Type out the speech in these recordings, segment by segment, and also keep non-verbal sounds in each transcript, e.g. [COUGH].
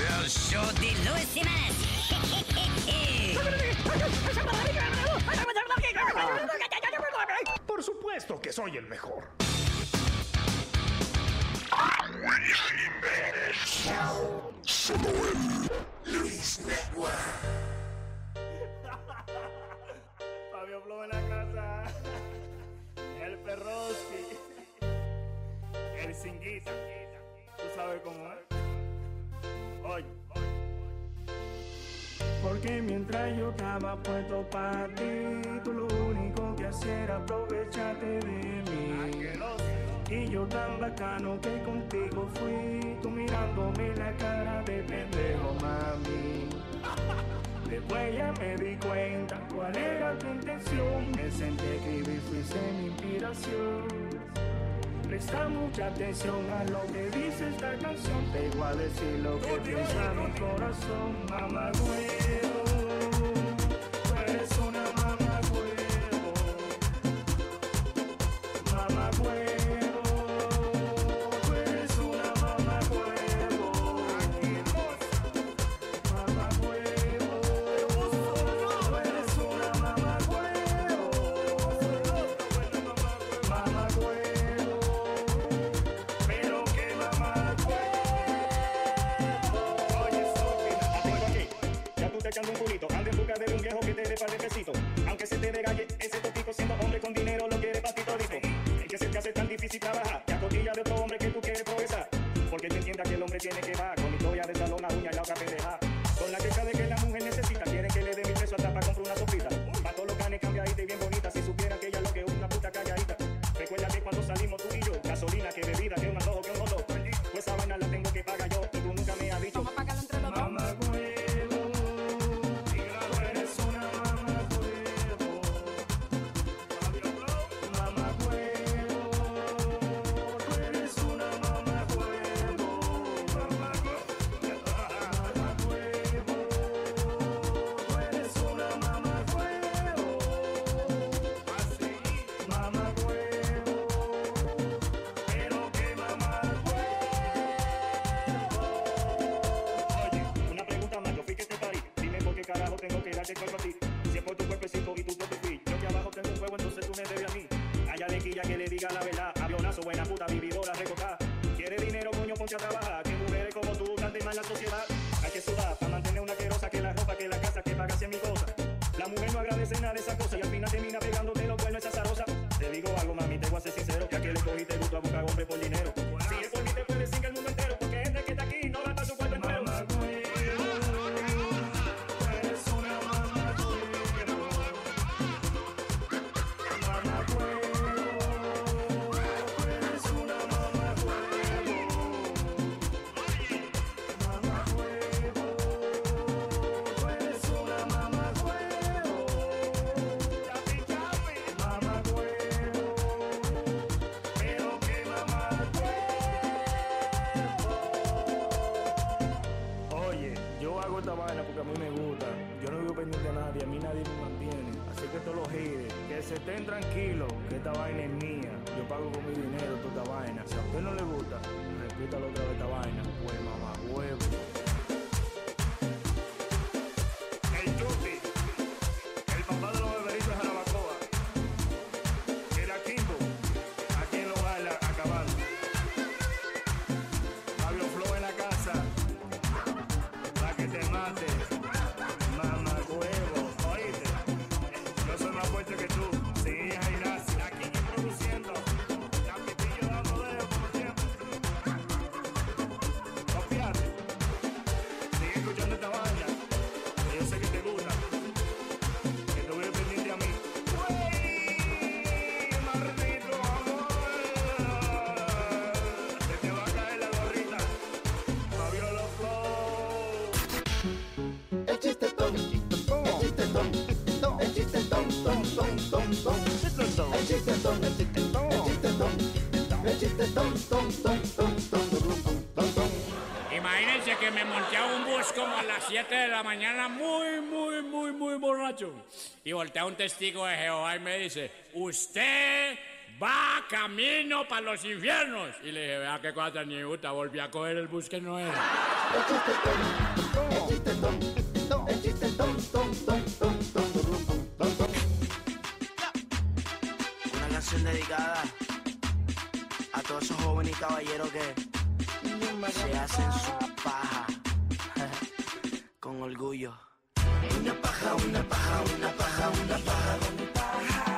El show de Luis y. Por supuesto que soy el mejor. Solo el Luis Network. Fabio Plomo en la casa. El perroski. El cinguita. Tú sabes cómo es. Porque mientras yo estaba puesto para ti, tú lo único que hacía era aprovecharte de mí. Y yo tan bacano que contigo fui, tú mirándome la cara de pendejo, mami. [LAUGHS] Después ya me di cuenta cuál era tu intención. Me senté que y fui mi inspiración. Presta mucha atención a lo que dice esta canción. Te voy a decir lo que piensa mi corazón, mamá duelo. debe par de. Aunque se te regalle ese Imagínense que me monté a un bus como a las 7 de la mañana, muy, muy, muy, muy borracho. Y voltea un testigo de Jehová y me dice, usted va camino para los infiernos. Y le dije, vea qué cosa tan puta, volví a coger el bus que no era. Y caballeros que se hacen su paja [LAUGHS] con orgullo. Una paja, una paja, una paja, una paja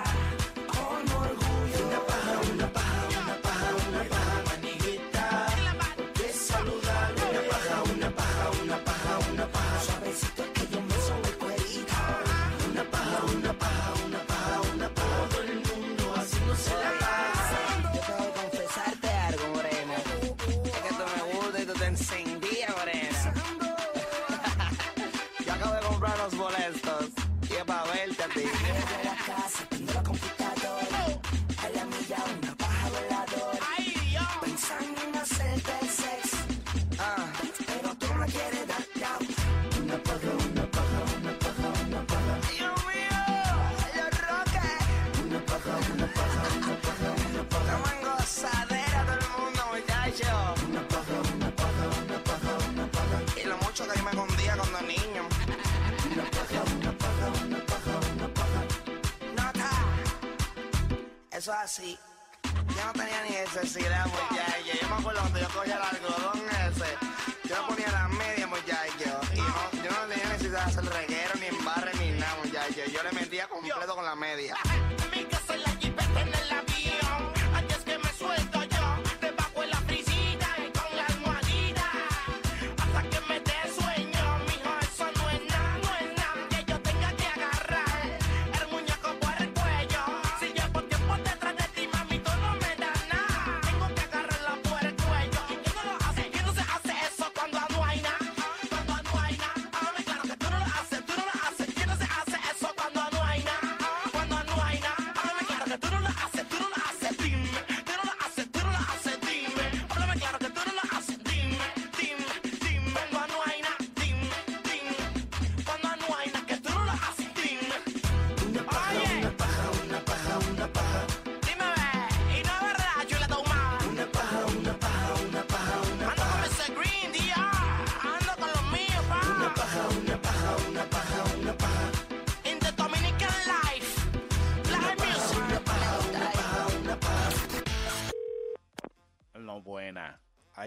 así. Yo no tenía ni necesidad, muchacho. Yo me acuerdo cuando yo cogía el algodón ese. Yo me ponía la media, muchacho. Y no, yo no tenía necesidad de hacer reguero, ni embarre, ni nada, muchacho. Yo le metía completo con la media.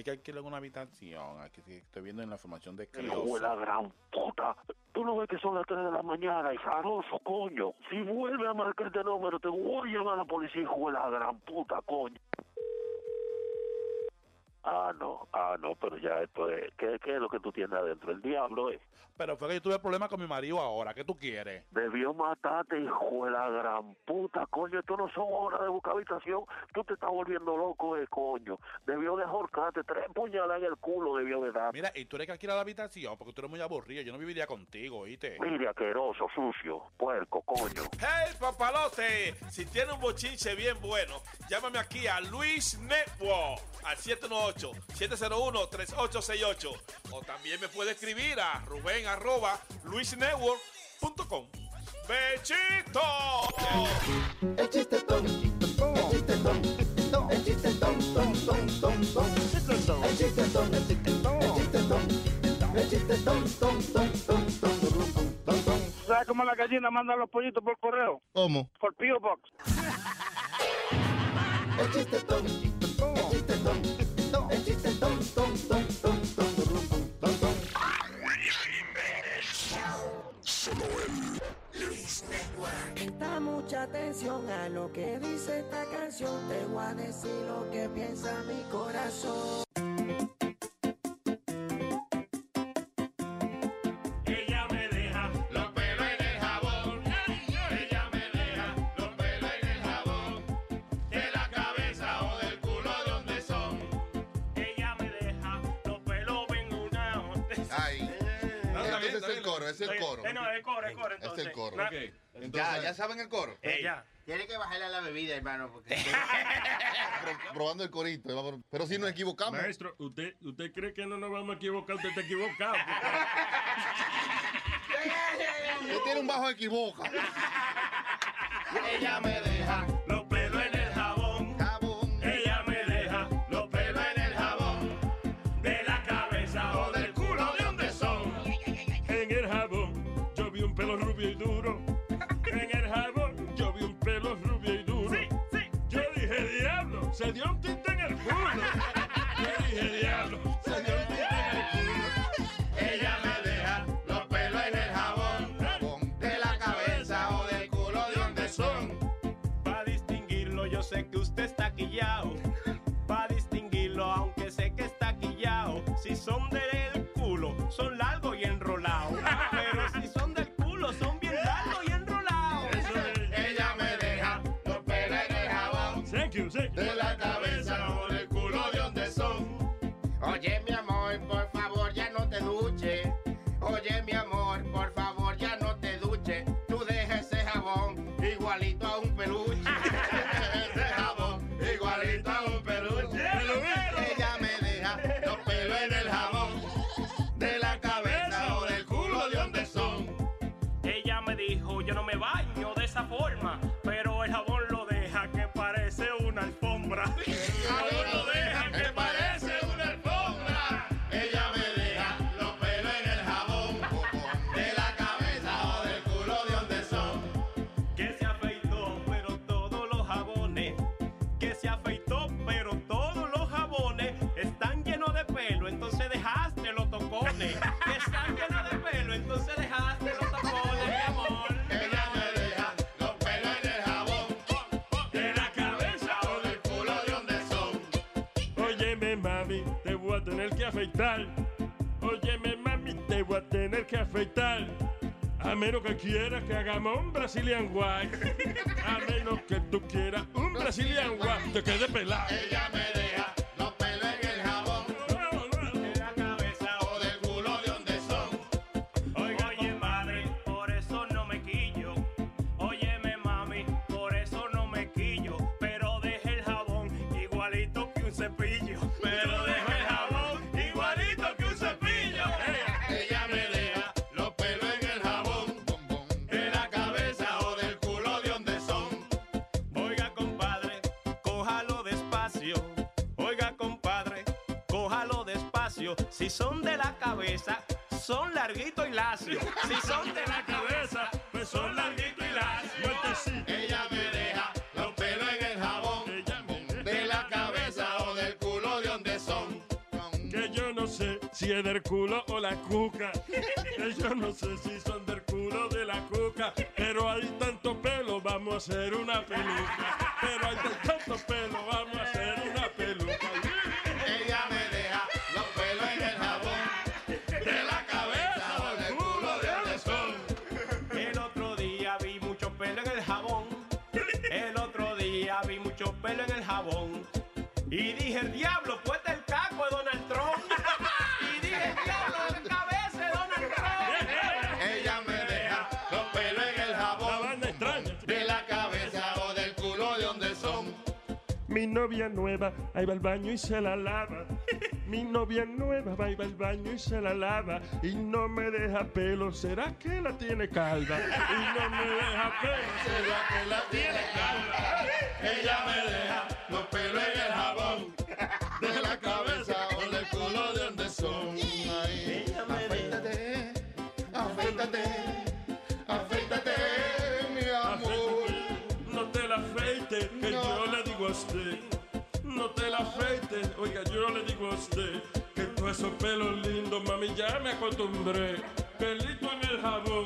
Que alquilar una habitación. Aquí estoy viendo en la información de Hijo de la gran puta. Tú no ves que son las 3 de la mañana y zaroso, coño. Si vuelve a marcar este número, te voy a llamar a la policía, hijo de la gran puta, coño. Ah, no, ah, no, pero ya esto es. ¿Qué, qué es lo que tú tienes adentro? El diablo es. Pero fue que yo tuve problemas con mi marido ahora. ¿Qué tú quieres? Debió matarte, hijo de la gran puta, coño. Esto no son horas de buscar habitación. Tú te estás volviendo loco, eh, coño. Debió de ahorcarte. Tres puñaladas en el culo debió de dar. Mira, y tú eres que alquilar la habitación porque tú eres muy aburrido. Yo no viviría contigo, ¿oíste? Mire, asqueroso, sucio, puerco, coño. ¡Hey, papalote! Si tiene un bochinche bien bueno, llámame aquí a Luis Network al 718-701-3868. O también me puede escribir a Rubén arroba luisnetwork.com. ¡Bechito! El chiste ton, el chiste ton, ton, el chiste ton, ton, ton, ton, ton. El chiste ton, el chiste ton, el chiste ton, el chiste ton, ton, ton, ton, ton, ton, ton. ¿Sabes cómo la gallina manda los pollitos por correo? ¿Cómo? Por P.O. Box. El chiste ton, el chiste ton, Presta mucha atención a lo que dice esta canción. Te voy a decir lo que piensa mi corazón. Eh, es el coro. Es el coro, el coro. Entonces. Es el coro. Entonces, ya, ya saben el coro. Eh. Tiene que bajarle a la bebida, hermano. [LAUGHS] Probando el corito. Pero si nos equivocamos. Maestro, ¿usted, ¿usted cree que no nos vamos a equivocar? Usted está equivocado. Usted tiene un bajo equivoca. Ella me deja. pelo Rubidu que quieras que hagamos un Brazilian White. A menos que tú quieras un Brazilian White. Te quede pelado. son larguitos y lacios. Si son de la cabeza, pues son larguitos. nueva, ahí va al baño y se la lava. [LAUGHS] Mi novia nueva, va y va al baño y se la lava. Y no me deja pelo, ¿será que la tiene calva? Y no me deja pelo, ¿será que la tiene calva? Ella me deja los pelos en el jabón. [LAUGHS] pelo lindo, mami, ya me acostumbré. Pelito en el jabón,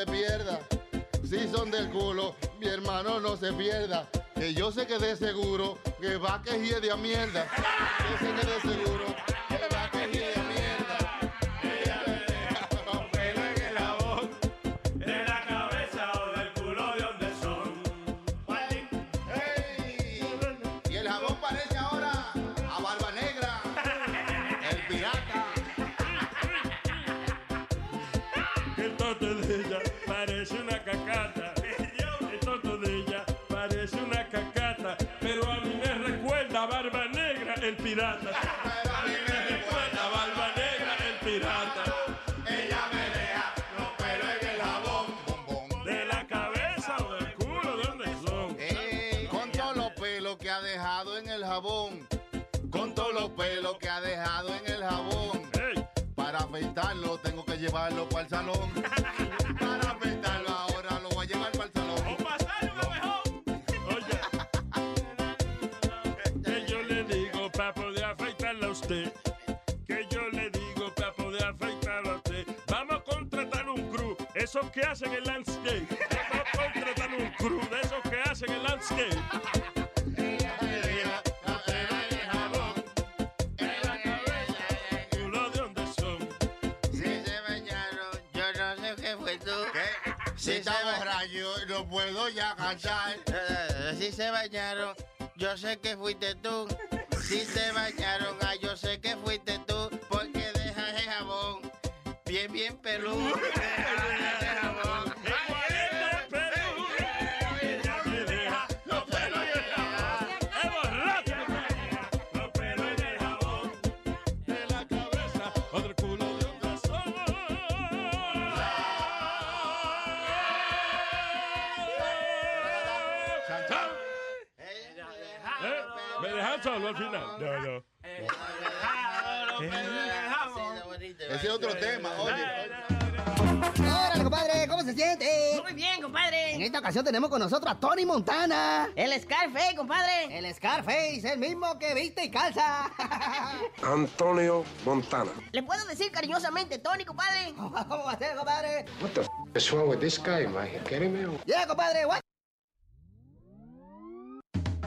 Se pierda. Si son del culo, mi hermano no se pierda. Que yo sé que de seguro que va a mierda. Yo sé que de seguro que va que hiede a mierda. El pirata. A mí me recuerda a Barba Negra, el pirata. Ella me deja los pelos en el jabón. De la cabeza o del culo, ¿de dónde son? Ey, con todos los pelos que ha dejado en el jabón. Con todos los pelos que ha dejado en el jabón. Para afeitarlo tengo que llevarlo para el salón. [LAUGHS] Tony Montana. El Scarface, compadre. El Scarface, el mismo que viste y calza. [LAUGHS] Antonio Montana. ¿Le puedo decir cariñosamente Tony, compadre? [LAUGHS] ¿Cómo va a ser, compadre? What the f is wrong with this guy? Am I kidding me? Yeah, compadre, what?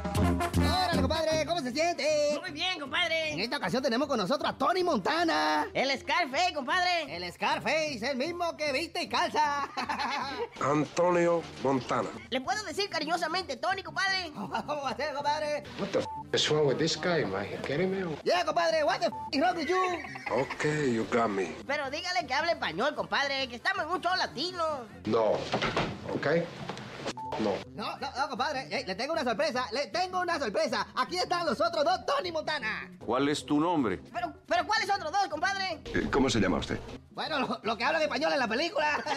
Órale, compadre, ¿cómo se siente? Muy bien, compadre. En esta ocasión tenemos con nosotros a Tony Montana. El Scarface, compadre. El Scarface, el mismo que viste y calza. [LAUGHS] Antonio Montana. ¿Le puedo decir cariñosamente Tony, compadre? [LAUGHS] ¿Cómo va a ser, compadre? What the f is wrong with this guy? Am I kidding me? Yeah, compadre, what the f is wrong with you? Okay, you got me. Pero dígale que hable español, compadre, que estamos en un show latino. No. Okay? No. No, no, no, compadre. Le tengo una sorpresa, le tengo una sorpresa. Aquí están los otros dos Tony Montana. ¿Cuál es tu nombre? Pero, pero ¿cuáles otros dos, compadre? Eh, ¿Cómo se llama usted? Bueno, lo, lo que hablan español en la película. [LAUGHS]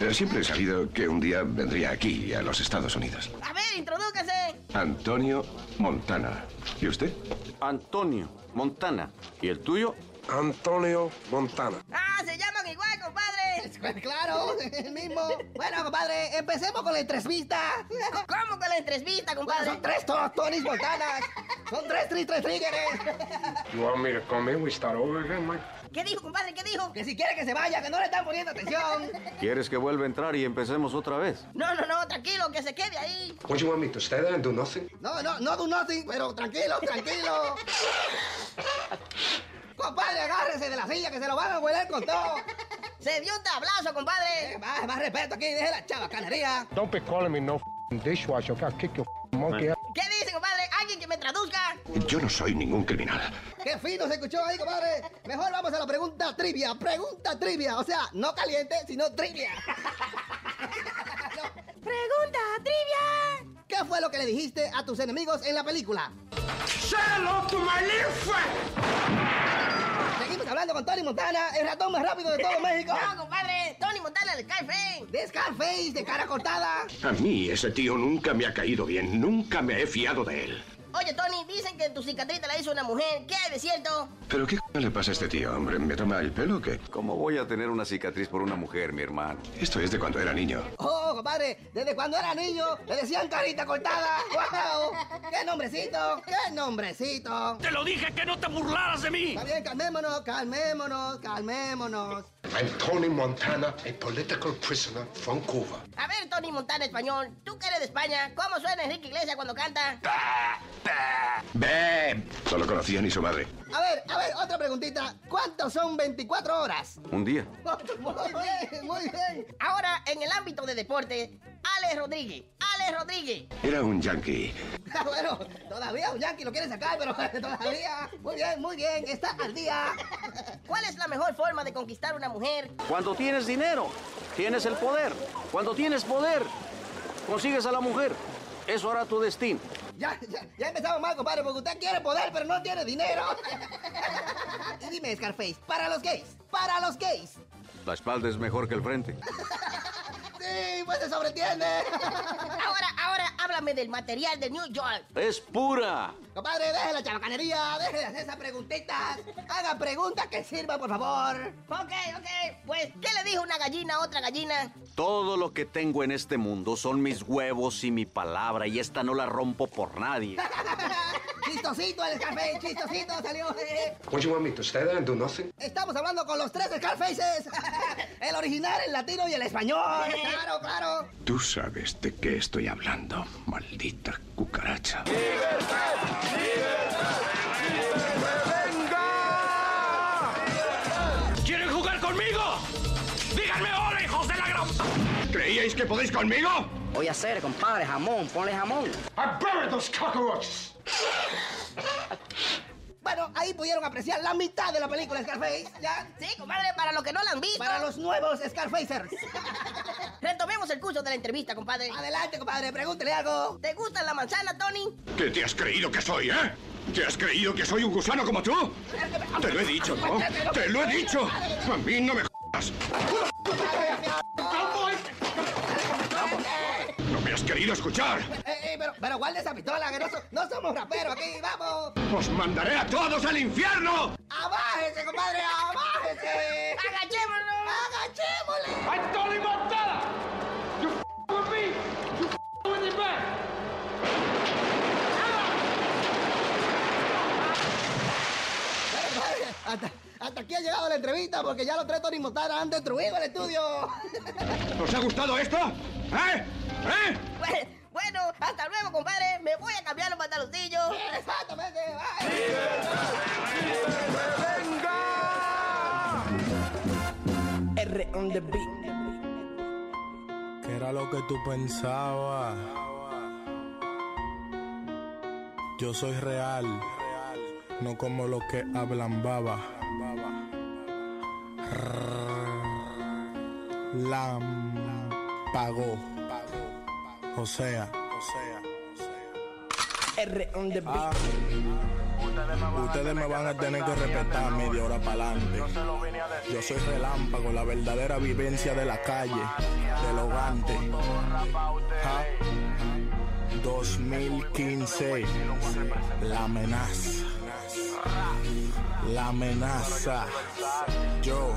Eh, Siempre he sabido que un día vendría aquí, a los Estados Unidos. A ver, introdúcase. Antonio Montana. ¿Y usted? Antonio Montana. ¿Y el tuyo? Antonio Montana. Ah, se llaman igual. [LAUGHS] claro, el mismo. Bueno, compadre, empecemos con la entrevista. ¿Cómo con la entrevista, compadre? Son tres to- Tonys Montanas. Son tres, tres, tres triggers. You want me to come in? We start over again, Mike? ¿Qué dijo, compadre? ¿Qué dijo? Que si quiere que se vaya, que no le están poniendo atención. ¿Quieres que vuelva a entrar y empecemos otra vez? No, no, no, tranquilo, que se quede ahí. What you want me to stay there and do nothing? No, no, no do nothing, pero tranquilo, tranquilo. Compadre, agárrese de la silla que se lo van a hueler con todo. Se dio un tablazo, compadre. Eh, más, más respeto aquí, deje la chavacanería. Don't be calling me no f dishwasher. I'll kick your monkey out. ¿Qué dice, compadre? ¿Alguien que me traduzca? Yo no soy ningún criminal. ¡Qué fino se escuchó ahí, compadre! Mejor vamos a la pregunta trivia. Pregunta trivia. O sea, no caliente, sino trivia. [LAUGHS] Pregunta trivia. ¿Qué fue lo que le dijiste a tus enemigos en la película? hello to my little Seguimos hablando con Tony Montana, el ratón más rápido de todo [LAUGHS] México. No, compadre. Tony Montana de Scarface. De Scarface, de cara cortada. A mí ese tío nunca me ha caído bien. Nunca me he fiado de él. Oye, Tony, dicen que tu cicatriz te la hizo una mujer. ¿Qué hay de cierto? ¿Pero qué le pasa a este tío, hombre? ¿Me toma el pelo o qué? ¿Cómo voy a tener una cicatriz por una mujer, mi hermano? Esto es de cuando era niño. Oh, compadre, desde cuando era niño le decían carita cortada. ¡Wow! ¡Qué nombrecito! ¡Qué nombrecito! ¡Te lo dije que no te burlaras de mí! Está bien, calmémonos, calmémonos, calmémonos. I'm Tony Montana, a political prisoner from Cuba. A ver, Tony Montana español, tú que eres de España, ¿cómo suena Enrique Iglesias cuando canta? ¡Ve! Solo conocía ni su madre. A ver, a ver, otra preguntita. ¿Cuántos son 24 horas? Un día. [LAUGHS] Muy bien, muy bien. Ahora, en el ámbito de deporte, Alex Rodríguez, Alex Rodríguez. Era un yankee. [LAUGHS] Bueno, todavía un yankee lo quiere sacar, pero [LAUGHS] todavía. Muy bien, muy bien, está al día. [LAUGHS] ¿Cuál es la mejor forma de conquistar una mujer? Cuando tienes dinero, tienes el poder. Cuando tienes poder, consigues a la mujer. Eso hará tu destino. Ya, ya, ya empezamos mal, compadre, porque usted quiere poder, pero no tiene dinero. Y dime, Scarface, para los gays, para los gays. La espalda es mejor que el frente. Sí, pues se sobreentiende. [LAUGHS] Ahora, ahora, háblame del material de New York. Es pura. Compadre, deje la chabacanería, deje de hacer esas preguntitas. Haga preguntas que sirvan, por favor. Ok, ok. Pues, ¿qué le dijo una gallina a otra gallina? Todo lo que tengo en este mundo son mis huevos y mi palabra, y esta no la rompo por nadie. [LAUGHS] Chistosito el Scarface, chistosito salió. What do you want me to stay there and do nothing? Estamos hablando con los tres Scarfaces. [LAUGHS] El original, el latino y el español. [LAUGHS] Claro, claro. Tú sabes de qué estoy hablando, maldita cucaracha. ¿Quieren jugar conmigo? ¡Díganme hola, hijos de la gran... ¿Creíais que podéis conmigo? Voy a hacer, compadre, jamón, ponle jamón. I buried those cockroaches. Bueno, ahí pudieron apreciar la mitad de la película Scarface, ¿ya? Sí, compadre, para los que no la han visto. Para los nuevos Scarfacers. [LAUGHS] Retomemos el curso de la entrevista, compadre. Adelante, compadre, pregúntele algo. ¿Te gusta la manzana, Tony? ¿Qué te has creído que soy, eh? ¿Te has creído que soy un gusano como tú? Te lo he dicho, ¿no? [LAUGHS] ¡Te lo he dicho! A mí no me jodas. Querido escuchar? Eh, eh, pero, pero guarde esa pistola, que no, so- no somos raperos aquí, vamos. ¡Os mandaré a todos al infierno! ¡Abájese, compadre, abájese! ¡Agachémonos! ¡Agachémosle! Tony Montana. You f with me. You f with back. Hasta, hasta aquí ha llegado la entrevista porque ya los tres Tony Montana han destruido el estudio. [LAUGHS] ¿Os ha gustado esto? ¿Eh? ¿Eh? Bueno, Bueno, hasta luego, compadre. Me voy a cambiar los pantaloncillos. Exactamente. R on the beat. ¿Qué era lo que tú pensabas? Yo soy real, no como los que hablan baba. Lam pagó. O sea, R on the beat. ustedes me van a tener que respetar media hora para adelante. Yo soy relámpago, la verdadera vivencia de la calle, del hogante. Ja. 2015, la amenaza. La amenaza. Yo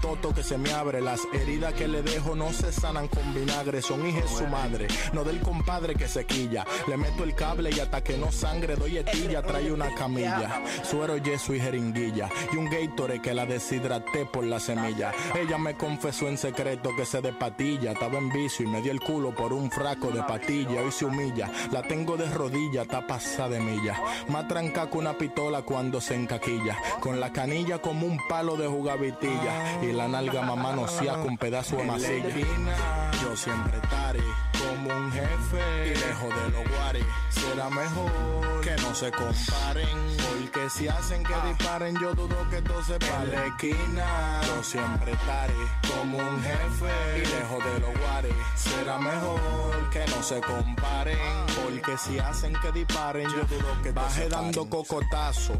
toto que se me abre. Las heridas que le dejo no se sanan con vinagre, son hijas su madre. No del compadre que se quilla. Le meto el cable y hasta que no sangre doy etilla, trae una camilla. Suero, yeso y jeringuilla. Y un Gatorade que la deshidraté por la semilla. Ella me confesó en secreto que se de patilla. Estaba en vicio y me dio el culo por un fraco de patilla. Hoy se humilla. La tengo de rodilla, está pasada de milla. Más tranca que una pistola cuando se encaquilla. Con la canilla como un palo de jugavitilla. Y la nalga mamá no [LAUGHS] con pedazo de masilla. Yo siempre estaré como un jefe. Y lejos de los guares. Será mejor que no se comparen. Porque si hacen que disparen, yo dudo que todo se pare. la esquina, yo siempre estaré como un jefe. Y lejos de los guares. Será mejor que no se comparen. Porque si hacen que disparen, yo dudo que baje dando cocotazo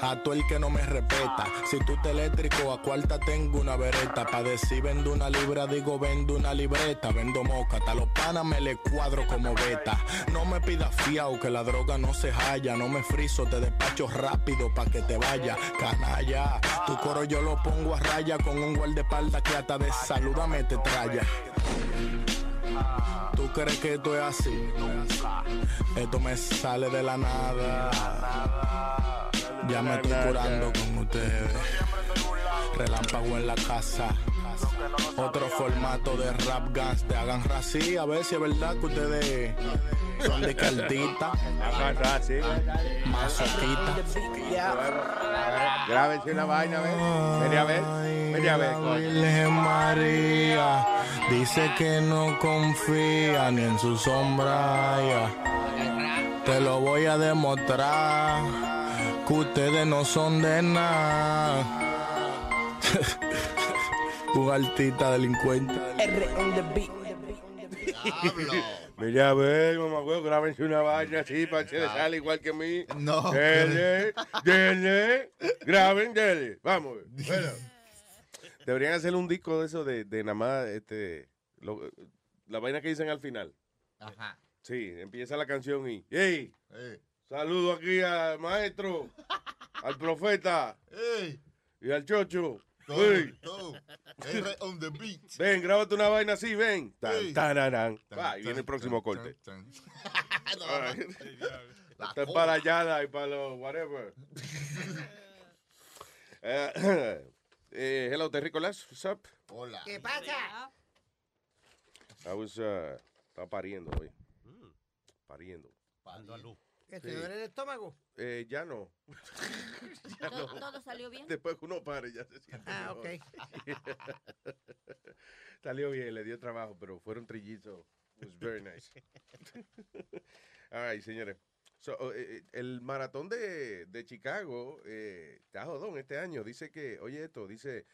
a todo el que no me respeta. Si tú te eléctrico, a cuarta tengo una vereta. Pa' decir vendo una libra, digo vendo una libreta. Vendo moca, hasta los panas me le cuadro como beta. No me pidas fiao que la droga no se halla. No me friso, te despacho rápido pa' que te vaya. Canalla, tu coro yo lo pongo a raya con un guardaespaldas que hasta de saludame te traya. ¿Tú crees que esto es así? Esto me sale de la nada. Ya me estoy curando con ustedes. Relámpago en la casa. Otro formato de rap gas. Te hagan rací. A ver si es verdad que ustedes son de caldita. Masoquita. Grábense una vaina, ven. Vení a ver. Vení a ver. Virgen María dice que no confía ni en su sombra. ya. Te lo voy a demostrar que ustedes no son de nada. [LAUGHS] Un artista delincuente. R on the beat. Mira a ver, mamá, güey, grábense una vaina así para que les sale igual que a mí. No. Denle, denle, graben, denle. Vamos. Bueno. Deberían hacer un disco de eso de, de nada más, este, lo- la vaina que dicen al final. Ajá. Sí, empieza la canción y, hey, saludo aquí al maestro, al profeta y al chocho. Todo, Hey. todo. R on the beat. Ven, grábate una vaina así, ven. Tan, Ey. tararán. Tan, Va, y viene tan, el próximo tan, corte. tan, All right. [LAUGHS] La Esto es cola. para allá y para los whatever. [LAUGHS] Eh, eh, hello, Terry Colas. What's up? Hola. ¿Qué pasa? I was, uh, estaba pariendo hoy. Pariendo. ¿Que te duele el estómago? Eh, ya no. [LAUGHS] Ya ¿Todo, no. todo salió bien? Después que uno pare, ya se siente Ah, mejor. [LAUGHS] Salió bien, le dio trabajo, pero fueron trillizos. It was very nice. [LAUGHS] All right, señores. So, oh, eh, eh, el maratón de, de Chicago eh, está jodón este año. Dice que, oye esto, dice,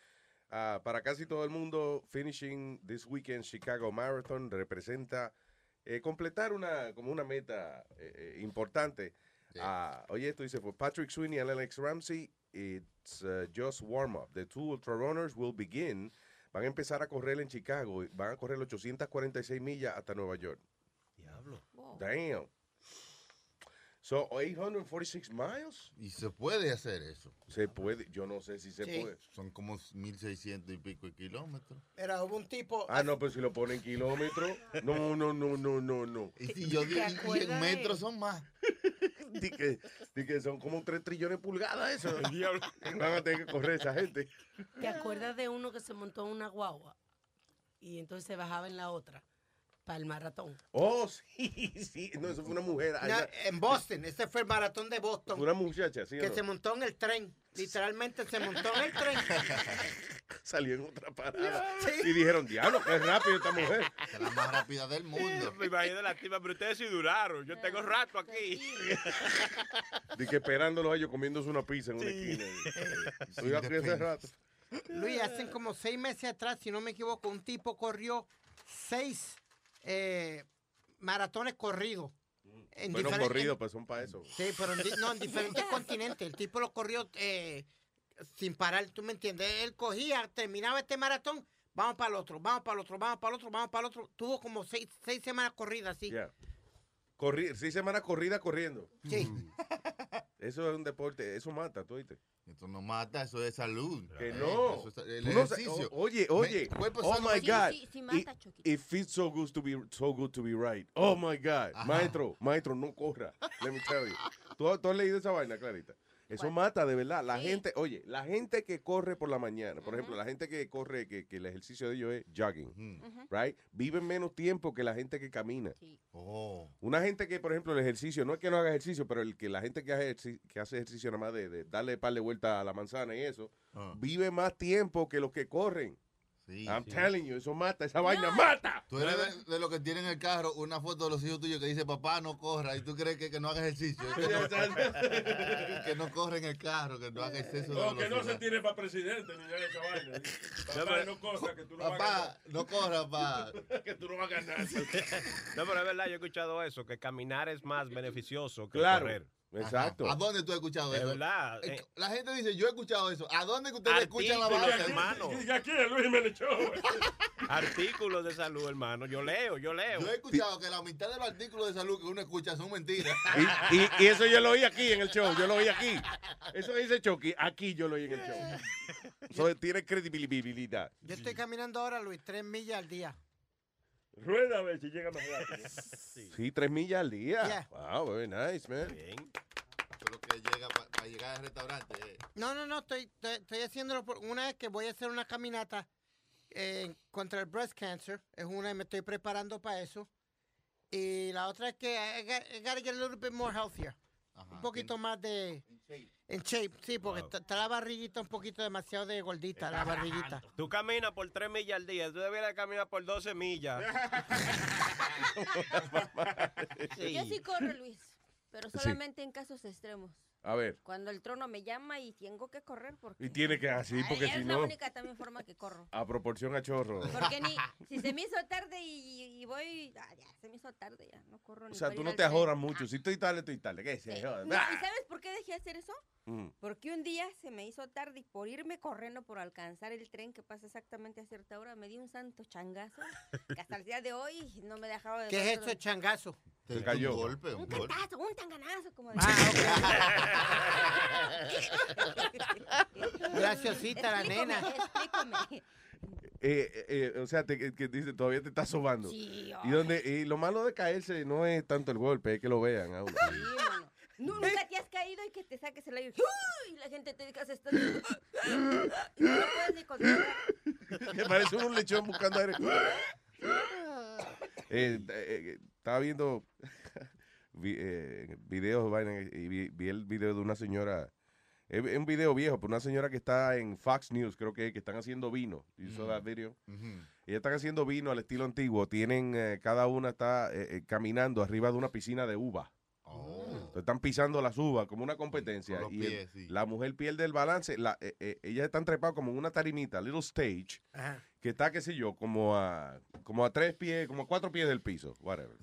ah, para casi todo el mundo, finishing this weekend Chicago Marathon representa eh, completar una, como una meta eh, eh, importante. Ah, oye esto, dice, for Patrick Sweeney and Alex Ramsey, it's uh, just warm up. The two ultra runners will begin. Van a empezar a correr en Chicago. y Van a correr 846 millas hasta Nueva York. Diablo. Damn. So, 846 miles. Y se puede hacer eso. Se puede, yo no sé si se Sí. puede. Son como 1600 y pico de kilómetros. Era hubo un tipo. Ah, no, pero si lo ponen en kilómetros. No, no, no, no, no, no. Y si yo digo y en metros son más. [LAUGHS] Di que, di que son como 3 trillones de pulgadas eso. [LAUGHS] Van a tener que correr esa gente. ¿Te acuerdas de uno que se montó en una guagua y entonces se bajaba en la otra para el maratón? Oh, [LAUGHS] sí, sí. No, eso fue una mujer. No, en Boston, ese fue el maratón de Boston. Fue una muchacha, ¿sí que no? se montó en el tren. Literalmente se montó en el tren. Salió en otra parada. Sí. Y dijeron, diablo, qué rápido esta mujer. [LAUGHS] Es la más rápida del mundo. Me imagino la tipa, pero ustedes sí duraron. Yo tengo rato aquí. [LAUGHS] Di que esperándolos a ellos comiéndose una pizza en una esquina. Estoy aquí hace rato. Luis, hace como seis meses atrás, si no me equivoco, un tipo corrió seis eh, maratones corridos. En Bueno, diferen- corrido, en- pues son para eso. Sí, pero en, no, en [LAUGHS] diferentes continentes. El tipo lo corrió eh, sin parar, ¿tú me entiendes? Él cogía, terminaba este maratón, vamos para el otro, vamos para el otro, vamos para el otro, vamos para el otro. Tuvo como seis, seis semanas corridas así. Yeah. Corri seis semanas corrida corriendo. Sí. Eso es un deporte, eso mata, tú oíste. Esto no mata, eso es salud. Que Eh, no. eso es el no ejercicio. o- oye, Me- oye. cuerpo Oh my God. Sí, sí, It- mata, It, feels so good to be so good to be right. Oh my God. Ajá. Maestro, maestro, no corra. Let me tell you. ¿Tú, tú has leído esa vaina, Clarita? Eso mata de verdad. La gente, oye, la gente que corre por la mañana, por ejemplo, la gente que corre, que, que el ejercicio de ellos es jogging, right? Viven menos tiempo que la gente que camina. Oh. Una gente que, por ejemplo, el ejercicio, no es que no haga ejercicio, pero el que la gente que hace, que hace ejercicio nada más de, de darle par de vueltas a la manzana y eso, Ah. vive más tiempo que los que corren. I'm sí. telling you, eso mata, esa vaina mata. Tú eres de, de los que tienen en el carro una foto de los hijos tuyos que dice papá no corra y tú crees que, que no haga ejercicio. [LAUGHS] Que no, que no corre en el carro, que no haga exceso de No, que no se tire para presidente ni de esa vaina. Papá, no corra, que tú no vas a Papá, ganar. no corra, papá. [LAUGHS] que tú no vas a ganar. [LAUGHS] No, pero es verdad, yo he escuchado eso, que caminar es más beneficioso que Claro, correr. Exacto. ¿A dónde tú has escuchado Es eso? verdad, Eh, eh. La gente dice, yo he escuchado eso. ¿A dónde que ustedes escuchan la vaina? hermano. Aquí es Luis Jiménez. [LAUGHS] Artículos de salud, hermano. Yo leo, yo leo. Yo he escuchado que la mitad de los artículos de salud que uno escucha son mentiras. [LAUGHS] Y, y- y eso yo lo oí aquí en el show, yo lo oí aquí. Eso que dice Chucky, aquí yo lo oí en el show. Eso tiene credibilidad. Yo estoy caminando ahora, Luis, tres millas al día. Rueda a ver si llega más rápido. Sí, tres millas al día. Yeah. Wow, very nice, man. Pero que llega para llegar al restaurante. eh. No, no, no, estoy, estoy, estoy haciéndolo por una vez que voy a hacer una caminata eh, contra el breast cancer. Es una y me estoy preparando para eso. Y la otra es que I got, I gotta get a little bit more healthier. un poquito más de... En shape, sí, porque está está la barriguita un poquito demasiado de gordita, la barriguita. Tú caminas por 3 millas al día, tú debieras caminar por 12 millas. [LAUGHS] [LAUGHS] Yo sí corro, Luis, pero Sí. solamente en casos extremos. A ver. Cuando el trono me llama y tengo que correr porque... Y tiene que así, Ay, porque es si la no, única también forma que corro. a proporción a chorro. Porque ni, [LAUGHS] si se me hizo tarde y, y voy, ah, ya, se me hizo tarde, ya, no corro ni O sea, tú no te ajoras mucho. Si estoy tarde, estoy tarde. ¿Qué se joda? No, ¿Y Ah. [LAUGHS] sabes por qué dejé de hacer eso? Mm. Porque un día se me hizo tarde y por irme corriendo por alcanzar el tren que pasa exactamente a cierta hora, me di un santo changazo que hasta el día de hoy no me dejaba de... ¿Qué es eso, changazo? Se cayó. Un golpe, un Un golpe. cantazo, un tanganazo, como [LAUGHS] Graciosita la nena. Explícame. Eh, eh, eh, o sea, te, que, que dice, todavía te está sobando. Sí, y, donde, y lo malo de caerse no es tanto el golpe, es que lo vean a uno. Sí, mano. Nu- Nunca te has caído y que te saques el aire. ¡Uy! Y la gente te diga, se está... [LAUGHS] Y no puedes ni. [LAUGHS] Me parece un lechón buscando aire. Eh, eh, estaba viendo [LAUGHS] vi- eh, videos y vi, vi el video de una señora. Es un video viejo, pero una señora que está en Fox News, creo que, que están haciendo vino. ¿You saw that video? Ellas están haciendo vino al estilo antiguo. Tienen, eh, cada una está eh, eh, caminando arriba de una piscina de uva. Entonces, Están pisando las uvas como una competencia. Con los y el- pies, sí. la mujer pierde el balance. La, eh, eh, ellas están trepadas como en una tarimita, little stage, que está, qué sé yo, como a, como a tres pies, como a cuatro pies del piso, whatever.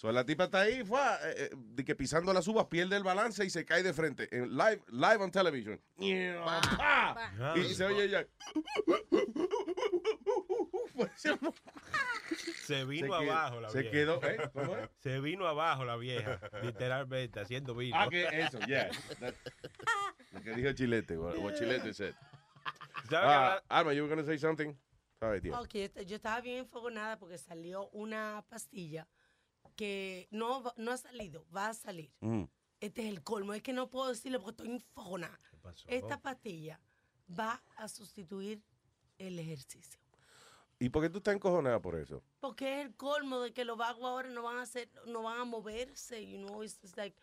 So, la tipa está ahí, fue, eh, eh, de que pisando las uvas, pierde el balance y se cae de frente. En live, live on television. ¡Pa! Y se oye ella. Se vino Se quedó- abajo la se vieja. quedó, ¿eh? ¿Cómo es? Se vino abajo la vieja, literalmente, haciendo vino. Ah, que eso, yeah. That- Lo que dijo Chilete, what, what Chilete said. ¿Sabe Ah, Alma, you were going to say something? Sorry, tío. Ok, yo estaba bien enfogonada porque salió una pastilla que no, no ha salido, va a salir. Mm. Este es el colmo, es que no puedo decirlo porque estoy enfogonada. Esta pastilla va a sustituir el ejercicio. ¿Y por qué tú estás encojonada por eso? Porque es el colmo de que los vagos ahora no van a hacer, no van a moverse, you know, it's, like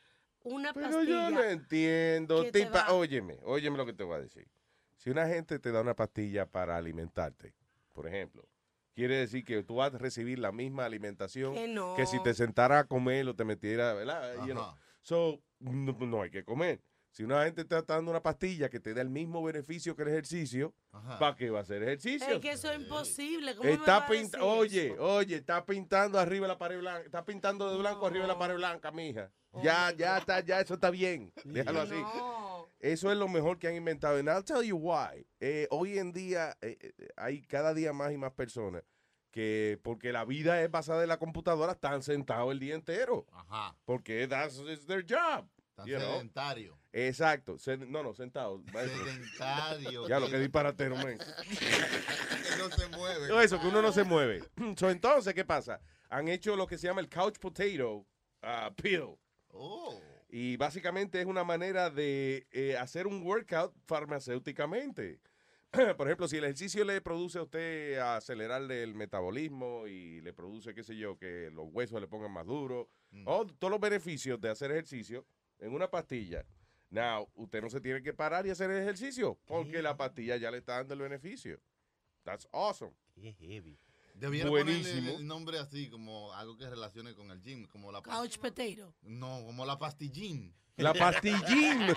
una Pero pastilla. yo no entiendo. Tipa, óyeme, óyeme lo que te voy a decir. Si una gente te da una pastilla para alimentarte, por ejemplo, quiere decir que tú vas a recibir la misma alimentación Que no. si te sentara a comer o te metiera, ¿verdad? You know. Ajá. So, no, no hay que comer. Si una gente te está dando una pastilla que te da el mismo beneficio que el ejercicio. ¿para qué va a hacer ejercicio? Es que eso es imposible. ¿Cómo me va Está a decir oye, eso? oye, está pintando arriba de la pared blanca, está pintando de blanco arriba de la pared blanca, mija. Ya, ya está, ya eso está bien. Déjalo así. Eso es lo mejor que han inventado. And I'll tell you why. Eh, hoy en día eh, eh, hay cada día más y más personas que, porque la vida es basada en la computadora, están sentados el día entero. Ajá. Porque that's is their job. Tan you know. sedentario. Exacto. Sen- no, no, sentado. Sedentario. Ya lo que disparatero, man. [LAUGHS] Que no se mueve. Eso, que uno no se mueve. [CLEARS THROAT] So, entonces, ¿qué pasa? Han hecho lo que se llama el couch potato uh, pill. Oh. Y básicamente es una manera de eh, hacer un workout farmacéuticamente. [CLEARS THROAT] Por ejemplo, si el ejercicio le produce a usted acelerarle el metabolismo y le produce, qué sé yo, que los huesos le pongan más duros, o todos los beneficios de hacer ejercicio en una pastilla. Now, usted no se tiene que parar y hacer el ejercicio porque la pastilla ya le está dando el beneficio. That's awesome. Debiera Buenísimo. ponerle el nombre así, como algo que relacione con el gym, como la Couch potato. No, como la pastillín. La pastillín. [LAUGHS]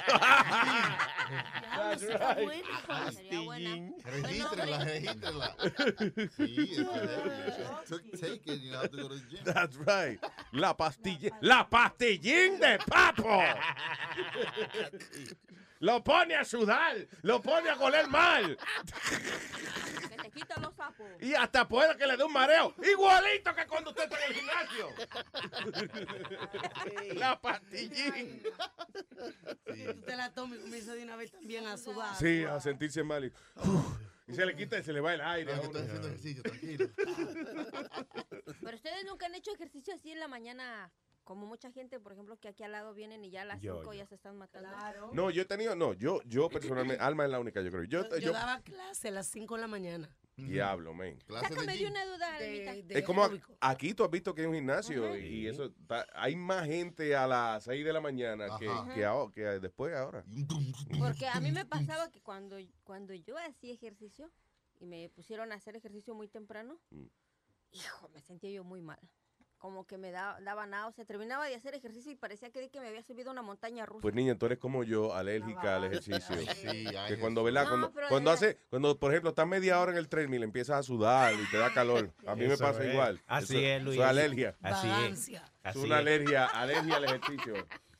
That's right. Pastillín. Regístrela, regístrela. [LAUGHS] Sí, Take it, you have to go to the gym. That's right. La pastilla, la pastillín de papo. [LAUGHS] Lo pone a sudar, lo pone a goler mal. Que te quita los sapos. Y hasta puede que le dé un mareo. Igualito que cuando usted está en el gimnasio. La pastillín. Tú te la tomas y comienza de una vez también a sudar. Sí, a sentirse mal. Y, y se le quita y se le va el aire. a uno. ejercicio, tranquilo. Pero ustedes nunca han hecho ejercicio así en la mañana, como mucha gente, por ejemplo, que aquí al lado vienen y ya a las Yo, 5 yo. ya se están matando. No, yo he tenido, no, yo, yo personalmente, [COUGHS] Alma es la única, yo creo. Yo, Yo, yo, daba clase a las 5 de la mañana. diablo, man. Sácame de una duda. Es como a- aquí tú has visto que hay un gimnasio y, y eso hay más gente a las 6 de la mañana que después ahora. Porque a mí me pasaba que cuando, cuando yo hacía ejercicio y me pusieron a hacer ejercicio muy temprano, Mm. hijo, me sentía yo muy mal. Como que me da- daba náusea. Terminaba de hacer ejercicio y parecía que, que me había subido una montaña rusa. Pues niña, tú eres como yo, alérgica al ejercicio. [LAUGHS] Sí, que cuando. ¿verdad? No, cuando, cuando hace, cuando por ejemplo estás media hora en el treadmill, empiezas a sudar y te da calor. A mí me pasa es. igual. Así Eso- es, Luis. Eso es alergia. Así es. Es una es. alergia, alergia al ejercicio.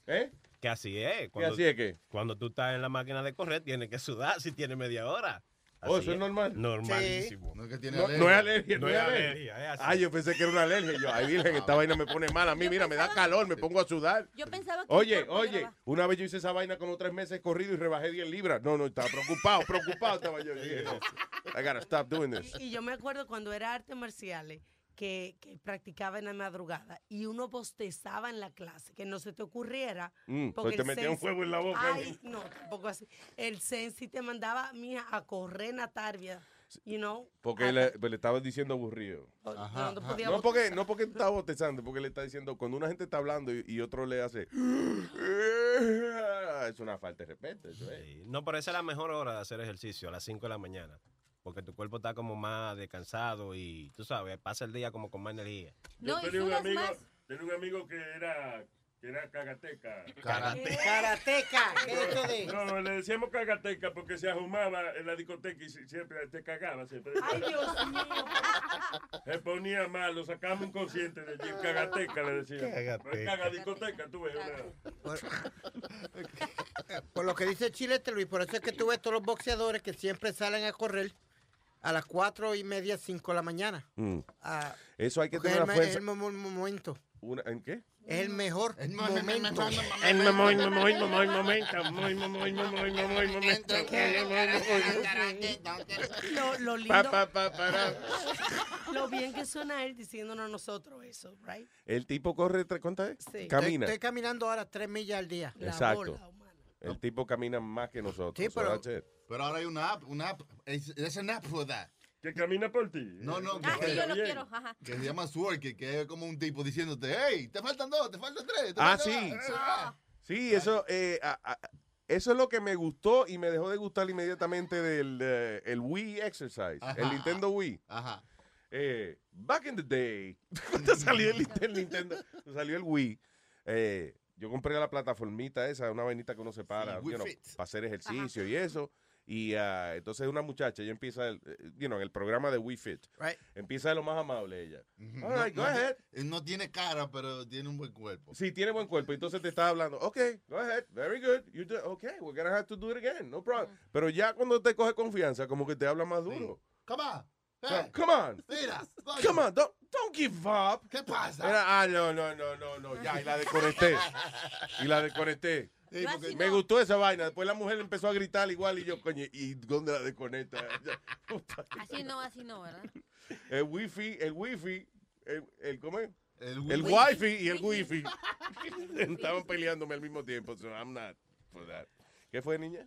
¿Eh? Que así es. así es que? Cuando tú estás en la máquina de correr, tienes que sudar si tienes media hora. Oh, ¿eso es normal? Normalísimo. No es que tiene No, alergia. no es alergia, no, No es alergia. Ay, yo pensé que era una alergia. Yo, ay, virgen, esta vaina me pone mal. A mí, mira, me da calor, me pongo a sudar. Yo pensaba que. Oye, oye, una vez yo hice esa vaina como tres meses corrido y rebajé 10 libras. No, no, estaba preocupado, preocupado estaba yo. I gotta stop doing this. Y yo me acuerdo cuando era artes marciales que, que practicaba en la madrugada y uno bostezaba en la clase, que no se te ocurriera. Mm, porque pues te el metía un sensi- fuego en la boca. Ay, no, tampoco así. El sensi te mandaba, mija, a correr en Atarbia, you know. Porque le, pues, le estaba diciendo aburrido. Ajá, no porque, no porque está bostezando, porque le está diciendo, cuando una gente está hablando y, y otro le hace, es una falta de respeto. Eso es. Sí. No, pero esa es la mejor hora de hacer ejercicio, a las 5 de la mañana. Porque tu cuerpo está como más descansado y tú sabes, pasa el día como con más energía. No, Yo tenía un amigo, más. tenía un amigo que era, que era cagateca. Karateca, ¿qué es de? No, le decíamos cagateca porque se ahumaba en la discoteca y si- siempre te cagaba. Siempre. Ay, Dios mío. Se ponía mal, lo sacamos inconsciente de allí. Cagateca le decíamos. Cagateca. Caga discoteca, tú ves. una- Por, por lo que dice Chilete, Luis, por eso es que tú ves todos los boxeadores que siempre salen a correr a las cuatro y media, cinco de la mañana. Mm. Ah, Eso hay que tener es el, me- es fuerza. el mo- mo- momento. Una- ¿En qué? Es el mejor momento. El momento. Mamón, mamón, momento. Lo, lo lindo, Pa, pa, pa, para. lo bien que suena él diciéndonos a nosotros eso, right? El tipo corre, ¿cuántas es? Sí. Camina. Estoy, estoy caminando ahora tres millas al día. Exacto. El tipo camina más que nosotros. Sí, pero-. Pero ahora hay una app, una app. Es, an app for that. Que camina por ti. No, no, Ah, que, sí, yo lo Bien. quiero. Ajá. que se llama Sword, que, que es como un tipo diciéndote, hey, te faltan dos, te faltan tres. te Ah, faltan sí. dos". Ah. Sí, eso, eh, a- a- eso es lo que me gustó y me dejó de gustar inmediatamente del eh, el Wii Exercise, Ajá. el Nintendo Wii. Ajá. Eh, back in the day, [LAUGHS] cuando salió el, [LAUGHS] Nintendo- el Nintendo, salió el Wii, eh, yo compré la plataformita esa, una vainita que uno se para, Sí, you know, Wii Fit. para hacer ejercicio y eso. Y ah, entonces una muchacha, ella empieza, el, eh, you know, en el programa de Wii Fit. Empieza de lo más amable ella. All right, go no, ahead. No tiene cara, pero tiene un buen cuerpo. Sí, tiene buen cuerpo. Entonces te está hablando. Ok, go ahead. Very good. You do, okay, we're gonna have to do it again. No problem. Pero ya cuando te coge confianza, como que te habla más duro. Come on. Hey. come on. Mira. Come on. Don't, don't give up. ¿Qué pasa? Era, ah, no, no, no, no, no. Ya, y la desconecté. y la desconecté. Sí, porque- Me gustó esa vaina. Después la mujer empezó a gritar igual y yo, coño, ¿y dónde la desconecta? [LAUGHS] Así no, así no, ¿verdad? el wifi, el wifi, el, el ¿cómo es? El, El wi- wifi y el wifi [LAUGHS] estaban peleándome al mismo tiempo. So I'm not for that. ¿Qué fue, niña?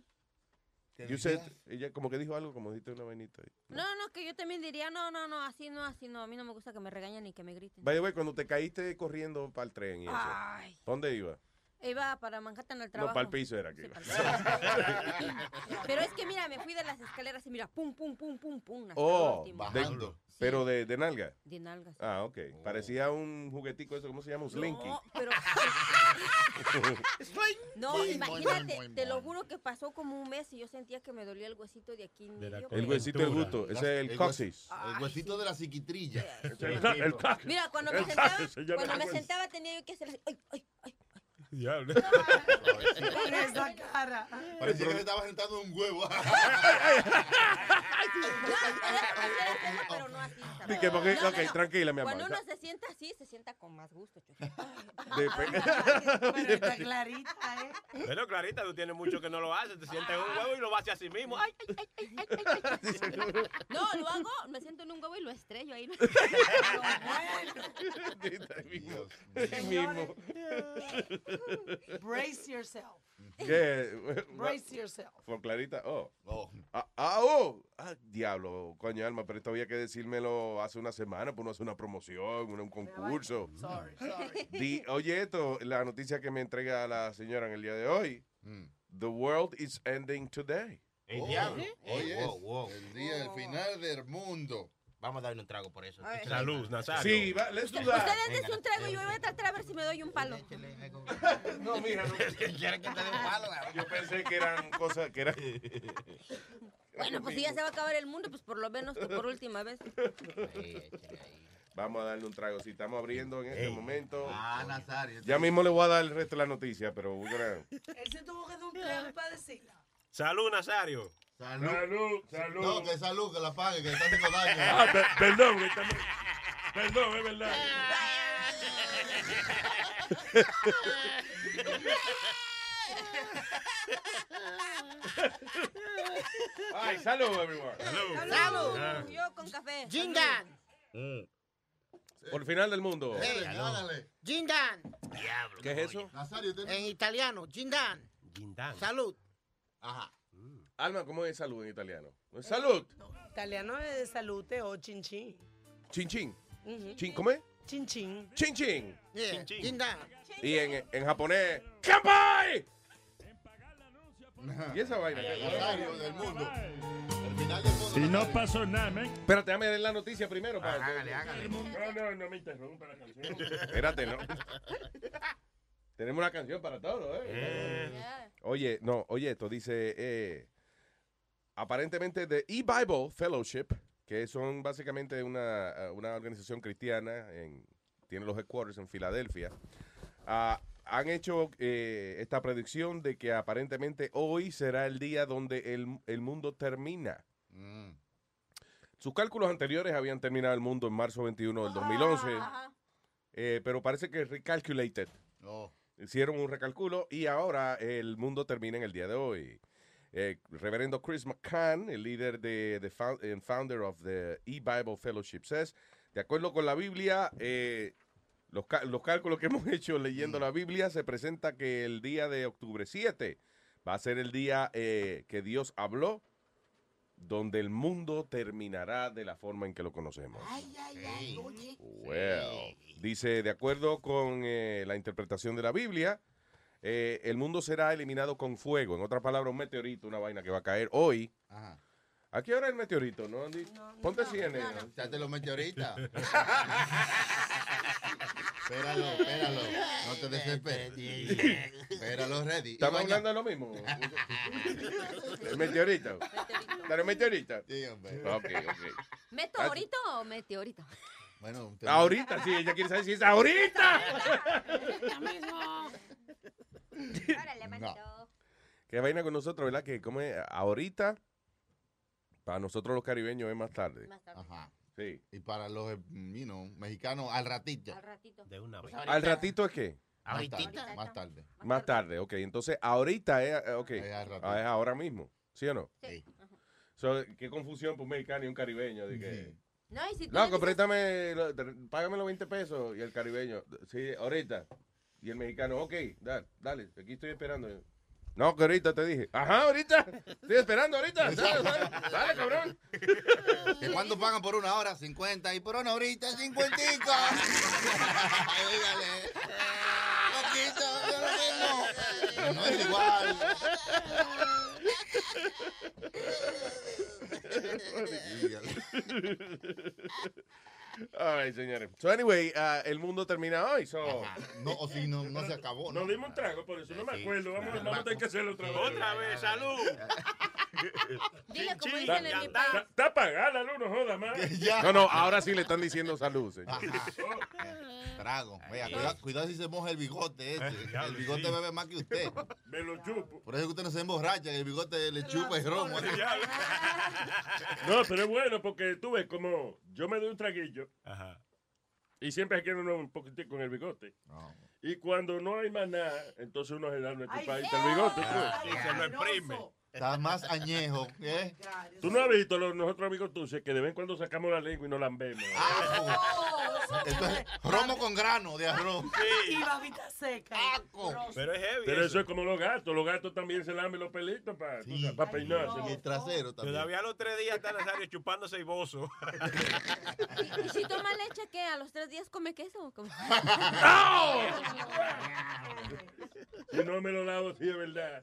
Ella como que dijo algo, como dijiste una vainita. ahí. No, no, que yo también diría, no, no, no, así no, así no. A mí no me gusta que me regañen ni que me griten. The way, cuando te caíste corriendo para el tren y eso, Ay. ¿dónde iba? Iba para Manhattan al No, trabajo. para el piso era que Sí, iba. [LAUGHS] Pero es que mira, me fui de las escaleras y mira, pum, pum, pum, pum, pum. hasta el Oh, último. de- pero de, de nalga. De nalgas. Ah, ok. Parecía un juguetico eso, ¿cómo se llama? Un slinky. No, pero. [LAUGHS] no, Muy, imagínate, muy, muy, te lo juro que pasó como un mes y yo sentía que me dolía el huesito de aquí en medio. El huesito del gusto. Ese es el hues- coxis. El huesito de la psiquitrilla. El el Mira, cuando me el sentaba, cuando me sentaba tenía yo que hacer así. Ay, ay, ay. Diablo. Con esa cara. Parecía que se estaba sentando un huevo. [LAUGHS] [LAUGHS] Pero no así. Sí, que porque- No, no, ok, no. tranquila, mi amor. Cuando uno se sienta así, se sienta con más gusto. chucho. [LAUGHS] De- Está clarita, ¿eh? Pero Clarita, tú tienes mucho que no lo haces. Te sientas en un huevo y lo haces así mismo. Ay, ay, ay, ay, ay, ay, ay. No, lo hago, me siento en un huevo y lo estrello ahí. Ahí mismo. [LAUGHS] Brace yourself. ¿Qué? [LAUGHS] Brace yourself. Por Clarita, oh. Ah, ah, oh. Ah, diablo, coño, Alma, pero esto había que decírmelo hace una semana, pues no hace una promoción, un, un concurso. Sorry, sorry. [LAUGHS] Di- oye, esto, la noticia que me entrega la señora en el día de hoy. The world is ending today. El Oh, diablo. Hoy es wow, wow. el día, el final del mundo. Vamos a darle un trago por eso. Salud, Nazario. Sí, va, let's do Ustedes that. dense un trago y yo voy a tratar a ver si me doy un palo. [LAUGHS] No, mira, no. ¿Quieren que te dé un palo? Yo pensé que eran cosas que eran. [LAUGHS] Bueno, pues si ya se va a acabar el mundo, pues por lo menos por última vez. Vamos a darle un trago. Si estamos abriendo en este momento. Ah, Nazario. Ya mismo le voy a dar el resto de la noticia, pero Él se tuvo que dar un trago para decirla. Salud, Nazario. Salud. Salud, salud. No, que salud, que la pague, que le está haciendo [LAUGHS] daño. Ah, per- perdón, que estamos- perdón, es verdad. Ay, salud, everyone. Salud. Ah. Yo con café. Jindan. Por el final del mundo. Hey. Jindan. ¿Qué es eso? Nazario, ¿usted- En italiano, Jindan. Guindán. Salud. Ajá. Alma, ¿cómo es salud en italiano? ¿No es salud? Italiano es de salute o chin chin. Chin chin. Ujú. Chin, ¿Cómo es? Chin chin. Chin chin. Yeah, Jindan. Y en, en japonés, ¡Kampai! ¿Y esa vaina? Nazario del mundo. El final del mundo. Y no pasó nada, man. Espérate, déjame leer la noticia primero. para- Hágale, hágale. No, no, no me interrumpa la canción. Espérate, ¿no? Tenemos una canción para todo, ¿eh? Oye, no, oye, esto dice, eh, aparentemente de E-Bible Fellowship, que son básicamente una, eh, una organización cristiana, en, tiene los headquarters en Filadelfia, ah, han hecho eh, esta predicción de que aparentemente hoy será el día donde el, el mundo termina. Mm. Sus cálculos anteriores habían terminado el mundo en marzo 21 del 2011, eh, pero parece que recalculated. No. Hicieron un recalculo y ahora el mundo termina en el día de hoy. Eh, Reverendo Chris McCann, el líder de, the found- and founder of the E-Bible Fellowship, says, de acuerdo con la Biblia, eh, los, los cálculos que [LAUGHS] hemos hecho leyendo la Biblia, se presenta que el día de octubre 7 va a ser el día eh, que Dios habló, donde el mundo terminará de la forma en que lo conocemos. Well, dice, de acuerdo con eh, la interpretación de la Biblia, eh, el mundo será eliminado con fuego. En otras palabras, un meteorito, una vaina que va a caer hoy. Ajá. ¿A qué hora el meteorito? ¿No, Andy? Ponte CNN. Ya te lo metí ahorita. [LAUGHS] Espéralo, espéralo. No te desesperes. Espéralo, ready. ¿Estamos hablando de lo mismo? ¿El meteorito? ¿Pero el meteorito? Sí, hombre. Ok, ok. ¿Meteorito o meteorito? Bueno, Ahorita, sí, ella quiere saber si es ahorita. [LAUGHS] [LAUGHS] Órale, manito. Qué vaina con nosotros, ¿verdad? Que como es ahorita, para nosotros los caribeños es más tarde. Ajá. Sí. Y para los, eh, you know, mexicanos, al ratito. Al ratito. De una vez. ¿Al ratito es qué? Más tarde. Más tarde. Más tarde, ok. Entonces, ahorita es, eh, ok. Es al ratito. Ah, es ahora mismo, ¿sí o no? Sí. So, qué confusión por un mexicano y un caribeño. De que, No, y si tú No, dices- préstame, págame los 20 pesos. Y el caribeño, sí, ahorita. Y el mexicano, ok, dale, dale, aquí estoy esperando. No, que ahorita te dije. Ajá, ahorita. Estoy esperando ahorita. [LAUGHS] Dale, dale, dale, cabrón. ¿Que cuánto pagan por una hora? 50 y por una horita 50. Dígale. [LAUGHS] Poquito, yo lo. Pero no es igual. [LAUGHS] All right, señores. So, anyway, uh, el mundo termina hoy. So. No, o si no, no se acabó. Nos dimos un trago, por eso no me acuerdo. Vamos, vamos a tener que hacerlo otra vez. Otra vez, salud. [LAUGHS] Dile como dicen en mi país. Está apagada la luz, no joda más. [LAUGHS] No, no, ahora sí le están diciendo salud, señor. [LAUGHS] Trago. Vea, cuidado, cuidado si se moja el bigote este. El bigote bebe más que usted. Me lo chupo. Por eso que usted no se emborracha, que el bigote le chupa el romo. No, pero es bueno porque tú ves como yo me doy un traguillo y siempre se quiere uno un poquitico con el bigote. Y cuando no hay más nada, entonces uno se da nuestro país el bigote. pues. Y se lo exprime. Está más añejo. ¿eh? Tú no has visto los, nosotros amigos tuyos que de vez en cuando sacamos la lengua y nos lambemos. Esto es romo con grano de arroz. Y babita seca. Pero es heavy. Pero eso es como los gatos. Los gatos también se lamben los pelitos para peinarse. Y el trasero también. Todavía los tres días está Nazario chupándose y bozo. [LAUGHS] ¿Y si toma leche, qué? ¿A los tres días come queso? o cómo? [LAUGHS] [LAUGHS] Si no me lo lavo, sí es verdad.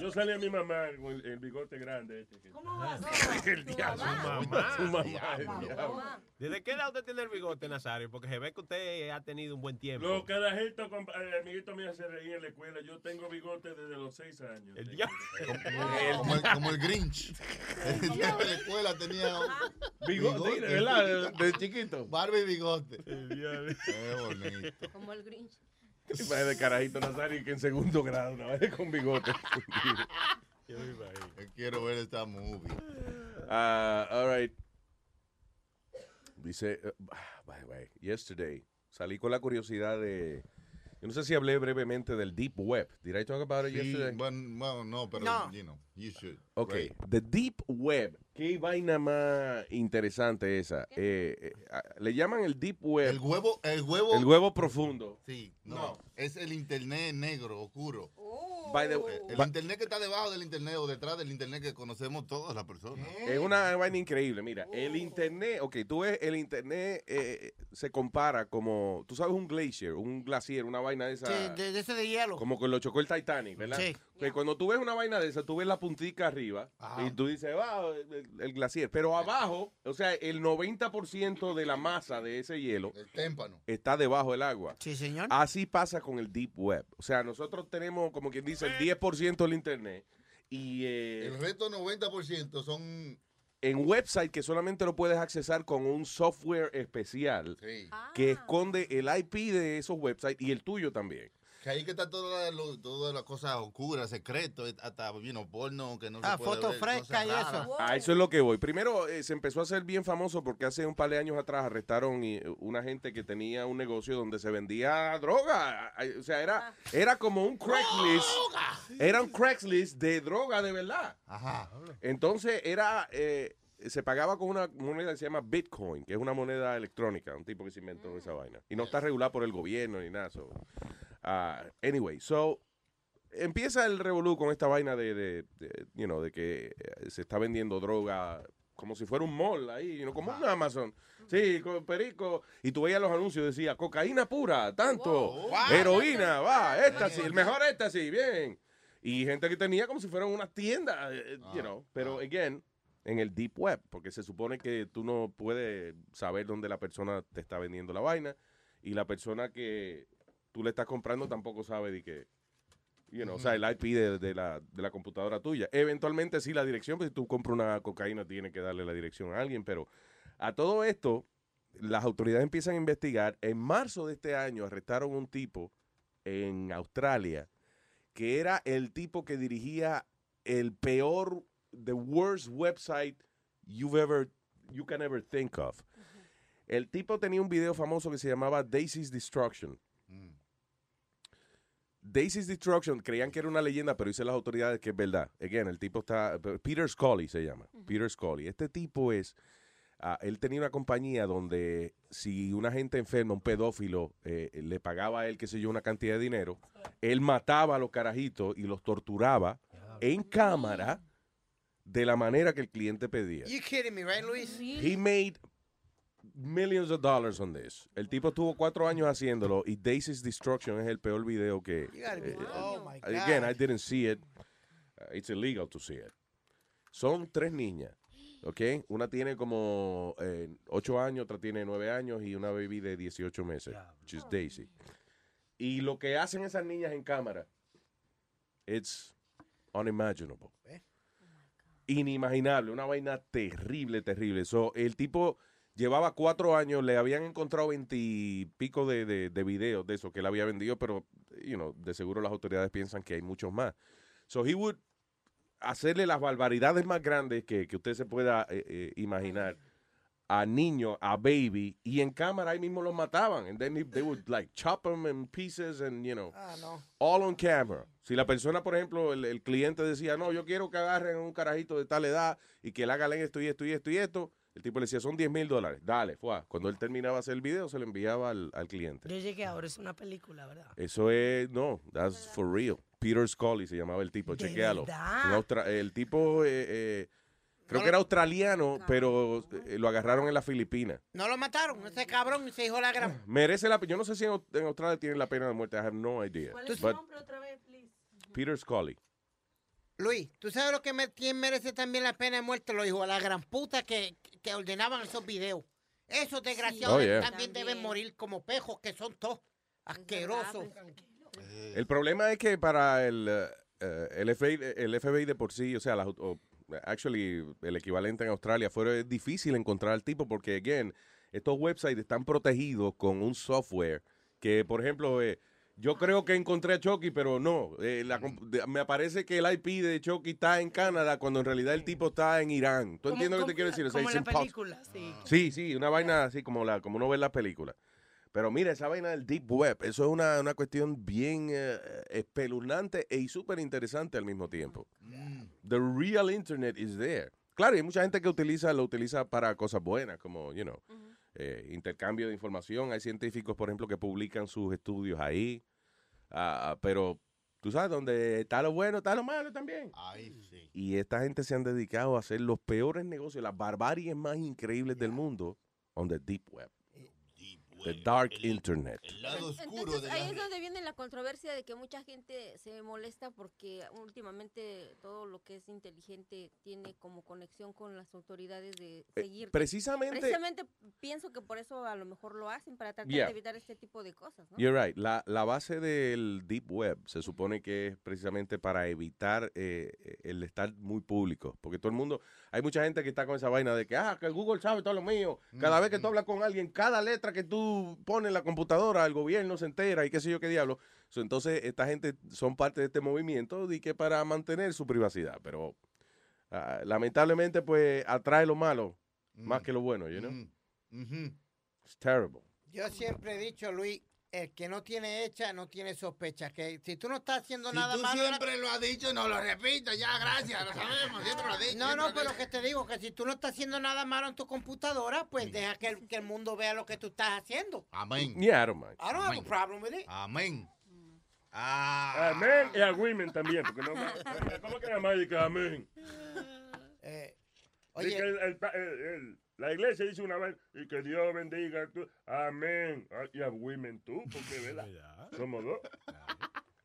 Yo salí a mi mamá con el, el bigote grande. Este, que- [LAUGHS] El diablo. Su mamá. Su mamá, el diablo. ¿Desde qué edad usted tiene el bigote, Nazario? Porque se ve que usted ha tenido un buen tiempo. Los carajitos, eh, amiguitos míos se reían en la escuela. Yo tengo bigote desde los seis años. El diablo. [LAUGHS] Como el, como el Grinch. [LAUGHS] El día de la escuela tenía Bigote, de verdad, de, de chiquito. Barba y bigote. Qué bonito. Como el Grinch. Vaya de carajito Nazario que en segundo grado, una vez con bigote. [LAUGHS] Yo quiero ver esta movie. Ah, all right. Dice, uh, by the way, yesterday salí con la curiosidad de. Yo no sé si hablé brevemente del Deep Web. Did I talk about it Sí, yesterday? bueno, bueno, no, pero, No. you know, you should. Ok, Right. the Deep Web. Qué vaina más interesante esa. Eh, eh, ah, le llaman el Deep Web. El huevo, el huevo. El huevo profundo. Sí, no, Es el internet negro, oscuro. By the- el by- internet que está debajo del internet o detrás del internet que conocemos todas las personas. Es una vaina increíble. Mira, el internet, ok, tú ves, el internet eh, se compara como, tú sabes, un glacier, un glacier, una vaina de esa. Sí, de, de ese de hielo. Como que lo chocó el Titanic, ¿verdad? Sí. Que cuando tú ves una vaina de esa, tú ves la puntica arriba y tú dices, va, el, el glaciar. Pero abajo, o sea, el 90% de la masa de ese hielo El témpano. está debajo del agua. Sí, señor. Así pasa con el Deep Web. O sea, nosotros tenemos, como quien dice, el 10% del Internet. Y eh, El resto 90% son en website que solamente lo puedes accesar con un software especial Sí. que esconde el IP de esos websites y el tuyo también. Que ahí que está toda lo- todas las cosas oscuras, secretos, hasta you know, porno que no Ah, se puede foto ver, fresca y eso. raras. A eso es lo que voy. Primero, eh, se empezó a hacer bien famoso porque hace un par de años atrás arrestaron y, eh, una gente que tenía un negocio donde se vendía droga. O sea, era, era como un Craigslist. Era un Craigslist de droga de verdad. Ajá. Entonces, era... eh, se pagaba con una moneda que se llama Bitcoin, que es una moneda electrónica, un tipo que se inventó esa vaina. Y no está regulada por el gobierno ni nada. so. Ah, anyway, so empieza el revolú con esta vaina de, de, de, you know, de que eh, se está vendiendo droga como si fuera un mall ahí, you know, como un Amazon. Sí, con perico. Y tú veías los anuncios, decía cocaína pura, tanto. Heroína, va, éxtasis, el mejor éxtasis, bien. Y gente que tenía como si fueran unas tiendas, eh, you know. Pero, again, en el deep web, porque se supone que tú no puedes saber dónde la persona te está vendiendo la vaina y la persona que tú le estás comprando tampoco sabe de que, you know, o sea, el IP de, de la, de la computadora tuya. Eventualmente sí la dirección, pues si tú compras una cocaína tienes que darle la dirección a alguien, pero a todo esto las autoridades empiezan a investigar. En marzo de este año arrestaron un tipo en Australia que era el tipo que dirigía el peor, the worst website you've ever, you can ever think of. El tipo tenía un video famoso que se llamaba Daisy's Destruction. Daisy's Destruction creían que era una leyenda, pero dicen las autoridades que es verdad. Again, el tipo está. Peter Scully se llama. Peter Scully. Este tipo es. ah, él tenía una compañía donde si una gente enferma, un pedófilo, eh, le pagaba a él, qué sé yo, una cantidad de dinero, él mataba a los carajitos y los torturaba en cámara de la manera que el cliente pedía. You kidding me, right, Luis? He made millions of dollars on this. El tipo estuvo cuatro años haciéndolo y Daisy's Destruction es el peor video que. You gotta be- eh, oh, my Again, God. I didn't see it. Uh, it's illegal to see it. Son tres niñas, ¿ok? Una tiene como eh, ocho años, otra tiene nueve años y una baby de 18 meses, which is Daisy. Y lo que hacen esas niñas en cámara, it's unimaginable inimaginable, una vaina terrible, terrible. So, el tipo llevaba cuatro años, le habían encontrado veintipico de, de, de videos de eso que él había vendido, pero, you know, de seguro las autoridades piensan que hay muchos más. So, he would hacerle las barbaridades más grandes que, que usted se pueda eh, eh, imaginar a niños, a baby, y en cámara ahí mismo los mataban. And then he- they would like chop them in pieces and, you know, Ah, no. all on camera. Si la persona, por ejemplo, el, el cliente decía, no, yo quiero que agarren un carajito de tal edad y que le hagan esto y esto y esto y esto, el tipo le decía, son 10 mil dólares. Dale, fue. Cuando él terminaba de hacer el video, se lo enviaba al, al cliente. Yo llegué ahora, es una película, ¿verdad? Eso es, no, that's for real. Peter Scully se llamaba el tipo, ¿De chequealo. verdad? El tipo, eh, eh, creo que era australiano, pero eh, lo agarraron en las Filipinas. No lo mataron, ese cabrón se dijo la gran. [GASPS] Merece la Yo no sé si en, Au- en Australia tienen la pena de muerte. I have no idea. ¿Cuál es su But nombre otra vez, please? Peter Scully. Luis, ¿tú sabes lo que me, quién merece también la pena de muerte? Los hijos de la gran puta que, que ordenaban esos videos. Esos desgraciados Oh, yeah. también deben morir como pejos que son todos asquerosos. El problema es que para el, eh, el, FBI, el FBI de por sí, o sea, las, o, actually, el equivalente en Australia, fue difícil encontrar al tipo porque, again, estos websites están protegidos con un software que, por ejemplo, eh, yo creo que encontré a Chucky, pero no. eh, la me aparece que el IP de Chucky está en Canadá cuando en realidad el tipo está en Irán. ¿Tú entiendes lo que te quiero decir? O sea, Como la película, sí. Sí, sí, una vaina así como la como uno ve en las películas. Pero mira, esa vaina del Deep Web, eso es una, una cuestión bien eh, espeluznante e súper interesante al mismo tiempo. The real internet is there. Claro, y hay mucha gente que utiliza, lo utiliza para cosas buenas, como, you know, eh, intercambio de información. Hay científicos, por ejemplo, que publican sus estudios ahí. Ah, pero tú sabes, donde está lo bueno, está lo malo también. Y esta gente se han dedicado a hacer los peores negocios, las barbaries más increíbles del mundo on the deep web. The dark internet. Entonces, ahí es donde viene la controversia de que mucha gente se molesta porque últimamente todo lo que es inteligente tiene como conexión con las autoridades de seguir. Eh, precisamente- Precisamente pienso que por eso a lo mejor lo hacen, para tratar Yeah. de evitar este tipo de cosas, ¿no? You're right. La, la base del deep web se supone que es precisamente para evitar eh, el estar muy público. Porque todo el mundo, hay mucha gente que está con esa vaina de que, ah, que Google sabe todo lo mío. Cada vez que tú hablas con alguien, cada letra que tú pones en la computadora, el gobierno se entera y qué sé yo qué diablo. So, entonces, esta gente son parte de este movimiento y que para mantener su privacidad. Pero ah, lamentablemente, pues, atrae lo malo más que lo bueno, you know? It's terrible. Yo siempre he dicho, Luis, el que no tiene hecha no tiene sospecha. Que si tú no estás haciendo Si nada tú malo. siempre lo has dicho, no lo repitas, ya, gracias, lo sabemos, siempre lo has dicho. No, no, lo pero dicho. que te digo que si tú no estás haciendo nada malo en tu computadora, pues deja que el, que el mundo vea lo que tú estás haciendo. Amén. Yeah, I don't mind. I don't have a problem with it. Amén. Amén y a women también, porque no ¿Cómo que nada más amén? Eh, oye. que el- el pa- el- el- la iglesia dice una vez y que Dios bendiga tú. Amén. Y a women tú, porque ¿verdad? [LAUGHS] Somos dos.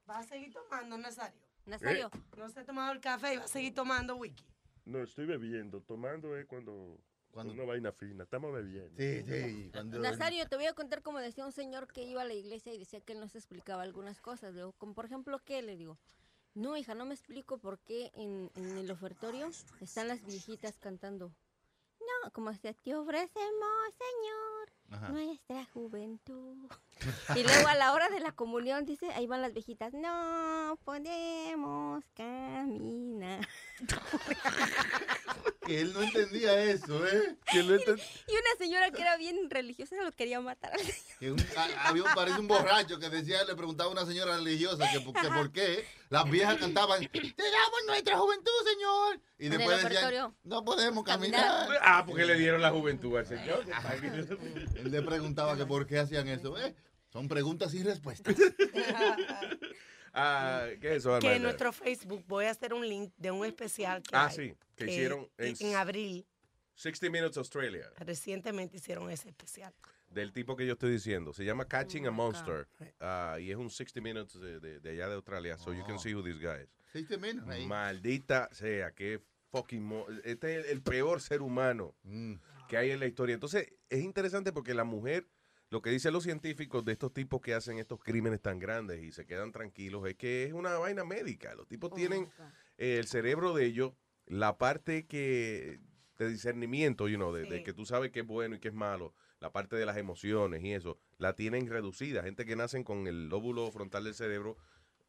¿Va a seguir tomando, Nazario? Nazario. No se ha tomado el café y va a seguir tomando wiki. No, estoy bebiendo. Tomando es cuando, cuando una vaina fina. Estamos bebiendo. Sí, sí. Cuando... Nazario, te voy a contar como decía un señor que iba a la iglesia y decía que él nos explicaba algunas cosas. Digo, como por ejemplo, ¿qué? Le digo, no, hija, no me explico por qué en, en el ofertorio están las viejitas cantando. Como se te ofrecemos, Señor, Ajá. nuestra juventud. [LAUGHS] Y luego a la hora de la comunión, dice, ahí van las viejitas, no podemos caminar. [LAUGHS] Que él no entendía eso, ¿eh? Que él Y una señora que era bien religiosa lo quería matar al señor. que un- a- había un, parece un borracho que decía, le preguntaba a una señora religiosa que, por- que por qué las viejas cantaban, te damos nuestra juventud, señor. Y En después decían, no podemos caminar. Ah, porque le dieron la juventud al señor. [LAUGHS] Él le preguntaba que por qué hacían eso. ¿eh? Son preguntas y respuestas. [LAUGHS] Ah, ¿Qué es eso, Que Amanda? en nuestro Facebook voy a hacer un link de un especial que Ah, hay, sí, que hicieron en- en abril. 60 Minutes Australia. Recientemente hicieron ese especial. Del tipo que yo estoy diciendo. Se llama Catching a Monster. Ah, y es un 60 Minutes de, de- de allá de Australia. So you can see who these guys. 60 Minutes. Maldita sea, qué fucking. mo- este es el peor ser humano Mm. Que hay en la historia. Entonces, es interesante porque la mujer, lo que dicen los científicos de estos tipos que hacen estos crímenes tan grandes y se quedan tranquilos, es que es una vaina médica. Los tipos tienen eh, el cerebro de ellos, la parte que de discernimiento, you know, de, de que tú sabes qué es bueno y qué es malo, la parte de las emociones y eso, la tienen reducida. Gente que nacen con el lóbulo frontal del cerebro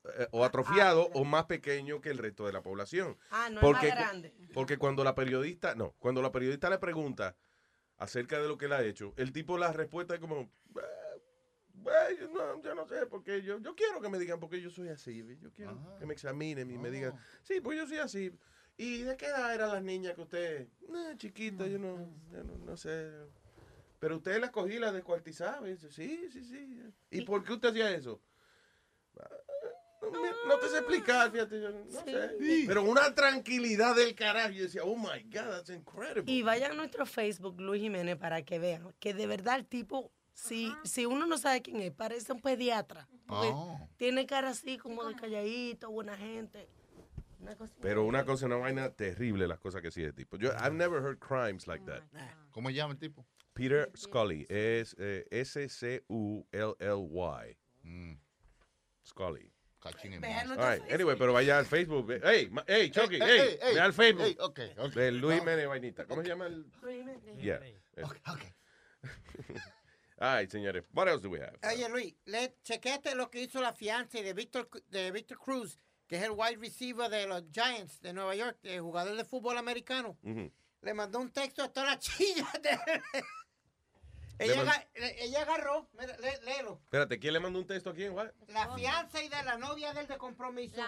eh, o atrofiado o más pequeño que el resto de la población. Ah, no Porque es más grande. Porque cuando la periodista, no, cuando la periodista le pregunta acerca de lo que él ha hecho, el tipo la respuesta es como, "Eh, eh, yo, no, yo no sé, porque yo, yo quiero que me digan porque yo soy así, yo quiero que me examinen y me digan, sí, pues yo soy así. ¿Y de qué edad eran las niñas que usted, no, chiquita, yo no, yo no, no sé. Pero usted las cogí, las descuartizaba. Y dice, sí, sí, sí. ¿Y por qué usted hacía eso? No, te sé explicar, fíjate, yo no sé. Pero una tranquilidad del carajo. Yo decía, oh my God, that's incredible. Y vayan a nuestro Facebook, Luis Jiménez, para que vean que de verdad el tipo, si, si uno no sabe quién es, parece un pediatra. Oh. tiene cara así como de calladito, buena gente. Una cosa Pero una cosa, una vaina terrible, las cosas que hacía el tipo. Yo, I've never heard crimes like that. ¿Cómo se llama el tipo? Peter Scully. Es eh, S-C-U-L-L-Y. Scully. Vean All right, Anyway, pero vaya al Facebook. Hey, hey, Chucky, Hey, hey, hey, hey, ve al Facebook. hey, ok, ok. De Luis. Jiménez Vainita. ¿Cómo se llama el...? Yeah. All right, [LAUGHS] señores. What else do we have? Oye, Luis, le, chequete lo que hizo la fianza de Víctor de Víctor Cruz, que es el wide receiver de los Giants de Nueva York, el jugador de fútbol americano. Ujú. Le mandó un texto a todas las [LAUGHS] chillas de... Ella, man- ella agarró, mira, lé- léelo. Espérate, ¿quién le mandó un texto a quién? What? La fianza y de la novia del de compromiso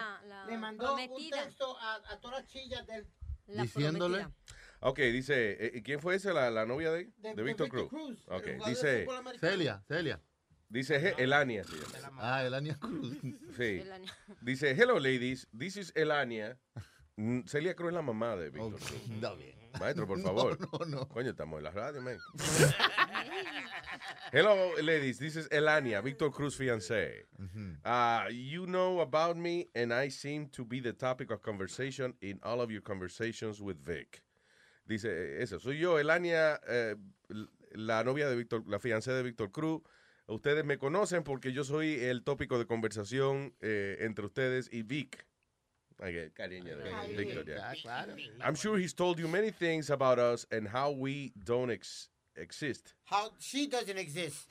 le mandó un prometida. texto a, a todas las chillas del... Diciéndole. Ok, dice, eh, ¿y ¿quién fue esa? La, la novia de, De- de de Víctor Cruz. Cruz, Ok, dice. Celia, Celia. dice Elania. se llama. Ah, Elania Cruz. [LAUGHS] Sí. Elania. Dice, hello ladies, this is Elania. Celia Cruz es la mamá de Víctor Cruz. Está bien. Maestro, por [LAUGHS] favor. no, no. Coño, estamos en la radio, man. Hello, ladies. This is Elania, Víctor Cruz fiancé. Uh, you know about me, and I seem to be the topic of conversation in all of your conversations with Vic. Dice, eh, eso, soy yo, Elania, eh, la novia de Víctor, la fiancé de Víctor Cruz. Ustedes me conocen porque yo soy el tópico de conversación eh, entre ustedes y Vic. Cariño de claro. I'm sure he's told you many things about us and how we don't ex- exist. How she doesn't exist.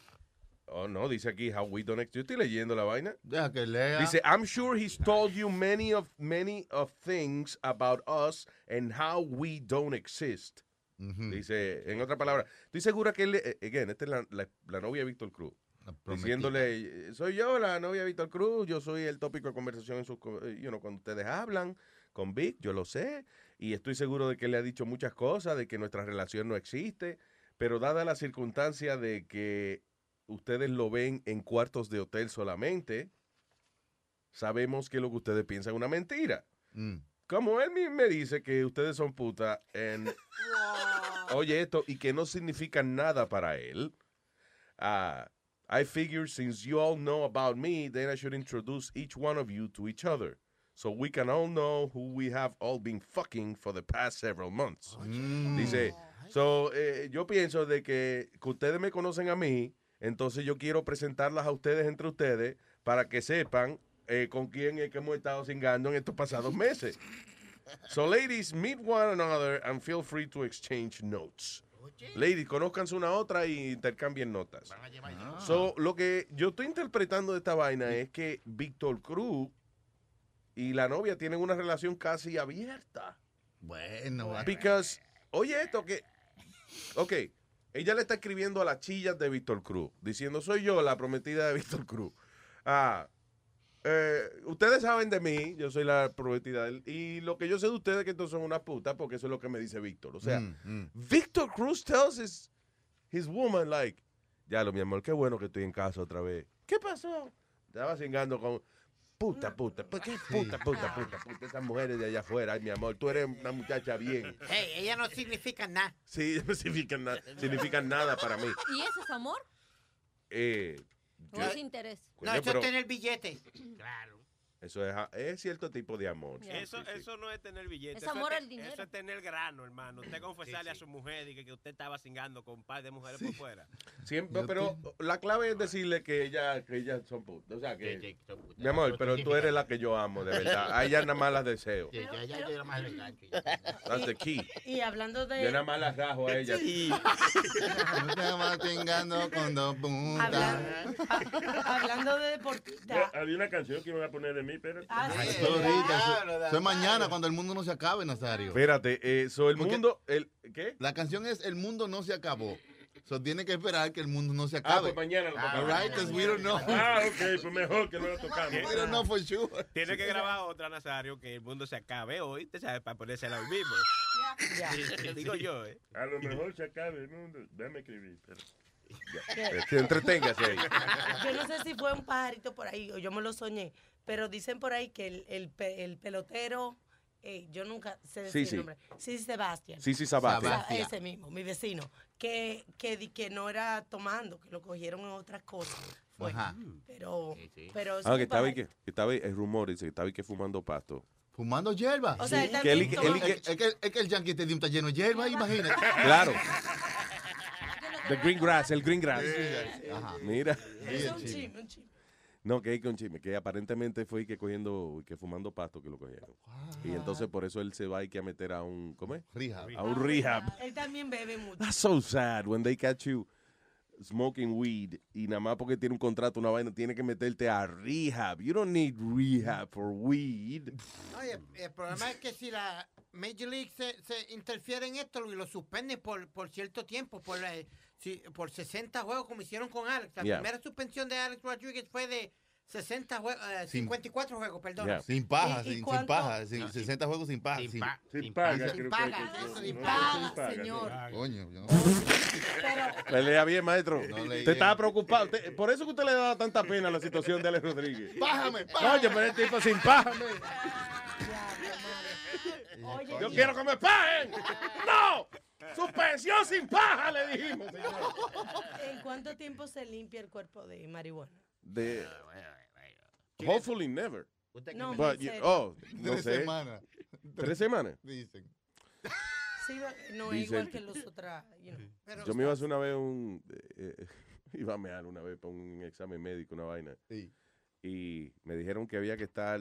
Oh, no, dice aquí how we don't exist. Yo estoy leyendo la vaina. Deja que lea. Dice, I'm sure he's told you many of many of things about us and how we don't exist. Dice, en otra palabra, estoy segura que él, eh, again, esta es la, la- la novia de Víctor Cruz. Diciéndole, soy yo la novia de Víctor Cruz, yo soy el tópico de conversación en sus, eh, you know, cuando ustedes hablan con Vic, yo lo sé, y estoy seguro de que le ha dicho muchas cosas, de que nuestra relación no existe, pero dada la circunstancia de que ustedes lo ven en cuartos de hotel solamente, sabemos que lo que ustedes piensan es una mentira. Como él mismo me dice que ustedes son puta, en, [LAUGHS] oye esto, y que no significa nada para él. Ah, I figure since you all know about me, then I should introduce each one of you to each other. so we can all know who we have all been fucking for the past several months. Dice, so, eh, yo pienso de que, que ustedes me conocen a mí, entonces yo quiero presentarlas a ustedes entre ustedes para que sepan eh, con quién es que hemos estado cingando en estos pasados meses. So, ladies, meet one another and feel free to exchange notes. Ladies, conozcanse una a otra y intercambien notas. So, lo que yo estoy interpretando de esta vaina es que Víctor Cruz y la novia tienen una relación casi abierta. Bueno, Because, oye esto que, ok, ella le está escribiendo a las chillas de Víctor Cruz, diciendo, soy yo la prometida de Víctor Cruz. Ah, eh, ustedes saben de mí, yo soy la prometida y lo que yo sé de ustedes es que estos son unas putas, porque eso es lo que me dice Víctor. O sea, Mm, mm. Víctor Cruz tells his, his woman, like, ya lo, mi amor, qué bueno que estoy en casa otra vez. ¿Qué pasó? Estaba cingando con, puta, puta, ¿por qué [LAUGHS] puta, puta, puta, puta? Esas mujeres de allá afuera, ay, mi amor, tú eres una muchacha bien. Hey, ella no significa nada. Sí, [LAUGHS] no significan, na- significan nada para mí. ¿Y eso es amor Eh, yo- es interés? No, eso es tener billete. Claro. Eso es, es cierto tipo de amor. Eso, sí, sí. eso no es tener billete. Es eso amor al dinero. Eso es tener grano, hermano. Usted confesarle a su mujer y que, que usted estaba cingando con un par de mujeres por fuera. Siempre, pero la clave es decirle que ella, que ellas son putas. O sea, que, mi amor, pero tú eres la que yo amo, de verdad. A ella nada más las deseo. Yo era más. That's the key. Y hablando Yo de. nada más las rajo a ella. No te vas chingando con dos puntas. [LAUGHS] Hablando de deportista. Había una canción que iba a poner de mí, pero. Ah, sí. Eso ahorita, eso- eso es mañana cuando el mundo no se acabe, Nazario. Espérate, eh, so el Porque- mundo, el, ¿qué? La canción es El mundo no se acabó. So tiene que esperar que el mundo no se Ah, acabe. pues mañana lo All tocamos. right, 'cause we don't know. Ah, ok, pues mejor que no lo tocamos. [LAUGHS] We don't know for sure. Tiene que grabar otra, Nazario, que el mundo se acabe hoy, te sabes, para ponérsela hoy mismo. Digo yo, ¿eh? A lo mejor se acabe el mundo. Déjame escribir. pero- Este, entreténgase ahí. Yo no sé si fue un pajarito por ahí o yo me lo soñé, pero dicen por ahí que el, el, pe- el pelotero, eh, yo nunca sé decir Sí, sí. el nombre, sí, Sebastián. Sí, sí, Sabastian. Sa- Ese mismo, mi vecino, que, que, di- que no era tomando, que lo cogieron en otras cosas. Fue. Ajá. Pero, pero Ah, que estaba ahí que, que estaba ahí, el rumor dice que estaba ahí que fumando pasto. Fumando hierba. O sea, él Que él- él- que- Es, que, es que el Yankee Stadium está lleno de hierba, imagínate. Claro. [LAUGHS] The green grass, el green grass. Ajá. Mira. Es un chisme, un chisme. No, que hay que un chisme, que aparentemente fue que cogiendo, que fumando pasto que lo cogieron. Y entonces por eso él se va y que a meter a un, ¿cómo es? Rehab. A un rehab. Él también bebe mucho. That's so sad when they catch you smoking weed y nada más porque tiene un contrato, una vaina, tiene que meterte a rehab. You don't need rehab for weed. Oye, el problema es que si la Major League se, se interfiere en esto y lo suspenden por, por cierto tiempo, por, eh, si- por 60 juegos como hicieron con Alex. La Yeah. primera suspensión de Alex Rodriguez fue de 60 juegos, Sin- 54 juegos, perdón. Yeah. Sin paja, ¿Y- y sin, sin paja. sin- 60 juegos sin paja. Sin sin- pa- Sin paga, Sin paga, sin señor. Coño, yo no- Pero, Le lea bien, maestro. No leí Te estaba bien. preocupado. Por eso que usted le daba tanta pena a la situación de Alex Rodríguez. Pájame, pájame. Oye, pero el tipo sin pájame. oye, Yo quiero que me paguen. ¡No! ¡Suspensión sin paja! Le dijimos, señor. [LAUGHS] ¿en cuánto tiempo se limpia el cuerpo de marihuana? De, hopefully never. Usted No, me- But, en you- serio. oh, no Tres sé. semanas. ¿Tres semanas? Dicen. Sí, no es igual que los otros. you know. Pero- Yo me iba a hacer una vez un... eh, eh, [LAUGHS] iba a mear una vez para un examen médico, una vaina. Sí. Y me dijeron que había que estar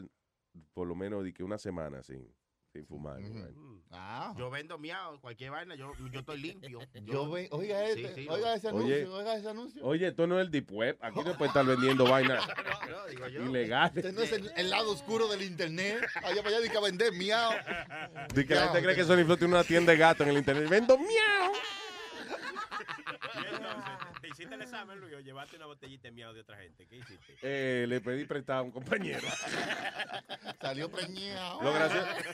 por lo menos de que una semana sin, sin fumar. ¿no? Ah. Yo vendo miau, cualquier vaina, yo, yo estoy limpio. [LAUGHS] Yo ve, oiga Sí, este, sí, oiga ese Oye. anuncio, oiga ese anuncio. Oye, esto no es el Deep Web. Aquí no puede estar vendiendo vainas [LAUGHS] No, no, digo yo. ilegales. Este no es el, el lado oscuro del internet. Allá para allá de que a vender miau. [LAUGHS] De que la gente cree que Sony Flow tiene una tienda de gato en el internet. Vendo miau. Y entonces, ¿te hiciste el examen, Luis, o llevaste una botellita de miau de otra gente? ¿Qué hiciste? Eh, le pedí prestado a un compañero. [LAUGHS] Salió preñado.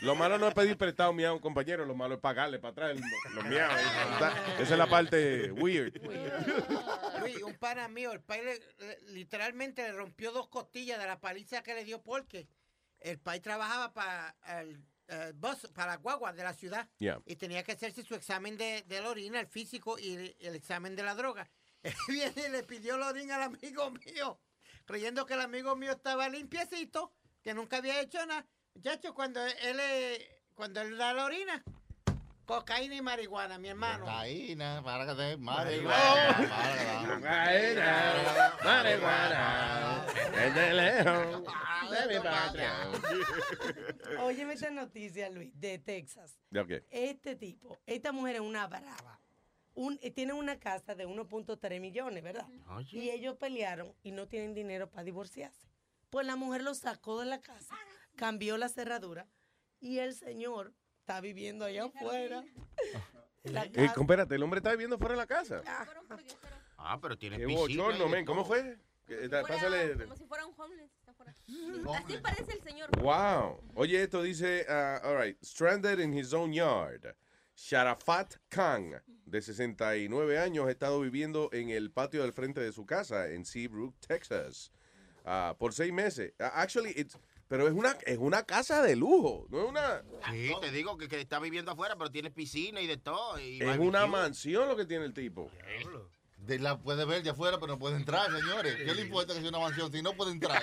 Lo, malo no es pedir prestado miau a un compañero, lo malo es pagarle para atrás los, los miau. Esa es la parte weird. Luis, un pana mío, el país literalmente le rompió dos costillas de la paliza que le dio porque el país trabajaba para el, bus, para la guagua de la ciudad Yeah. y tenía que hacerse su examen de, de la orina, el físico y el, el examen de la droga. Él [LAUGHS] viene y le pidió la orina al amigo mío, creyendo que el amigo mío estaba limpiecito, que nunca había hecho nada. Muchacho, cuando él, eh, cuando él da la orina, cocaína y marihuana, mi hermano. Cocaína, para que Marihuana. Cocaína, marihuana, desde lejos de mi patria. Óyeme esta noticia, Luis, de Texas. ¿De qué? Este tipo, esta mujer es una brava. Un, eh, tiene una casa de 1.3 millones, ¿verdad? Y ellos pelearon y no tienen dinero para divorciarse. Pues la mujer lo sacó de la casa, cambió la cerradura y el señor está viviendo allá afuera. La Eh, casa- espérate, el hombre está viviendo fuera de la casa. Ah, pero tiene Qué bochorno, men. ¿Cómo fue? Eh, da- Pásale. Como si fuera un homeless. está fuera. Así parece el señor. Wow. Oye, esto dice, uh, all right, stranded in his own yard. Sharafat Khan, de 69 años, ha estado viviendo en el patio del frente de su casa en Seabrook, Texas, ah, por seis meses. Ah, actually, it's, pero es una, es una casa de lujo, no es una, Sí, te digo que, que está viviendo afuera, pero tiene piscina y de todo. Y es una mansión lo que tiene el tipo. De la puede ver de afuera, pero no puede entrar, señores. ¿Qué le importa que sea una mansión si no puede entrar?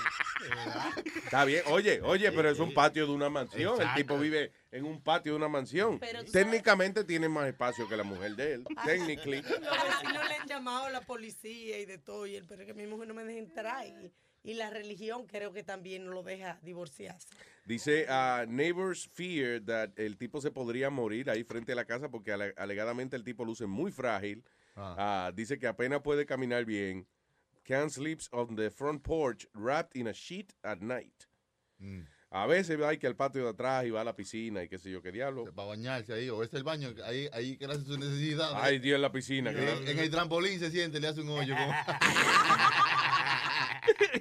Está bien, oye, oye, pero es un patio de una mansión. El tipo vive en un patio de una mansión. Pero Técnicamente tiene más espacio que la mujer de él. [LAUGHS] Technically. Los vecinos le han llamado a la policía y de todo, y él, pero es que mi mujer no me deja entrar. Y, y la religión creo que también no lo deja divorciarse. Dice, uh, neighbors fear that el tipo se podría morir ahí frente a la casa porque ale- alegadamente el tipo luce muy frágil. Ah, dice que apenas puede caminar bien. Can't sleeps on the front porch wrapped in a sheet at night. A veces va que al patio de atrás y va a la piscina y qué sé yo qué diablo. Para bañarse ahí, o es el baño, ahí, ahí que le hace su necesidad. Ay, Dios, en la piscina. En, el trampolín se siente, le hace un hoyo. como- [LAUGHS]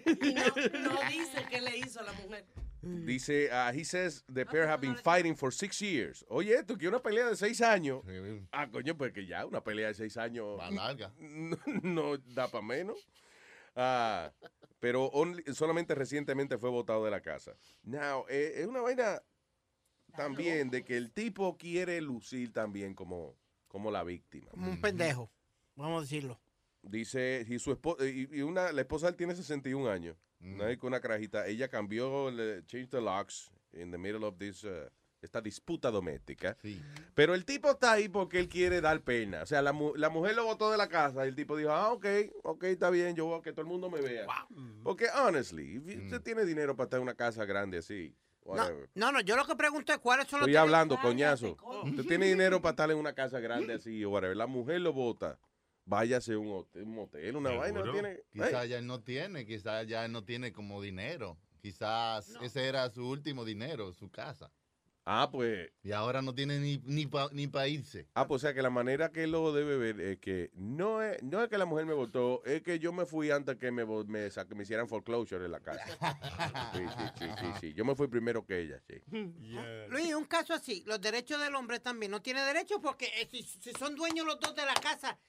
Y no, no dice qué le hizo a la mujer. Dice, uh, he says the pair have been fighting for six years. Oye, esto que una pelea de seis años. Ah, coño, pues que ya una pelea de seis años. Va larga. [LAUGHS] No, no da para menos. Ah, pero only- solamente recientemente fue votado de la casa. Now, eh, es una vaina también de que el tipo quiere lucir también como, como la víctima. Como un pendejo, vamos a decirlo. Dice, y su esposa, y, una, la esposa de él tiene 61 años. Una vez con una carajita. Ella cambió, le, changed the locks in the middle of this, uh, esta disputa doméstica. Pero el tipo está ahí porque él quiere dar pena. O sea, la, mu- la mujer lo botó de la casa y el tipo dijo, ah, ok, ok, está bien, yo voy a que todo el mundo me vea. Porque, honestly, if usted tiene dinero para estar en una casa grande así, No, no, no, yo lo que pregunto es cuáles son los Estoy que- hablando, coñazo. Usted tiene dinero para estar en una casa grande así o whatever. La mujer lo bota. Váyase a un, hotel, un motel, una vaina. no tiene. Quizás ya él no tiene, quizás ya él no tiene como dinero. Quizás ese era su último dinero, su casa. Ah, pues. Y ahora no tiene ni, ni para ni pa irse. Ah, pues o sea que la manera que él lo debe ver es que no es, no es que la mujer me votó, es que yo me fui antes que me, me, que me hicieran foreclosure en la casa. [LAUGHS] Sí, sí, sí, sí, sí. Yo me fui primero que ella, sí. [LAUGHS] Luis, un caso así, los derechos del hombre también no tiene derechos porque eh, si, si son dueños los dos de la casa,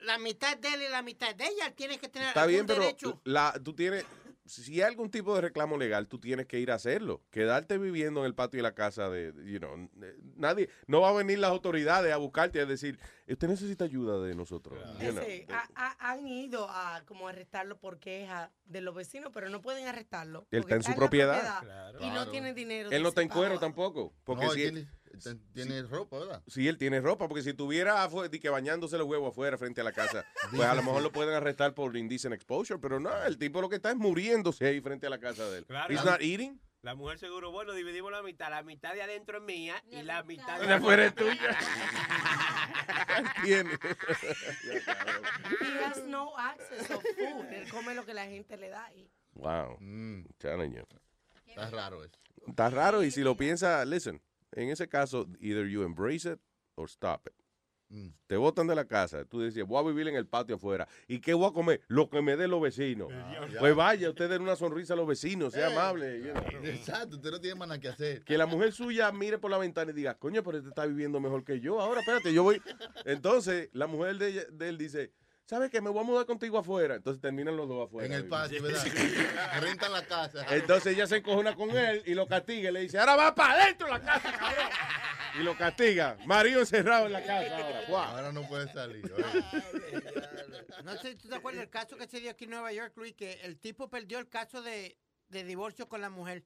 la mitad de él y la mitad de ella, él tiene que tener Está algún bien, pero derecho. la, tú tienes, si hay algún tipo de reclamo legal, tú tienes que ir a hacerlo. Quedarte viviendo en el patio de la casa de, you know, eh, nadie, no va a venir las autoridades a buscarte y a decir, usted necesita ayuda de nosotros. you know. Ha- han ido a como arrestarlo por queja de los vecinos, pero no pueden arrestarlo. Él está en su propiedad. Y no tiene dinero. Él no está en cuero tampoco. Porque No, si él tiene, tiene ropa, ¿verdad? Sí, él tiene ropa, porque si tuviera que bañándose los huevos afuera frente a la casa, [LAUGHS] pues a lo mejor lo pueden arrestar por indecent exposure, pero no, el tipo lo que está es muriéndose ahí frente a la casa de él. Claro. He's not eating. La mujer seguro, bueno, dividimos la mitad. La mitad de adentro es mía y la mitad De afuera es tuya. [LAUGHS] Tiene. He has no access of food. Él come lo que la gente le da. Y Wow. Telling you. Está raro eso. Está raro y si lo piensa, listen, en ese caso, either you embrace it or stop it. Te botan de la casa, tú dices, voy a vivir en el patio afuera. ¿Y qué voy a comer? Lo que me dé los vecinos. Pues vaya, usted den una sonrisa a los vecinos, sea Eh, amable. Exacto, usted no tiene más nada que hacer. Que la mujer suya mire por la ventana y diga, coño, pero este está viviendo mejor que yo. Ahora, espérate, yo voy. Entonces, la mujer de, ella- de él dice, ¿sabes qué? Me voy a mudar contigo afuera. Entonces terminan los dos afuera. En el patio, ¿verdad? [LAUGHS] Rentan la casa. Entonces ella se encojona con él y lo castiga y le dice, ahora va para adentro de la casa, cabrón. Y lo castiga. Marido encerrado en la casa ahora. Wow. Ahora no puede salir. No sé si tú te acuerdas del caso que se dio aquí en Nueva York, Luis, que el tipo perdió el caso de, de divorcio con la mujer.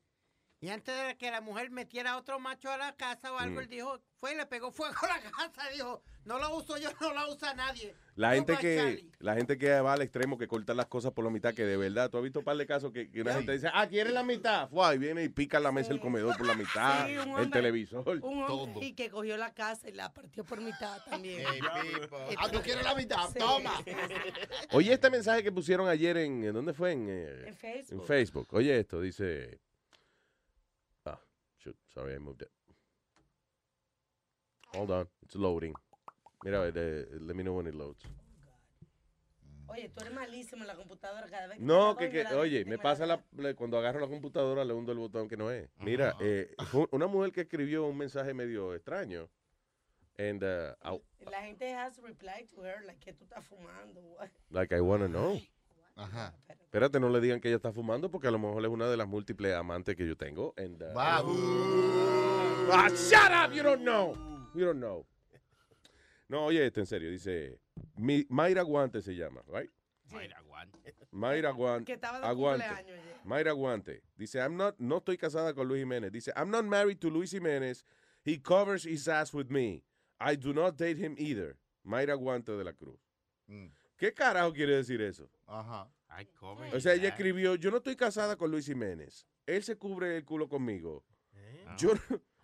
Y antes de que la mujer metiera a otro macho a la casa o algo, Mm. él dijo, fue y le pegó fuego a la casa. Dijo, no lo uso yo, [LAUGHS] no lo usa nadie. La gente que Charlie. la gente que va al extremo que corta las cosas por la mitad, que de verdad, tú has visto un par de casos que, que una gente dice, ah, ¿quiere la mitad? Fua, y viene y pica la mesa el comedor por la mitad, [LAUGHS] Sí, el televisor, Un todo. y que cogió la casa y la partió por mitad también. Ah, ¿tú quieres la mitad? Sí. Toma. Oye, este mensaje que pusieron ayer en, ¿en ¿dónde fue? En, eh, En Facebook. en Facebook. Oye, esto dice, shoot, sorry, I moved it. Hold on, it's loading. Mira, eh, let me know when it loads. Oye, tú eres malísimo en la computadora cada vez que No, que, oye, me pasa la, le- cuando agarro la computadora le hundo el botón que no es. Mira, eh, fue una mujer que escribió un mensaje medio extraño. And, uh, La gente has replied to her like que tú estás fumando. what? like, I wanna know. Ajá. Espérate, no le digan que ella está fumando porque a lo mejor es una de las múltiples amantes que yo tengo. And, uh, Ah, shut up, you don't know. You don't know. No, oye, esto en serio. Dice, Mi- Mayra Guante se llama, right? Mayra Guante. Mayra Guante. Que estaba de Aguante. cumpleaños. Mayra Guante. Dice, I'm not, no estoy casada con Luis Jiménez. Dice, I'm not married to Luis Jiménez. He covers his ass with me. I do not date him either. Mayra Guante de la Cruz. ¿Qué carajo quiere decir eso? Ajá. Ay. O sea, ella escribió, yo no estoy casada con Luis Jiménez. Él se cubre el culo conmigo. Yo,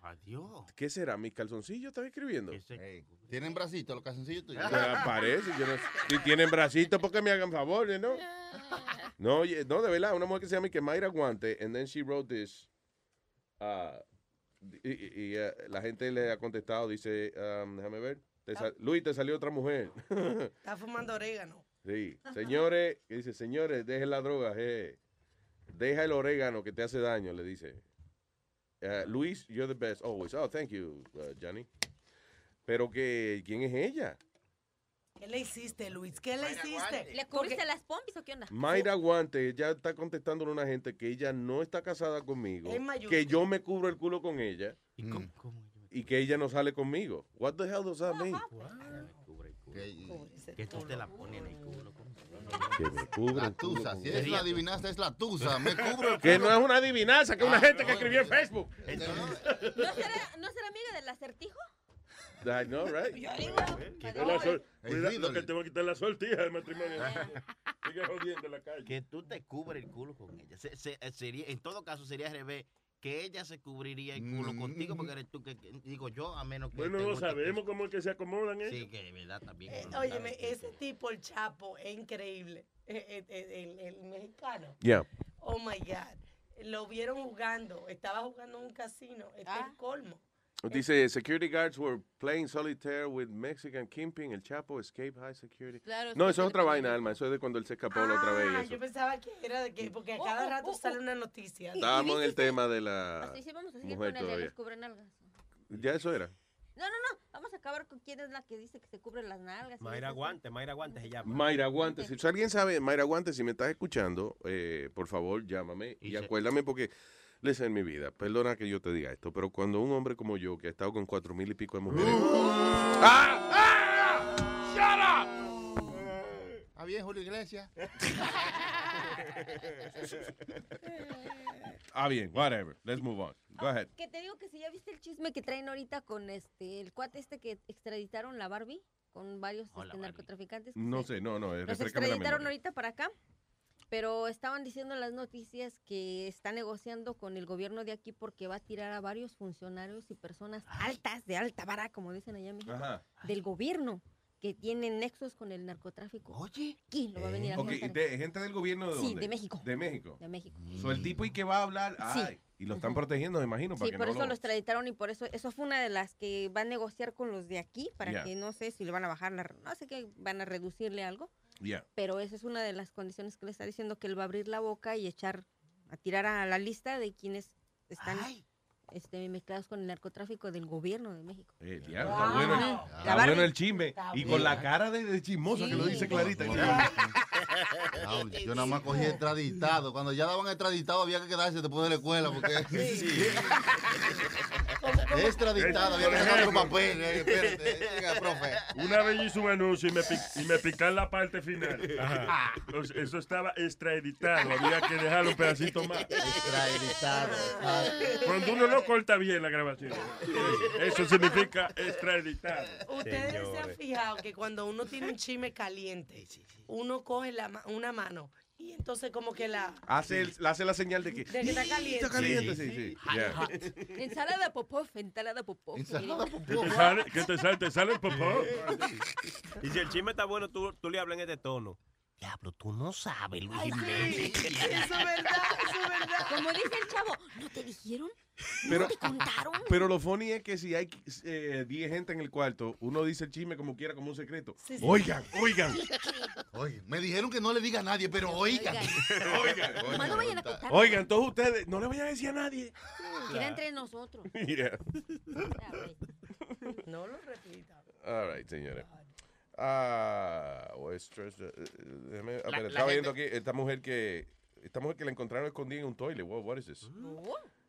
Adiós. ¿qué será? ¿Mis calzoncillos estaba escribiendo? ¿Tienen bracito los calzoncillos tuyos? Ah, Parece, yo no. Si tienen bracitos, porque me hagan favores, ¿no? [LAUGHS] No, oye, no, de verdad, una mujer que se llama que Mayra Guante, and then she wrote this. ah, y y- y, eh, la gente le ha contestado, dice, um, déjame ver, te sal- Luis, te salió otra mujer. [LAUGHS] Está fumando orégano. sí, señores, [LAUGHS] que dice, señores, dejen la droga, je. deja el orégano que te hace daño, le dice. Uh, Luis, you're the best always. Oh, thank you, uh, Johnny. Pero que, ¿quién es ella? ¿Qué le hiciste, Luis? ¿Qué le hiciste? ¿Le cubriste las pompis o qué onda? Mayra Guante ya está contestándole a una gente que ella no está casada conmigo, que yo me cubro el culo con ella y que ella no sale conmigo. What the hell does that mean? Que tú te la pones en el culo. Que me cubre La el culo tusa. Si es la adivinanza, es la tusa. Me cubro el [LAUGHS] Que culo. no es una adivinanza, que es una gente que escribió en Facebook. ¿No será, ¿No será amiga del acertijo? I know, right? Yo digo, Es la sol- El Mira, riddle. lo que te va a quitar la sortija del matrimonio. [LAUGHS] Sigue jodiendo en la calle. Que tú te cubres el culo con ella. Se- se- sería, en todo caso, sería al revés. Que ella se cubriría el culo contigo porque eres tú que, que- digo yo, a menos que. Bueno, no sabemos cómo es que se acomodan ellos. Sí, que de verdad también. Eh, óyeme, ese tipo, el Chapo, es increíble. Eh, eh, eh, El, el mexicano. Yeah. Oh my God. Lo vieron jugando. Estaba jugando en un casino. Este es el colmo. Dice, security guards were playing solitaire with Mexican Kingpin. El Chapo escape high security. Claro, no, es eso es otra vaina, Alma. Eso es de cuando él se escapó la otra vez. Ah, eso. yo pensaba que era de que, porque a cada rato sale una noticia. Estábamos en el tema de la Así sí, vamos a seguir mujer con el de cubrenalgas. Ya eso era. No, no, no. Vamos a acabar con quién es la que dice que se cubre las nalgas. Mayra. Guante, Mayra Guante se llama. Mayra Guante. Si alguien sabe, Mayra Guante, si me estás escuchando, eh, por favor, llámame y, acuérdame porque, listen, en mi vida, perdona que yo te diga esto, pero cuando un hombre como yo, que ha estado con cuatro mil y pico de mujeres... ¡Ah! ¿Está bien, Julio Iglesias? [LAUGHS] Ah, bien, whatever. Let's move on. Go ahead. Que te digo que si ya viste el chisme que traen ahorita con este el cuate este que extraditaron la Barbie con varios este, narcotraficantes. No sé, no, no, eh, Los extraditaron ahorita para acá, pero estaban diciendo en las noticias que está negociando con el gobierno de aquí porque va a tirar a varios funcionarios y personas altas, de alta vara, como dicen allá en México, Ajá. del gobierno que tienen nexos con el narcotráfico. Oye, aquí lo va a venir a Ok, contar. de- gente del gobierno de Sí, dónde? de México. De México. De México. So, el tipo y que va a hablar, Sí. y lo están protegiendo, me imagino, para Sí, que por no eso lo... lo extraditaron y por eso, eso fue una de las que va a negociar con los de aquí para Yeah. que no sé si le van a bajar la, no sé que van a reducirle algo, Yeah. pero esa es una de las condiciones que le está diciendo que él va a abrir la boca y echar, a tirar a la lista de quienes están este, mezclados con el narcotráfico del gobierno de México. Eh, Wow. está bueno, el- La está Barbie. bueno el chisme. Está Y con la cara de, de chismosa que lo dice Sí. Clarita. [LAUGHS] Diablo, yo nada más cogí extraditado. Cuando ya daban extraditado había que quedarse después de la escuela porque [LAUGHS] extraditado había que sacar otro papel. eh, Espérate, venga, profe. Una vez hice un anuncio y me, y me pican la parte final. Eso estaba extraeditado, había que dejarlo un pedacito más. Extraeditado. Cuando uno no corta bien la grabación, eso significa extraeditado. Ustedes se han fijado que cuando uno tiene un chisme caliente, uno coge la una mano y entonces como que la... Hace, el- hace la señal de que. De que está caliente. Está caliente, sí, sí. Yeah. [LAUGHS] Ensalada popó, ensalada popó. Ensalada ¿Qué te sale? ¿Qué te sale? ¿Te sale el popó? Y si el chisme está bueno, tú, tú le hablas en este tono. Diablo, tú no sabes, Luis Ay, sí. Eso es verdad, eso es verdad. Como dice el chavo, ¿no te dijeron? Pero, ¿No te contaron? pero lo funny es que si hay eh, 10 gente en el cuarto, uno dice el chisme como quiera, como un secreto. Sí, sí. Oigan, oigan. Oye, me dijeron que no le diga a nadie, pero oigan. Oigan. [LAUGHS] Más no vayan a contar. Oigan, todos ustedes, no le vayan a decir a nadie. Queda entre nosotros. [LAUGHS] Yeah. No lo repita. All right, señores. Ah, Westeros, eh, eh, déjame- La- pero la estaba viendo aquí esta mujer que esta mujer que la encontraron escondida en un toilet. Wow, what is this?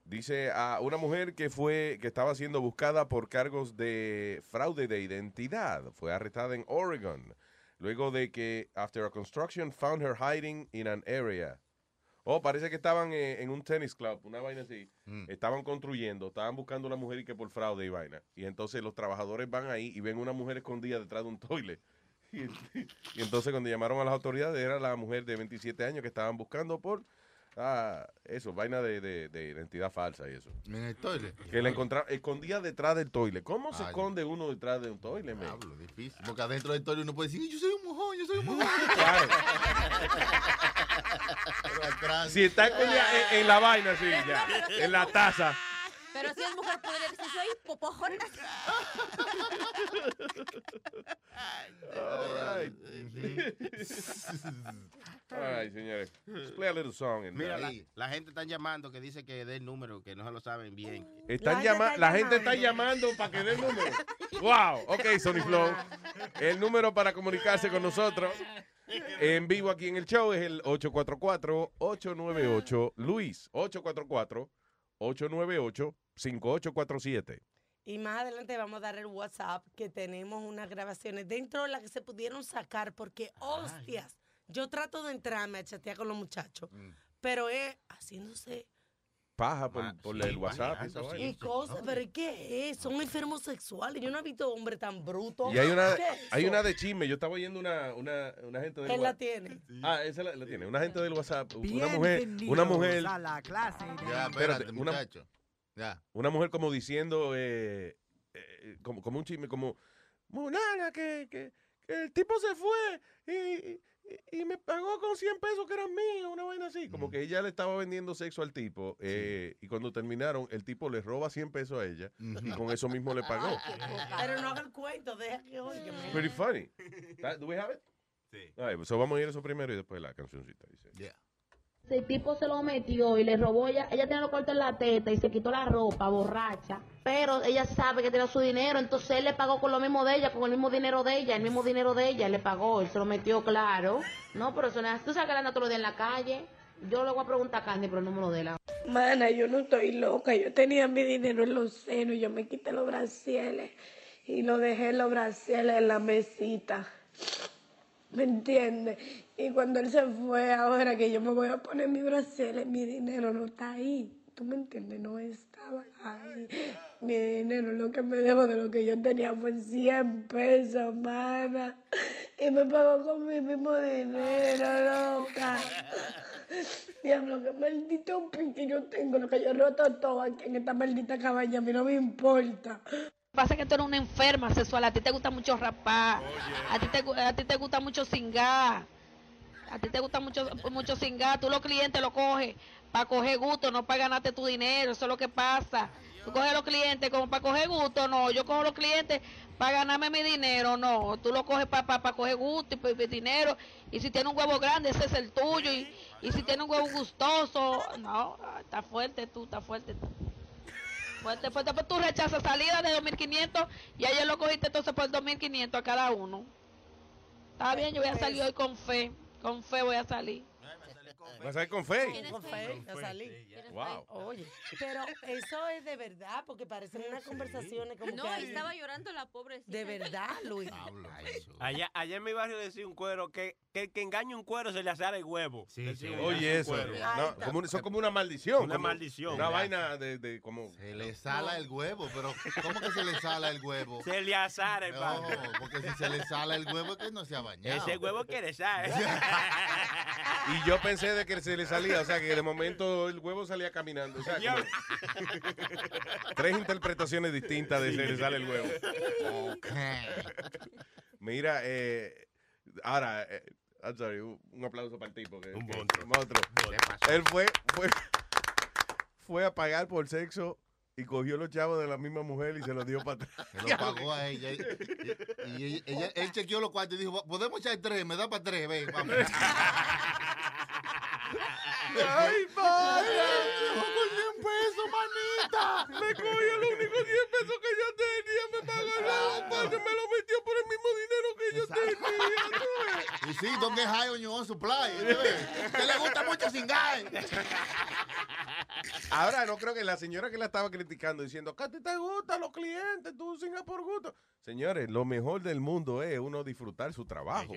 Dice a una mujer que fue que estaba siendo buscada por cargos de fraude de identidad. Fue arrestada en Oregon luego de que after a construction found her hiding in an area. Oh, parece que estaban eh, en un tennis club, una vaina así. Estaban construyendo, estaban buscando una mujer y que por fraude y vaina. Y entonces los trabajadores van ahí y ven una mujer escondida detrás de un toilet. [LAUGHS] Y, y entonces cuando llamaron a las autoridades era la mujer de 27 años que estaban buscando por ah, eso, vaina de, de- de identidad falsa y eso. En el toilet. Que la encontraron escondida detrás del toilet. ¿Cómo se Ay. esconde uno detrás de un toilet? man? Diablo, difícil. Porque adentro del toilet uno puede decir, yo soy un mojón, yo soy un mojón. [LAUGHS] Claro. Pero atrás. Si está escondida en, en la vaina, sí, ya. En la taza. Pero si es mujer, podría decir, soy popojona. All right. All right, señores. Let's play a little song. Mira, la, la, gente está llamando que dice que dé el número, que no se lo saben bien. Están la, la gente está llamando para que dé el número. wow. Ok, Sony Flow. El número para comunicarse con nosotros en vivo aquí en el show es el 844-898-LUIS. 844 898-5847. Y más adelante vamos a dar el WhatsApp que tenemos unas grabaciones dentro de las que se pudieron sacar porque, hostias, yo trato de entrarme a chatear con los muchachos, mm. pero es haciéndose Paja por, por el WhatsApp. y y cosas, pero ¿qué es? Son enfermos sexuales. Yo no he visto hombre tan bruto. Y hay una, ¿Qué es hay una de chisme. Yo estaba oyendo una, una, una gente del Él la WhatsApp. tiene. Ah, esa la, la tiene. Una gente del WhatsApp. Una mujer. Una mujer. a la clase de- Ya, Espérate, espérate, una- muchacho. Ya. Una mujer como diciendo, eh, eh, como, como un chisme, como, Munana, que, que, que el tipo se fue y, y- y me pagó con 100 pesos que eran míos, una vaina así. Como que ella le estaba vendiendo sexo al tipo eh, y cuando terminaron, el tipo le roba 100 pesos a ella y con eso mismo le pagó. [LAUGHS] Pero no haga el cuento, deja que oiga. Pretty funny. That- Do we have it? Sí. All right, so vamos a ir a eso primero y después la cancioncita. Dice. El tipo se lo metió y le robó ella. Ella tenía los cortes en la teta y se quitó la ropa, borracha. Pero ella sabe que tenía su dinero, entonces él le pagó con lo mismo de ella, con el mismo dinero de ella, el mismo dinero de ella, le pagó, él se lo metió claro. No, pero eso no es. Tú sabes que anda todos los días en la calle. Yo le voy a preguntar a Candy por el número de la. Mana, yo no estoy loca. Yo tenía mi dinero en los senos. Yo me quité los bracieles y lo dejé los bracieles en la mesita. [LAUGHS] ¿Me entiendes? Y cuando él se fue, ahora que yo me voy a poner mi bracieles, mi dinero no está ahí. ¿Tú me entiendes? No estaba ahí. Mi dinero, lo que me debo de lo que yo tenía fue 100 pesos, mana. Y me pagó con mi mismo dinero, loca. Diablo, qué maldito pique yo tengo, lo que yo he roto todo aquí en esta maldita cabaña, a mí no me importa. Pasa que tú eres una enferma sexual, a ti te gusta mucho rapar, a ti te, a ti te gusta mucho cingar, a ti te gusta mucho, mucho cingar, tú los clientes lo coges para coger gusto, no para ganarte tu dinero, eso es lo que pasa. Tú coges los clientes como para coger gusto, no, yo cojo los clientes para ganarme mi dinero, no, tú lo coges para para coger gusto y pa- pa- dinero, y si tiene un huevo grande, ese es el tuyo, y, y si tiene un huevo gustoso, no, está fuerte tú, está fuerte tú. Fuerte, fuerte, pues tú rechazas salida de 2.500 y ayer lo cogiste entonces por 2.500 a cada uno. Está bien, yo voy a salir hoy con fe. Con fe voy a salir. ¿Vas a salir con fe? Con fe, a salir. Wow. Oye, pero eso es de verdad, porque parecen unas conversaciones como No, que hay- estaba llorando la pobrecita. De verdad, Luis. Allá, allá en mi barrio decía un cuero que que, que engañe un cuero se le asara el huevo. Decía un Oye, eso. no, como son como una maldición. Una como maldición. Una vaina de, de como. Se le sala el huevo, pero ¿cómo que se le sala el huevo? Se le asara el No, pan. porque si se le sala el huevo es que no se ha bañado. Ese huevo quiere sal. [LAUGHS] Y yo pensé de que se le salía, o sea, que de momento el huevo salía caminando. O sea, como- [LAUGHS] tres interpretaciones distintas de se le sale el huevo. Mira, eh, ahora, eh, I'm sorry, un, aplauso para el tipo. Que, un monstruo. Él fue, fue, fue a pagar por sexo y cogió los chavos de la misma mujer y se los dio para atrás. Se lo pagó a ella. Y, y- y ella- ella- él chequeó los cuartos y dijo, podemos echar tres, me da para tres, ven, vamos. [LAUGHS] ¡Ay, padre! con 100 pesos, manita! Me cogió los únicos 10 pesos que yo tenía, me pagó me lo metió por el mismo dinero yo tenía. ¿tú ves? Y sí, don't get high on your own supply. Que le gusta mucho singar. Ahora no creo que la señora que la estaba criticando diciendo que a ti te gustan los clientes, tú singas por gusto. Señores, lo mejor del mundo es uno disfrutar su trabajo.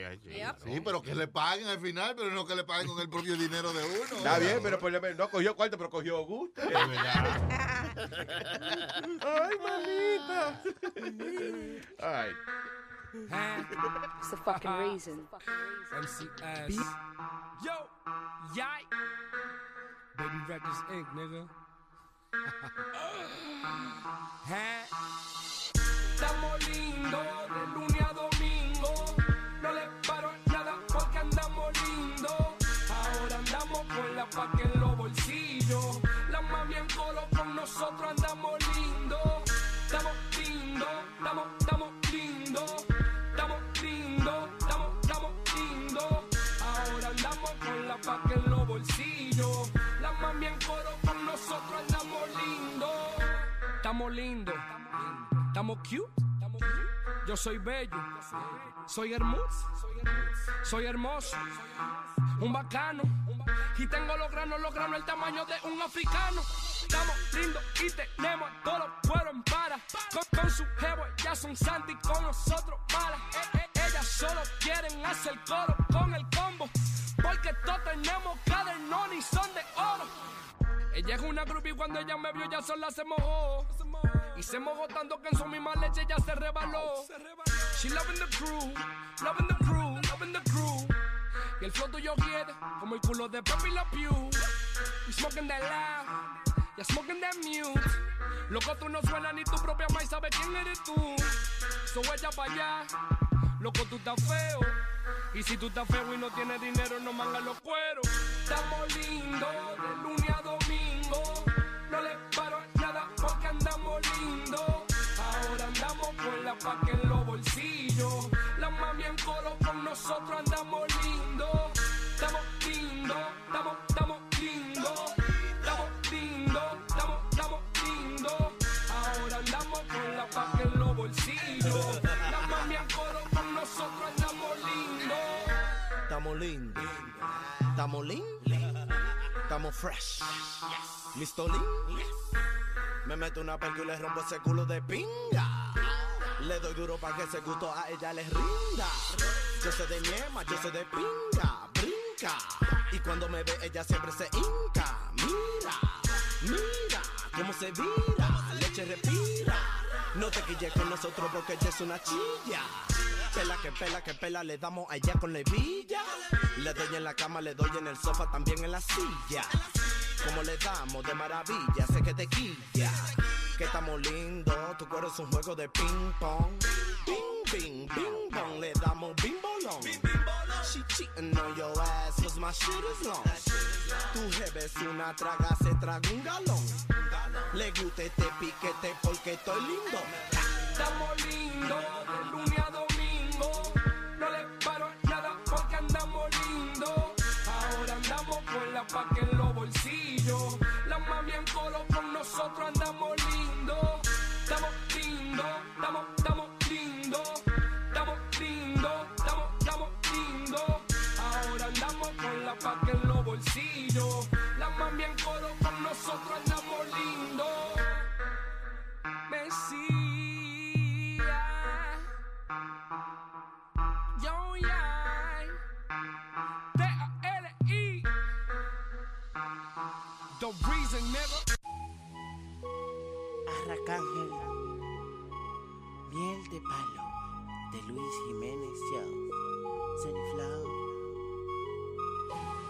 Sí, pero que le paguen al final, pero no que le paguen con el propio dinero de uno. Está bien, pero por no cogió cuarto, pero cogió gusto. Ay, mamita. Ay. It's the fucking [LAUGHS] reason. MCS. Yo, yay. Baby Records Inc., nigga. [LAUGHS] Estamos lindos de lunes estamos cute. Yo soy bello, soy hermoso, soy hermoso, un bacano. Y tengo los granos, los granos, el tamaño de un africano. Estamos lindos y tenemos todos los cueros en para. Con, su jevo, ya son santi, con nosotros malas. Eh, eh, ellas solo quieren hacer coro con el combo. Porque todos tenemos cadernón y son de oro. Ella es una groupie cuando ella me vio ya sola se mojó. Y se mojó tanto que en su misma leche ya se rebaló. She loving the crew, loving the crew, loving the crew. Y el flow tuyo quiere como el culo de Papi La Pew. We smoking that loud, ya smoking that mute. Loco, tú no suena ni tu propia maíz sabe quién eres tú. So ella para allá, loco, tú estás feo. Y si tú estás feo y no tienes dinero, no mangas los cueros. Estamos lindos de lunes No le paro nada porque andamos lindos. Ahora andamos con la paca en los bolsillos. La mami en coro con nosotros andamos lindos. Estamos lindos, estamos, estamos lindos. Estamos lindos, estamos, estamos lindos. Ahora andamos con la paca en los bolsillos. La mami en coro con nosotros andamos lindos. Estamos lindos. Estamos lindos. Estamos fresh. Listo lean. Me meto una perca y le rompo ese culo de pinga. Le doy duro para que ese gusto a ella les rinda. Yo sé de niema, yo sé de pinga. Brinca. Y cuando me ve, ella siempre se hinca. Mira, mira cómo se vira. Leche respira. No te quilles con nosotros porque ella es una chilla. Pela que pela que pela, le damos a ella con la hebilla. Le doy en la cama, le doy en el sofá, también en la silla. Como le damos de maravilla, sé que te quilla. Que estamos lindos, tu cuero es un juego de ping pong. Ping, ping, ping pong, le damos bing bolón. She cheating on your ass, cause my shit is long. Tu jefe es una traga, se traga un galón. Le gusta este piquete porque estoy lindo. Estamos lindos de palo de Luis Jiménez.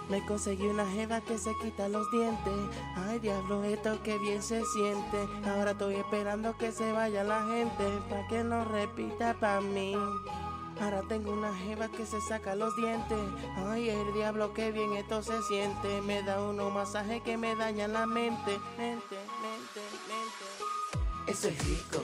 Me conseguí una jeva que se quita los dientes. Ay, diablo, esto que bien se siente. Ahora estoy esperando que se vaya la gente. Pa' que no repita pa' mí. Ahora tengo una jeva que se saca los dientes. Ay, el diablo, que bien esto se siente. Me da unos masajes que me dañan la mente. Mente, mente, mente. Eso es rico,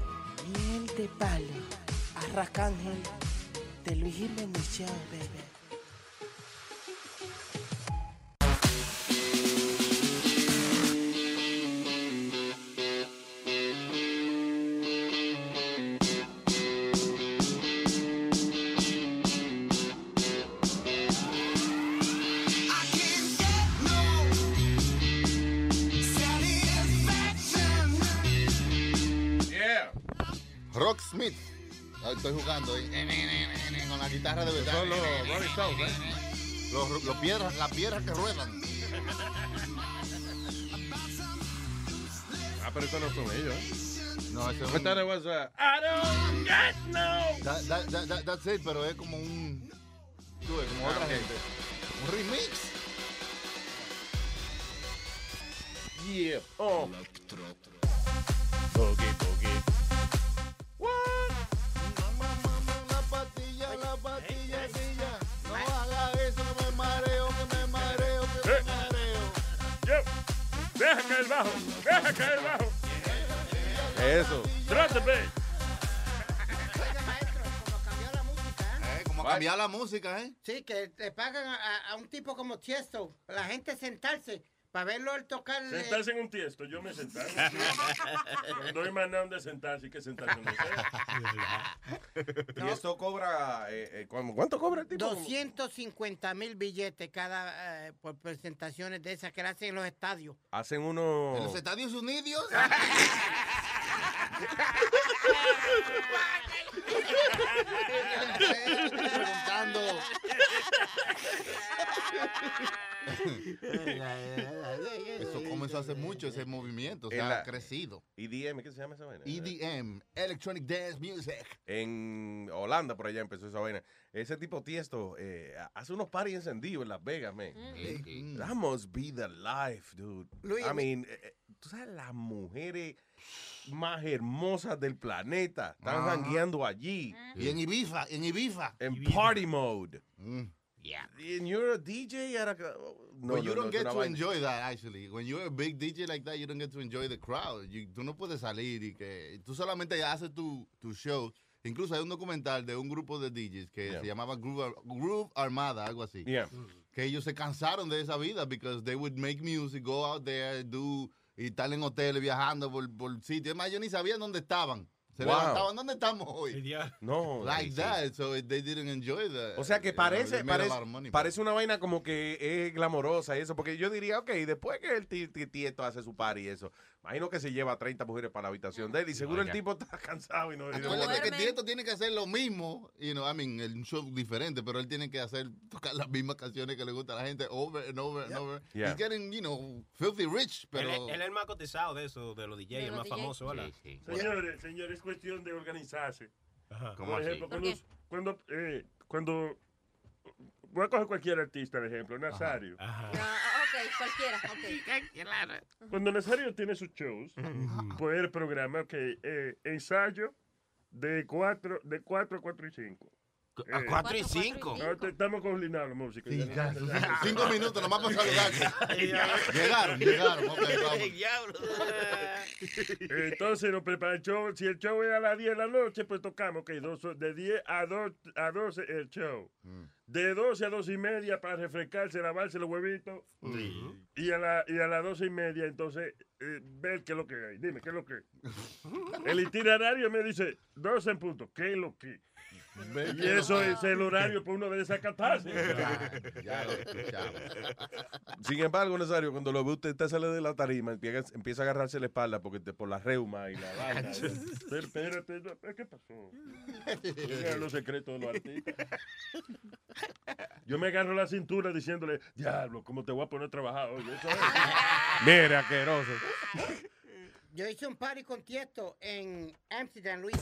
Miel de palo, arracángel, de Luis Jiménez Show, baby. Rock Smith. Estoy jugando ahí, con la guitarra de verdad. Son los Rolling Stones, ¿eh? Los, los piedras, las piedras que ruedan. Ah, pero estos no son ellos, ¿eh? No, ese es I thought it was, uh, I don't get no. That, that, that, that- that's it, pero es como un... Tú ves, como Ah, otra ok. gente. Un remix. Yeah. Oh. Boogie, caer el bajo, deja caer el bajo. Eso. Trate, babe. Eh, como cambiar la música, ¿eh? Sí, que te pagan a, a- a un tipo como Tiesto, la gente sentarse para verlo él tocar. eh, Sentarse en un tiesto, yo me sentaba. [LAUGHS] No hay más nada donde sentarse que sentarse en Y esto cobra, eh, eh, ¿cu- ¿cuánto cobra el tipo? 250 mil billetes cada eh, por presentaciones de esas que le hacen en los estadios. Hacen uno... En los Estados Unidos. [LAUGHS] Preguntando. Eso comenzó hace mucho, ese movimiento. O sea, la- ha crecido. EDM, ¿qué se llama esa vaina? EDM, Electronic Dance Music. En Holanda, por allá empezó esa vaina. Ese tipo tiesto eh, hace unos parties encendidos en Las Vegas, man. Mm. That must be the life, dude. Luis, I mean, eh, eh, tú sabes, las mujeres más hermosas del planeta están jangueando allí. Y en Ibiza, en Ibiza. En party mode. Yeah. And you're a DJ at a... No, But you no, don't no, get to vaina. enjoy that, actually. When you're a big DJ like that, you don't get to enjoy the crowd. You- tú no puedes salir y que... Tú solamente haces tu, tu show. Incluso hay un documental de un grupo de DJs que Yeah. se llamaba Groove, Ar- Groove Armada, algo así. Yeah. Que ellos se cansaron de esa vida because they would make music, go out there, do... Y estar en hoteles viajando por, por sitios. Es más, yo ni sabían dónde estaban. Se Wow. levantaban, ¿dónde estamos hoy? No. Like sí, sí. that, so they didn't enjoy the... O sea que you know, parece, parece, money, parece una vaina como que es glamorosa y eso, porque yo diría, ok, después que el ti- ti- tieto hace su party y eso, imagino que se lleva 30 mujeres para la habitación de él y seguro el tipo está [LAUGHS] cansado y no... y no- Acuérdate que Tiesto tiene que hacer lo mismo, you know, I mean, el un show diferente, pero él tiene que hacer, tocar las mismas canciones que le gusta a la gente over and over and over. Yeah. He's getting, you know, filthy rich, Él, pero... es- él es el más cotizado de eso, de los DJs, De el los más DJs. famoso, ¿verdad? Señores, señores, es cuestión de organizarse. ¿Cómo Por así? ejemplo, ¿Por cuando, cuando, eh, cuando voy a coger cualquier artista, de ejemplo, Nazario. Ah, ok, cualquiera, ok. Cuando Nazario tiene sus shows, pues el programa, ok, eh, ensayo de 4 de cuatro a 4 y 5. Eh, A cuatro y cinco. No, te- estamos coordinados la música. Sí, Ya ya, cinco minutos nomás para saludarte. [LAUGHS] llegaron, llegaron. ok, [LAUGHS] vamos. Entonces nos prepara el show. Si el show es a las 10 de la noche, pues tocamos que dos, de 10 a, 2, a 12 el show. De 12 a 12 y media para refrescarse, lavarse los huevitos. Y, a la, y a las 12 y media, entonces, eh, ver qué es lo que hay. Dime, ¿qué es lo que [LAUGHS] El itinerario me dice 12 en punto. ¿Qué es lo que? Y eso es el horario para uno de desacatarse. Ya lo escuchamos. Sin embargo, Nazario, cuando lo ve usted, usted sale de la tarima, empieza, empieza a agarrarse la espalda porque te- por la reuma y la vaina. Pero, espérate, ¿qué pasó? Los secretos de los artistas. Yo me agarro la cintura diciéndole, diablo, ¿cómo te voy a poner a trabajar hoy? Eso es. [LAUGHS] Mire, asqueroso. Yo hice un party con Tiesto en Amsterdam, Luis.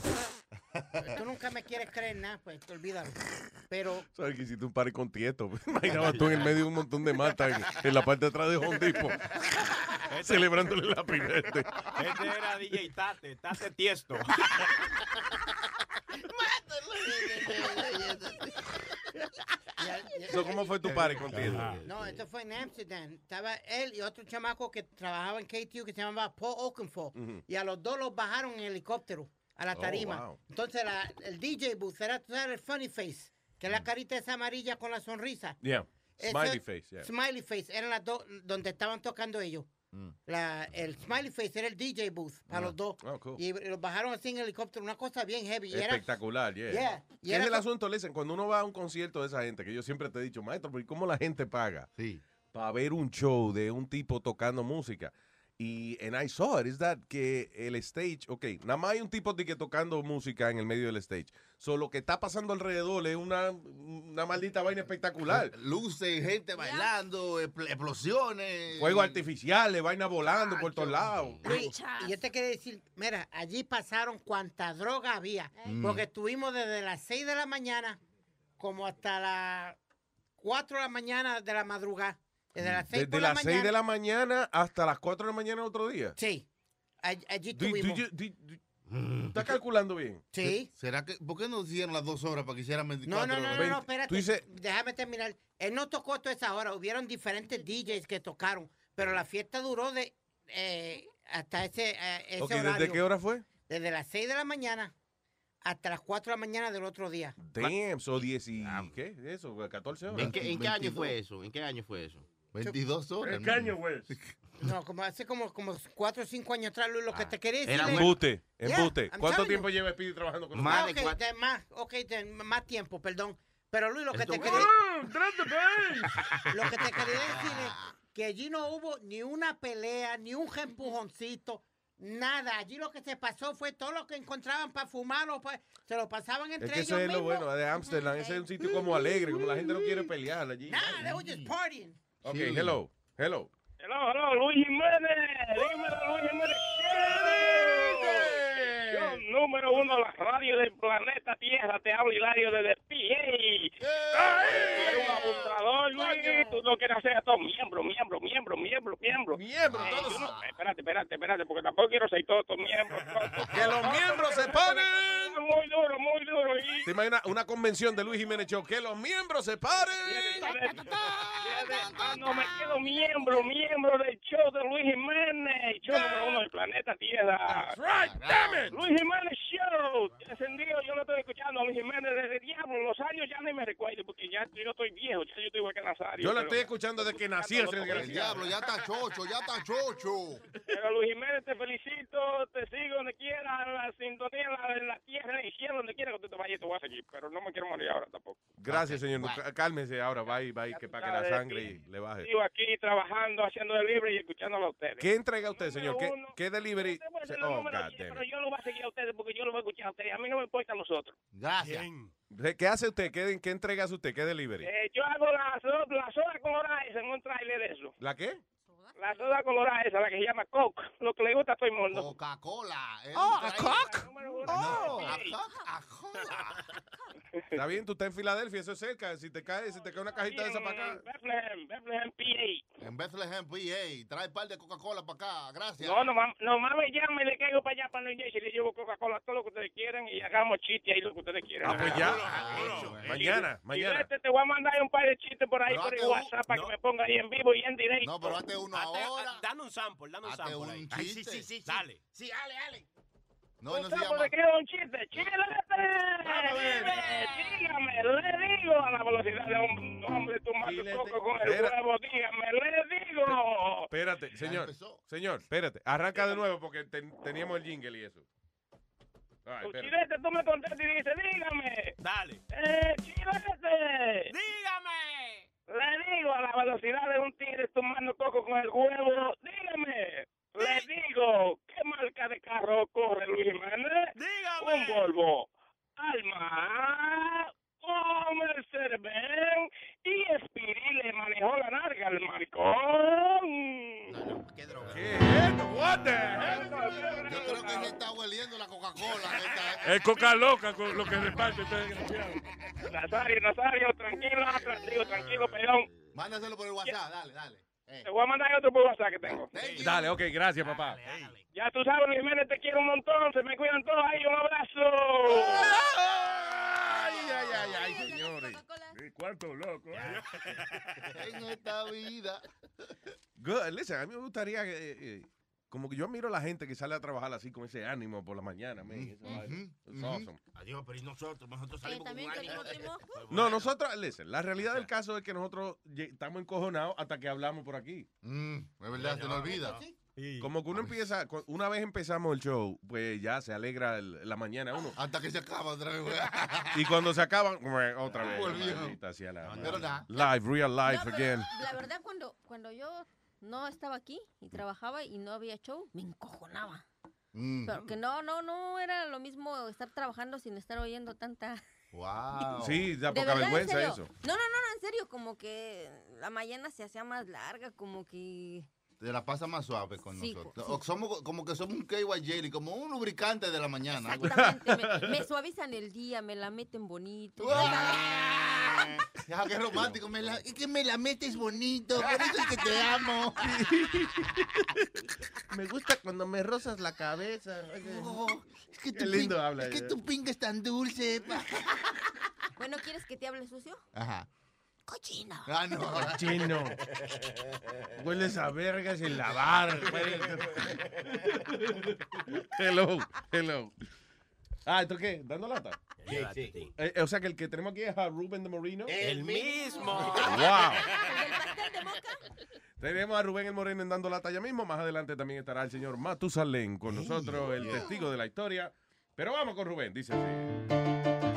[LAUGHS] Tú nunca me quieres creer nada, pues olvídalo. Pero [LAUGHS] ¿Sabes que hiciste un party con Tieto? [LAUGHS] Imaginaba tú en el medio de un montón de matas en, en la parte de atrás de Home Depot. celebrándole la primera. Este era DJ Tate, Tate Tiesto. So, ¿Cómo fue tu party con Tieto? No, esto fue en Amsterdam. Estaba él y otro chamaco que trabajaba en KTU que se llamaba Paul Oakenfold. Ujú. Y a los dos los bajaron en helicóptero a la Oh, tarima. wow. Entonces la- el DJ booth era el funny face, que es la carita esa amarilla con la sonrisa. Yeah. Smiley face, yeah. Smiley face, eran las dos donde estaban tocando ellos. La, el Smiley Face era el DJ booth para Ah. los dos. Oh, cool. Y los bajaron así en helicóptero, una cosa bien heavy. Y era- Espectacular, yeah. Yeah. Y ¿Qué era es el asunto, listen, cuando uno va a un concierto de esa gente, que yo siempre te he dicho, maestro, ¿pero ¿y cómo la gente paga? Sí. Para ver un show de un tipo tocando música. Y and I saw it, is that que el stage, ok, nada más hay un tipo de que tocando música en el medio del stage. So, lo que está pasando alrededor es una, una maldita vaina espectacular. Luces, gente bailando, expl- explosiones. Fuegos artificiales, vaina volando por todos lados. Y yo te quería decir, mira, allí pasaron cuanta droga había, Mm. porque estuvimos desde las 6 de la mañana como hasta las 4 de la mañana de la madrugada. Desde las 6 Desde la las 6 mañana. de la mañana hasta las 4 de la mañana el otro día. Sí, all- allí Do- do estuvimos. you- do- do- ¿Estás calculando bien? Sí. ¿Será que, ¿Por qué no hicieron las dos horas para que hicieran 24 No, no, no, no, no, espérate. Tú dices- Déjame terminar. Él no tocó toda esa hora. Hubieron diferentes DJs que tocaron, pero la fiesta duró de eh, hasta ese, eh, ese Ok, horario. ¿desde qué hora fue? Desde las 6 de la mañana hasta las 4 de la mañana del otro día. Damn, so 10 y, ¿qué? Eso, 14 horas. ¿En qué, en qué año fue eso? ¿En qué año fue eso? 22 horas. ¿En qué año fue? [LAUGHS] No, como hace como, como 4 o 5 años atrás, Luis, lo que te quería decir. Era es- embuste, Yeah, embuste. I'm ¿Cuánto tiempo you. lleva Speedy trabajando con Ah, nosotros? ok, de más, ok, de más tiempo, perdón. Pero Luis, lo que te quería ¡Oh, drop the bass! lo que te quería decir es que allí no hubo ni una pelea, ni un empujoncito, nada. Allí lo que se pasó fue todo lo que encontraban para fumar, o pa- se lo pasaban entre Es que ellos eso es lo mismos. bueno de Amsterdam. Ese es un sitio como alegre, como la gente no quiere pelear allí. Nah, they were just partying. Ok, Sí. hello, hello. Hello, hello, Luis Jiménez. Dímelo, Luis Jiménez. Yo, número uno de la radio del planeta Tierra, te hablo Hilario desde PA. Eres un abusador, Luis. Tú no quieres hacer esto miembro, miembro, miembro, miembro, miembro. Miembro, Eh, todos. no- espérate, espérate, espérate, porque tampoco quiero ser todos miembros. Que los miembros se Muy duro, muy duro. Y ¿Te imaginas una convención de Luis Jiménez Show? Que los miembros se paren. no me quedo miembro, miembro del show de Luis Jiménez, show número uno del planeta Tierra. right, damn it. Luis Jiménez Show, encendido, yo lo estoy escuchando a Luis Jiménez desde diablo, los años ya ni me recuerdo porque ya yo estoy viejo, ya yo estoy igual que Nazario. Yo lo pero- estoy escuchando desde que nací El diablo, ya está chocho, ya está chocho. Pero Luis Jiménez, te felicito, te sigo donde quiera, en la sintonía, la, en la tierra, en el cielo, donde quiera que tú te vayas, te voy a seguir, pero no me quiero morir ahora tampoco. Gracias, señor. Cá- Cálmese ahora, va y va y que para que la sangre y le baje. Sigo aquí trabajando, haciendo delivery y escuchándolo a ustedes. ¿Qué entrega usted, señor? ¿Qué, uno. qué delivery? A Oh, God pero yo lo voy a seguir a ustedes porque yo lo voy a escuchar a ustedes. A mí no me importan los otros. Gracias. ¿Qué hace usted? ¿Qué, qué entrega hace usted? ¿Qué delivery? Eh, yo hago las las horas con horas en un trailer de eso. ¿La qué? La soda colorada esa, la que se llama Coke. Lo que le gusta a todo el mundo. Coca-Cola. Oh, a Coke. Oh. [LAUGHS] Está bien, tú estás en Filadelfia, eso es cerca. Si te cae, si te cae una cajita de esa para acá. Bethlehem, Bethlehem, PA. En Bethlehem, PA. Trae par de Coca-Cola para acá. Gracias. No, no, no mames, llame y le caigo para allá, para New Jersey, le llevo Coca-Cola, todo lo que ustedes quieran y hagamos chistes ahí lo que ustedes quieran. Ah, pues ya. Mañana, mañana. te voy a mandar un par de chistes por ahí por el un- WhatsApp para que me ponga ahí en vivo y en directo. No, pero hazte uno ahora. Dame un sample, dame un Hazte sample. un ahí. chiste. sí, sí, sí. Dale. Sí, dale, dale. No, no se llama. quiero un chiste. ¡Chilete! Dígame, le digo a la velocidad de un hombre tomando coco con el huevo. Dígame, le digo. Espérate, señor. Señor, espérate. Arranca de nuevo porque ten- teníamos el jingle y eso. Ay, espérate. Chilete, tú me contestas y dices, dígame. Dale. ¡Eh, chilete! ¡Dígame! Le digo a la velocidad de un tigre tomando coco con el huevo. Dígame. Le digo, ¿qué marca de carro corre Luis Jiménez? Dígame. Un Volvo. Alma. Un Mercedes-Benz. Y Spirit le manejó la narga al maricón. qué droga. ¿Qué es esto? What the hell? Yo creo que se está hueliendo la Coca-Cola. esta- Es coca loca con lo que reparte este desgraciado. Nazario, Nazario, tranquilo, tra- digo, tranquilo, perdón. Mándaselo por el WhatsApp, dale, dale. Te voy a mandar otro por WhatsApp que tengo. Dale, ok, gracias, papá. Ya tú sabes, Luis Jiménez, te quiero un montón. Se me cuidan todos ahí. Un abrazo. Ay, ay, ay, ay, señores. ¿Cuánto loco? eh? [LAUGHS] En esta vida. Good. Listen, a mí me gustaría que, eh, como que yo admiro a la gente que sale a trabajar así con ese ánimo por la mañana, man. Esa vaina. It's awesome. Adiós, pero y nosotros, nosotros salimos con un ánimo. [LAUGHS] No, nosotros, listen, la realidad del caso es que nosotros lle- estamos encojonados hasta que hablamos por aquí. Mm, es verdad, se nos olvida. Como que uno empieza, cu- una vez empezamos el show, pues ya se alegra el- la mañana uno. Hasta que se acaba otra vez. [LAUGHS] Y cuando se acaban, pues, otra vez. Volvió. maldita sea la Pero madre. nada. Live, real life again. La verdad, cuando, cuando yo no estaba aquí y trabajaba y no había show, me encojonaba. Mm. Pero que no, no, no era lo mismo estar trabajando sin estar oyendo tanta... [LAUGHS] Wow. Sí, da poca verdad, en vergüenza eso. No, no, no, no, en serio, como que la mañana se hacía más larga, como que... Te la pasa más suave con Sí, nosotros. sí. O somos como que somos un KY jelly, como un lubricante de la mañana. Exactamente, me, me suavizan el día, me la meten bonito. [LAUGHS] Ya, qué romántico. Me la, es que me la metes bonito. Por eso es que te amo. [LAUGHS] Me gusta cuando me rozas la cabeza. Oh, es que Qué lindo pin- habla Es que tu pinga es tan dulce. pa. [LAUGHS] Bueno, ¿quieres que te hable sucio? Ajá. Cochino. Ah, no. Chino. Hueles a verga sin lavar. hello, hello. Ah, ¿esto qué? ¿Dando lata? Sí, sí. Eh, eh, o sea que el que tenemos aquí es a Rubén de Moreno. El mismo. Wow. Tenemos a Rubén el Moreno en Dando Lata ya mismo. Más adelante también estará el señor Matusalén con nosotros, el testigo de la historia. Pero vamos con Rubén, dice así.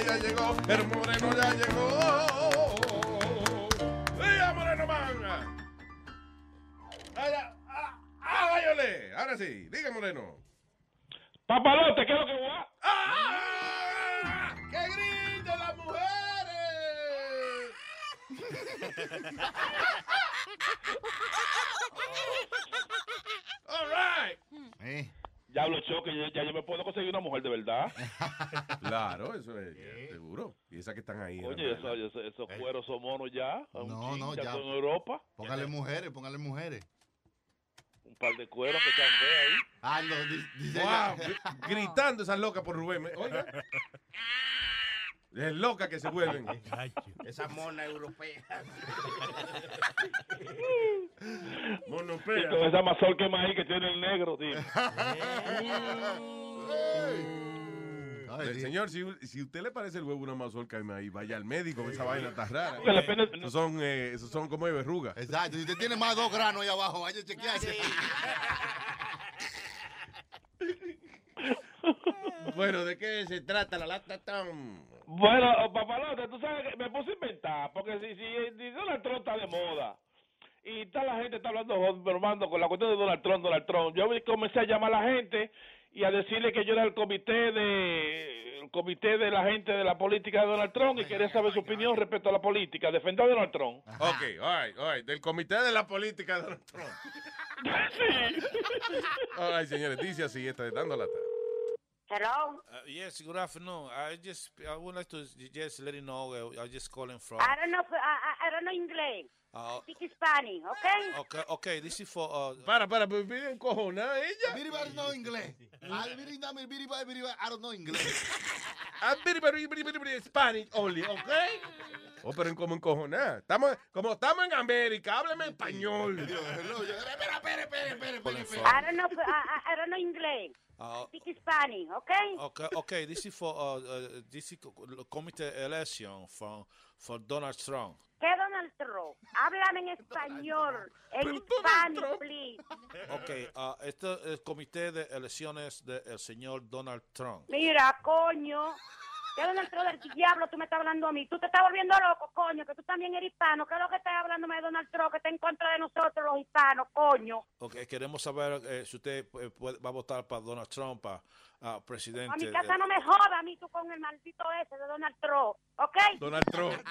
Vaya, llegó el Moreno, ya llegó. ¡Diga, Moreno, manga! ¡Vaya! ¡Ah, ah, váyale! Ahora sí, diga, Moreno. Papalote, ¿qué es lo que va? ¡Ah! ¡Que griten las mujeres! [LAUGHS] All right. Eh. Ya hablo choque, ya, ya yo me puedo conseguir una mujer de verdad. [LAUGHS] Claro, eso es seguro. Y esas que están ahí. Oye, ¿no? eso- eso- esos cueros son monos ya. No, no, ya. en Europa. Póngale mujeres, póngale mujeres. Un par de cueros que están feos ahí. Ah, no, di- dice Wow, gritando esas locas por Rubén. Oiga. [LAUGHS] Es loca que se vuelven. [LAUGHS] Esa mona europea. Y con esa mazorca maíz que tiene el negro, tío. [LAUGHS] Eh, Señor, si, si usted le parece el huevo una mazorca de maíz, vaya al médico, esa vaina está rara. Esos son, eh, esos son como de verruga. Exacto, si usted tiene más dos granos ahí abajo, vaya a chequearse. [LAUGHS] Bueno, ¿de qué se trata la lata tan? Bueno, papalote, tú sabes que me puse a inventar, porque si, si, si Donald Trump está de moda y toda la gente está hablando, bromando con la cuestión de Donald Trump, Donald Trump. Yo comencé a llamar a la gente y a decirle que yo era el comité de el comité de la gente de la política de Donald Trump y quería saber su opinión respecto a la política, defender a Donald Trump. Ok, all right, all right. Del comité de la política de Donald Trump. [LAUGHS] All right, señores, dice así, está dando lata. Hello? Uh, yes, good afternoon. I just I would like to just let you know uh, I just calling from. I don't know, I, I, I don't know English. Uh, Speak Spanish, okay? okay, okay, this is for. Uh, Para, para, pero pide encojonada ella. Biri bari no inglés. [LAUGHS] Ah, biri dame, biri bari, biri bari, I don't know inglés. [LAUGHS] Ah, Spanish only, ¿ok? Oh, pero en como encojonada. Estamos, como estamos en América, hábleme español. Espera, espera, espera, espera, espera. I don't know, I, I, I don't know English. Uh, Speak Spanish, okay? okay, okay, this is for uh, uh, this is co- committee election for for Donald Trump. ¿Qué Donald Trump? Háblame en [LAUGHS] español, en Spanish, please. Okay, uh, este es el comité de elecciones del señor Donald Trump. Mira, coño. ¿Qué Donald Trump del diablo tú me estás hablando a mí? Tú te estás volviendo loco, coño, que tú también eres hispano. ¿Qué es lo que estás hablando de Donald Trump que está en contra de nosotros los hispanos, coño? Okay, queremos saber eh, si usted eh, puede- va a votar para Donald Trump, para ah, presidente. A mi eh, casa no me joda a mí tú con el maldito ese de Donald Trump, ¿ok? Donald Trump.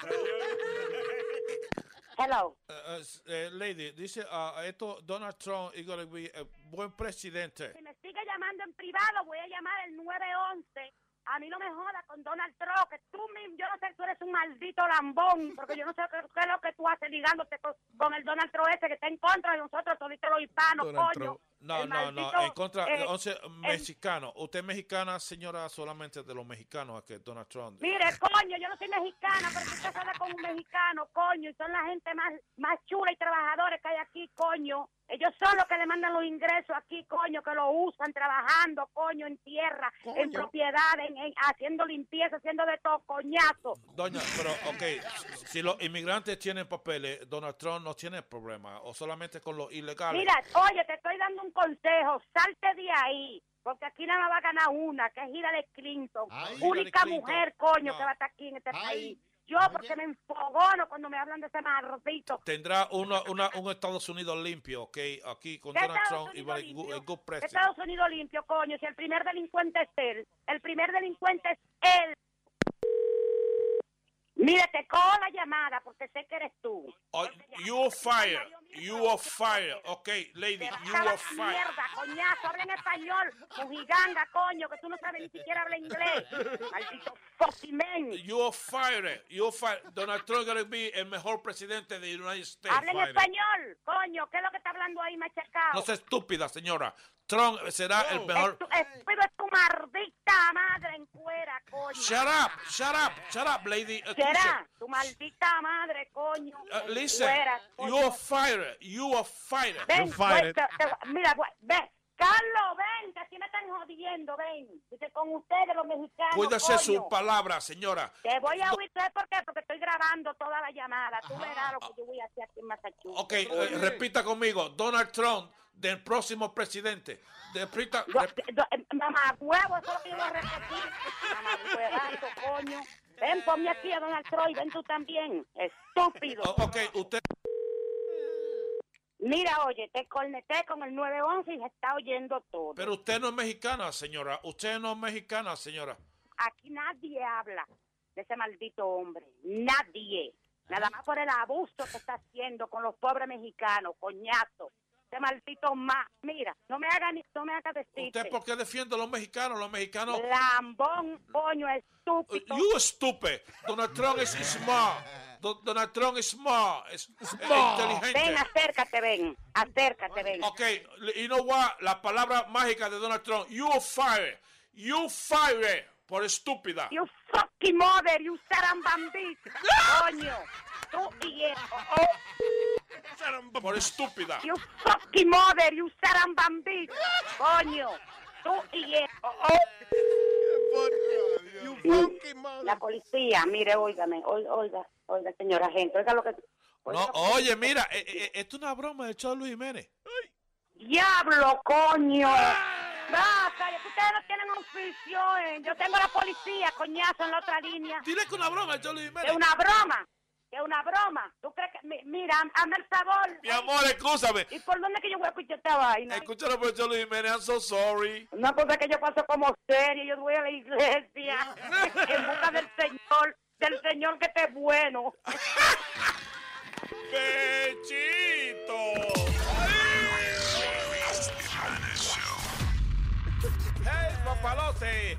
Hello. Uh, uh, eh, lady, dice uh, esto Donald Trump is going to be a buen presidente. Si me sigue llamando en privado, voy a llamar el 911. A mí no me joda con Donald Trump, que tú mismo, yo no sé, tú eres un maldito lambón, porque yo no sé qué, es lo que tú haces ligándote con, con el Donald Trump ese que está en contra de nosotros, toditos los hispanos, Donald coño. Trump. No, El no, no, en contra, eh, mexicano. Usted es mexicana, señora, solamente de los mexicanos, a que Donald Trump. Mire, coño, yo no soy mexicana, pero tú te hablas con un mexicano, coño, y son la gente más, más chula y trabajadores que hay aquí, coño. Ellos son los que le mandan los ingresos aquí, coño, que lo usan trabajando, coño, en tierra, en propiedad, en, en- haciendo limpieza, haciendo de todo, coñazo. Doña, pero, ok, si los inmigrantes tienen papeles, Donald Trump no tiene problema, o solamente con los ilegales. Mira, oye, te estoy dando un consejo, salte de ahí, porque aquí nada más va a ganar una, que es Hillary Clinton, Hillary única Clinton. mujer, coño, No. que va a estar aquí en este país. Yo, porque me enfogono cuando me hablan de ese maldito. Tendrá uno, una, un Estados Unidos limpio, ok, aquí con ¿Qué Donald Estados Trump y Unidos va a good, a good ¿Qué president. Estados Unidos limpio, coño, si el primer delincuente es él, el primer delincuente es él. Mira, te cojo la llamada porque sé que eres tú. Oh, you are fired, you are fired, ok, lady, you are fired. mierda, coñazo, habla en español, mujiganga, coño, que tú no sabes ni siquiera hablar inglés. Maldito fucking man. You are fired, you are fired. Donald Trump to be el mejor presidente de United States. Habla en español, coño, ¿qué es lo que está hablando ahí, machacao? No sea estúpida, señora. Trump será el mejor. Estúpido es tu maldita madre en cuera, coño. Shut up, shut up, shut up, lady. Será tu maldita madre, coño. Uh, en listen, cuera, you coño. are fired, you are fired. Ven, güey, te- te- mira, güey, ven. Carlos, ven, que aquí me están jodiendo, ven. Dice, con ustedes los mexicanos, Cuídese su coño. palabra, señora. Te voy a oír, ¿sabes por qué? Porque estoy grabando toda la llamada. Tú verás lo que yo voy a hacer aquí en Massachusetts. Ok, eh, repita conmigo. Donald Trump, del próximo presidente. Rep- Do- eh, Mamá huevo, eso es lo a repetir. Mamá huevazo, coño. Ven, ponme aquí a Donald Trump y ven tú también. Estúpido. Oh, ok, usted. Mira, oye, te corneté con el 911 y se está oyendo todo. Pero usted no es mexicana, señora. Usted no es mexicana, señora. Aquí nadie habla de ese maldito hombre. Nadie. Nada más por el abuso que está haciendo con los pobres mexicanos, coñazo. Ese maldito más. Mira, no me haga ni, no me haga decirte. ¿Usted por qué defiende a los mexicanos? Los mexicanos. Lambón, coño, estúpido. You stupid. Donald Trump es smart. Don- Donald Trump es smart. Es, es Ven, inteligente. acércate, ven. Acércate, ven. Ok, you know what? La palabra mágica de Donald Trump. You fire. You fire. Por estúpida. You fucking mother, you sarambambis. [LAUGHS] Coño. Tú y eso. Por estúpida. You fucking mother, you sarambambis. Coño. Tú y eso. La policía, mire, óigame, oi- oiga, oiga, señora gente, oiga lo que... No, oye, mira, eh, eh, esto es una broma del show de Luis Jiménez. ¡Diablo, coño! Cállate, ustedes no tienen oficio, eh. Yo tengo la policía, coñazo, en la otra línea. Dile que una broma Luis Jiménez. Es una broma. Que es una broma. ¿Tú crees que, mi- mira, hazme el favor. Mi amor, escúchame. ¿Y por dónde que yo voy a escuchar esta vaina? Escúchalo, profesor Luis Jiménez, I'm so sorry. Una cosa que yo paso como seria, yo voy a la iglesia [LAUGHS] en busca del Señor, del Señor que esté bueno. [LAUGHS] ¡Pechito! Hey, papalote,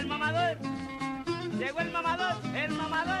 El mamador. Llegó el mamador, el mamador.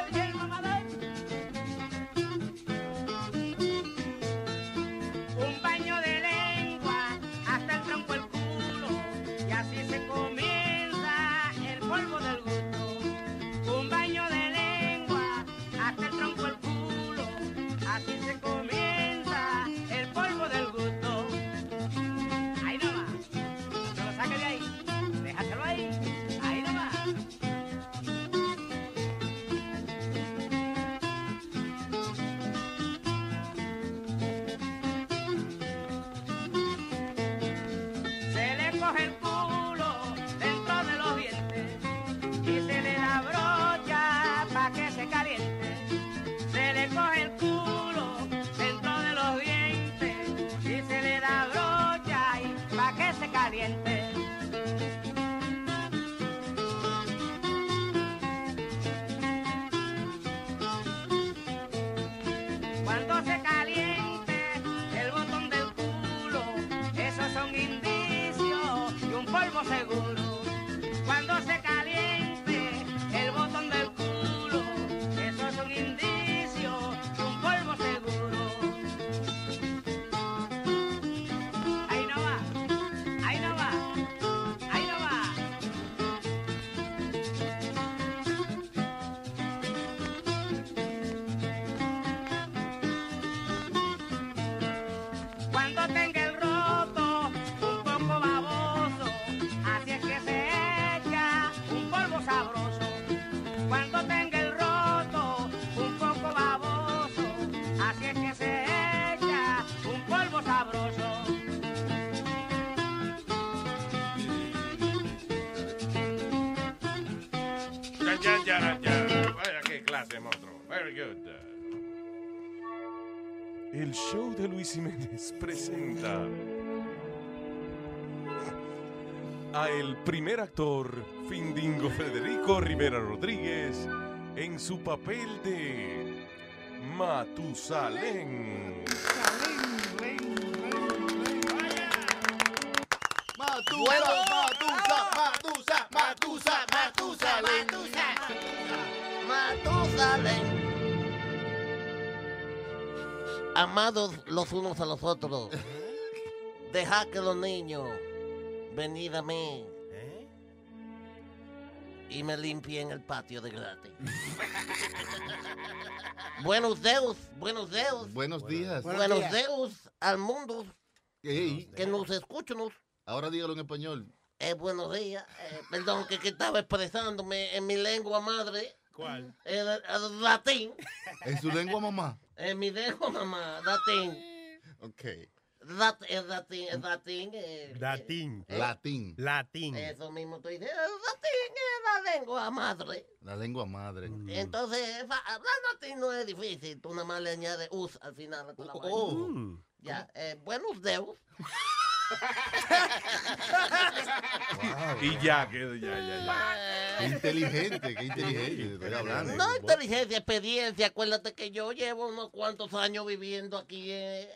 Vaya qué clase, monstruo. Very good. El show de Luis Jiménez presenta a el primer actor Findingo Federico Rivera Rodríguez en su papel de Matusalén. Amados los unos a los otros, deja que los niños venid a mí y me limpien el patio de gratis. [LAUGHS] buenos deus, buenos deus. Buenos días. Buenos, deus al mundo que nos escuchan. ahora dígalo en español. Eh, buenos días. Eh, perdón, que, que estaba expresándome en mi lengua madre. ¿Cuál? El, el latín. En su lengua mamá. En mi lengua mamá, latín. Ok. Lat- el latín, el latín. eh, Latín. eh, Latín. Latín. Eso mismo estoy diciendo. El latín es la lengua madre. La lengua madre. Entonces, fa- hablar latín no es difícil. Tú nada más le añades us al final a toda la vaina. Oh. Ya, eh, buenos deus. [LAUGHS] Y ya, quedó, ya, ya, ya. Qué inteligente, qué inteligente. Estoy hablando. No inteligencia, experiencia. Acuérdate que yo llevo unos cuantos años viviendo aquí en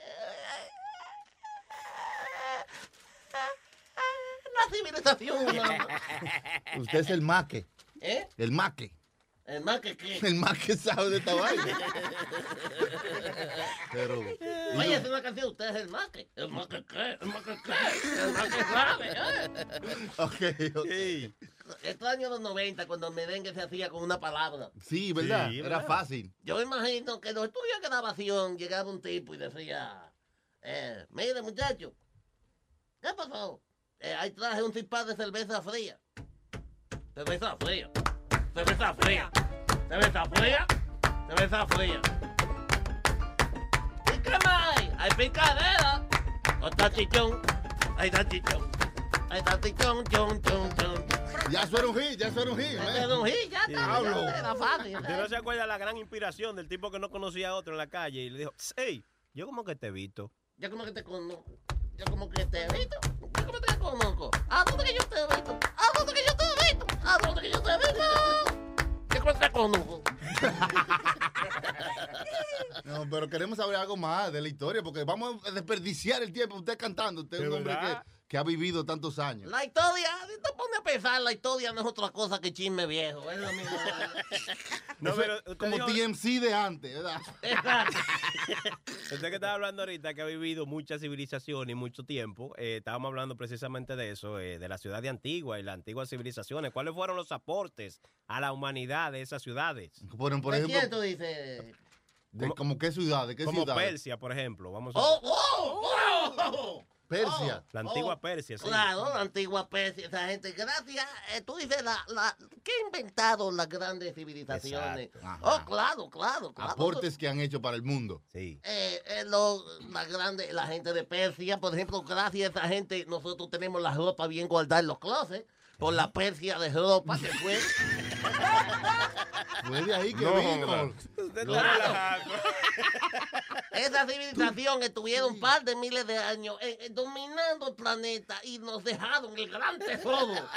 la civilización humana. Usted es el maque. ¿Eh? El maque. El más que qué. El más que sabe de esta vaina. Pero. Oye, es una canción, usted es el más que. El más que qué. El más que qué. El más que sabe. ¿eh? Ok, ok. Estos años de los 90, cuando el merengue se hacía con una palabra. Sí, ¿verdad? Sí, Era ¿verdad? fácil. Yo imagino que en los estudios de grabación llegaba un tipo y decía, eh, mire muchacho, ¿qué pasó? Eh, ahí traje un cipá de cerveza fría. Cerveza fría. Cerveza fría. Cerveza fría. Cerveza fría. ¿Y qué más hay? Hay picadera. O está chichón. Ahí está chichón. Ahí está chichón, chon, chon, chon. Ya eso era un hit, ya eso era un hit. Eso era un hit, ya está, ya era fácil. ¿Usted no se acuerda la gran inspiración del tipo que no conocía a otro en la calle y le dijo, hey, yo como que te he visto? Yo como que te conozco. Yo como que te he visto. Yo como te conozco. ¿A dónde que yo te he visto? ¿A dónde que yo te he visto? ¿A dónde que yo te he visto? Yo como te conozco. No, pero queremos saber algo más de la historia porque vamos a desperdiciar el tiempo. Usted cantando, usted es ¿De un hombre verdad? que ha vivido tantos años. La historia, si te pones a pensar, la historia no es otra cosa que chisme viejo. Es lo mismo. [LAUGHS] No, Eso pero es usted como dijo- TMC de antes, ¿verdad? [LAUGHS] Usted que estaba hablando ahorita que ha vivido mucha civilización y mucho tiempo, eh, estábamos hablando precisamente de eso, eh, de la ciudad de Antigua y las antiguas civilizaciones. ¿Cuáles fueron los aportes a la humanidad de esas ciudades? Por, por ¿De ejemplo, quién tú dices? de, como qué ciudad, de qué Como ciudad. Persia, por ejemplo. Vamos a ¡Oh, oh, oh! Persia. La antigua Persia, sí. Claro, la antigua Persia, esa gente. Gracias, eh, tú dices, la, la, ¿qué inventaron las grandes civilizaciones? Oh, claro, claro, claro. Aportes que han hecho para el mundo. Sí. Eh, eh, lo- la grande, la gente de Persia, por ejemplo, gracias a esa gente, nosotros tenemos la ropa bien guardada en los closets. Por la Persia de ropa que fue. Fue de ahí que No, vino. Usted Claro. Esa civilización estuvieron un par de miles de años eh, eh, dominando el planeta y nos dejaron el gran tesoro,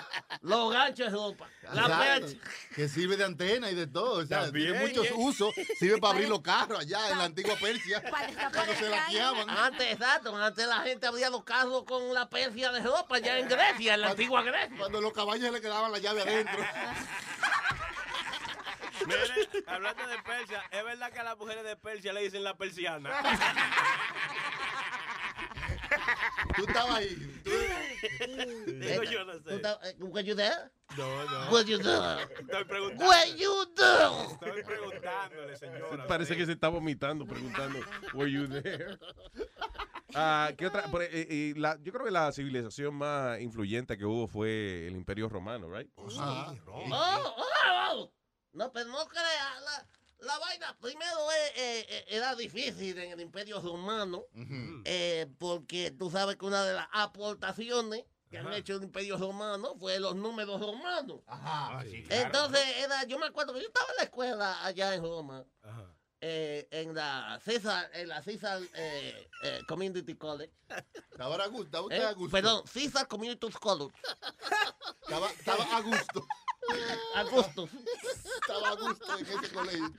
los ganchos de ropa. La Exacto. Que sirve de antena y de todo. O sea, También, tiene muchos ¿eh? usos. Sirve para abrir los carros allá en la antigua Persia. Cuando se la guiaban. Antes, exacto, antes la gente abría los carros con la Persia de ropa ya en Grecia, en la antigua Grecia. Cuando los caballos le quedaban la llave adentro. [LAUGHS] Hablando de Persia, es verdad que a las mujeres de Persia le dicen la persiana. [LAUGHS] Tú estabas ahí. Digo yo, no sé. Were you there? No, no. Were you there? Estoy preguntando. Were you there? Estoy preguntándole, señora. Parece que se está vomitando preguntando, ¿Were you there? Ah, ¿qué otra? Por- eh, eh, la- yo creo que la civilización más influyente que hubo fue el Imperio Romano, right? Oh, oh, oh. No, pero no crea. La, la vaina primero eh, eh, eh, era difícil en el Imperio Romano, eh, porque tú sabes que una de las aportaciones que han hecho el Imperio Romano fue los números romanos. Ajá. Entonces, era, yo me acuerdo que yo estaba en la escuela allá en Roma, eh, en la César, en la César eh, eh, Community College. [LAUGHS] Estaba a gusto, estaba usted Eh, a gusto. Perdón, César Community College. Estaba, estaba a gusto. A gusto. Estaba a gusto en ese colegio.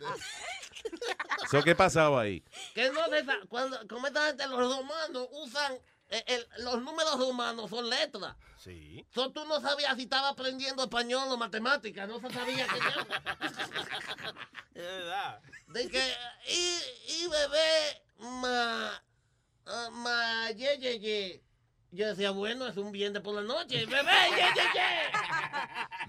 So, ¿Qué pasaba ahí? Que no cuando, como esta gente, los romanos usan, eh, el- los números romanos son letras. Sí. So, tú no sabías si estaba aprendiendo español o matemáticas, no se sabía que [LAUGHS] Es verdad. De que, y, y bebé, ma, ah, ma, ye, ye, ye. Yo decía, bueno, es un viernes por la noche, bebé, ye, ye, ye.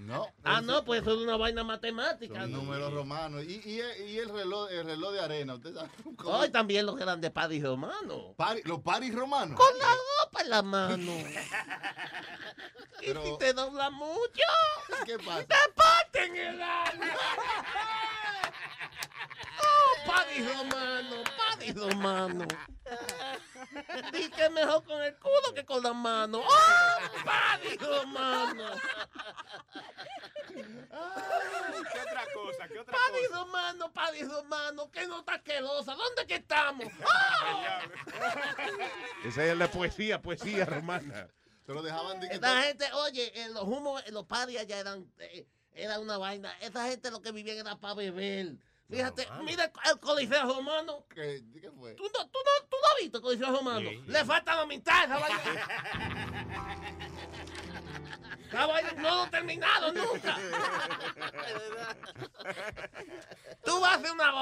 [LAUGHS] No. Ah, no, pues eso es una vaina matemática. Son ¿no? números romanos. Y, y, y el, reloj, el reloj de arena. ¿Usted sabe? [LAUGHS] cómo- Hoy también los eran de padres romanos. Pari- los paris romanos. Con la ropa en la mano. Pero- [LAUGHS] Y si te dobla mucho, ¿Qué pasa? te parten el alma. Oh, padre romano, padre romano. Di que mejor con el culo que con la mano. Oh, padre romano. ¿Qué otra cosa? ¿Qué otra Padre cosa? romano, padre romano, que no está asquerosa. ¿Dónde que estamos? [LAUGHS] Esa es la poesía, poesía romana. Se lo dejaban de que Esta gente, oye, en los humos, en los padres allá eran, eh, era una vaina. Esa gente lo que vivían era para beber. Fíjate, mira el, coliseo romano. ¿Qué, ¿Qué fue? ¿Tú no, tú no, tú no has visto el coliseo romano? Sí. Le falta la mitad vaina no lo he terminado nunca.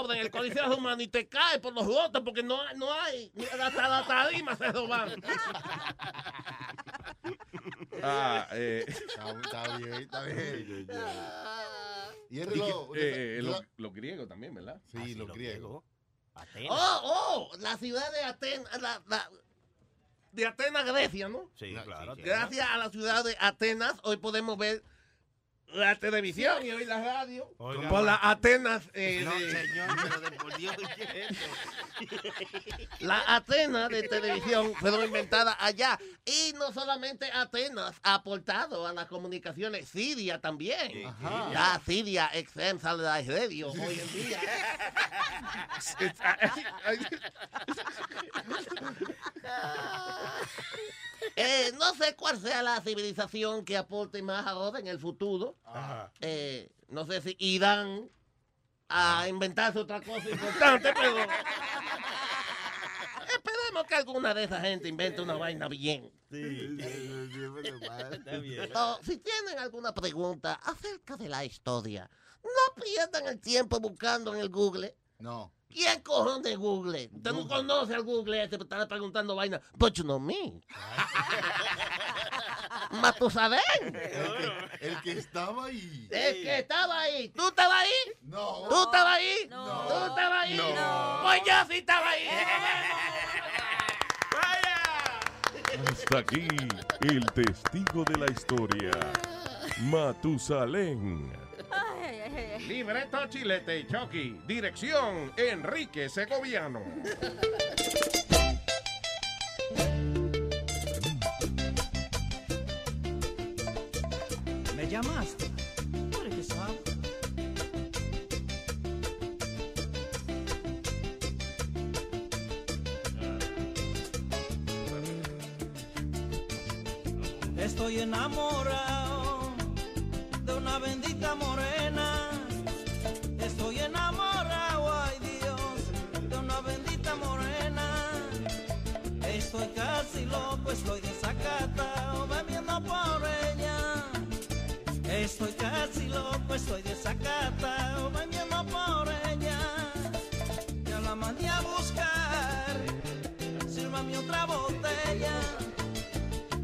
obra en el Coliseo Romano y te caes por los votos porque no, no hay, hasta la tarima se roban. Ah, eh, Está bien, está bien. Y que- reloj. eh, eh, yo- los, los griegos también, ¿verdad? Sí, los griegos. Oh, oh, la ciudad de Atenas, la, la- de Atenas, Grecia, ¿no? Sí, claro. Gracias a la ciudad de Atenas, hoy podemos ver la televisión y oír la radio. Oiga, por ma- la Atenas. eh, No, de- señor, pero de por Dios. La Atenas de televisión fueron inventadas allá. Y no solamente Atenas ha aportado a las comunicaciones, Siria también. Ajá. La Siria XM Satellite Radio hoy en día. [LAUGHS] [LAUGHS] Eh, no sé cuál sea la civilización que aporte más ahora en el futuro. Eh, no sé si irán a inventarse otra cosa importante, [LAUGHS] pero esperemos que alguna de esa gente invente una vaina bien. Oh, si tienen alguna pregunta acerca de la historia, no pierdan el tiempo buscando en el Google. No. ¿Quién cojones Google? Usted no conoce al Google pero está preguntando vaina. But you know me. [LAUGHS] Matusalén. El que, el que estaba ahí. El que estaba ahí. ¿Tú estabas ahí? No. ¿Tú estabas ahí? No. ¿Tú estabas ahí? No. Pues yo sí estaba ahí. Hasta aquí el testigo de la historia, [LAUGHS] Matusalén. [LAUGHS] Libreto Chilete y Chucky. Dirección Enrique Segoviano. ¿Me llamaste? Estoy enamorado de una bendita morena. Loco, estoy desacatado, bebiendo por ella. Estoy casi loco, estoy desacatado, bebiendo por ella. Ya la mandé a buscar, sírvame otra botella.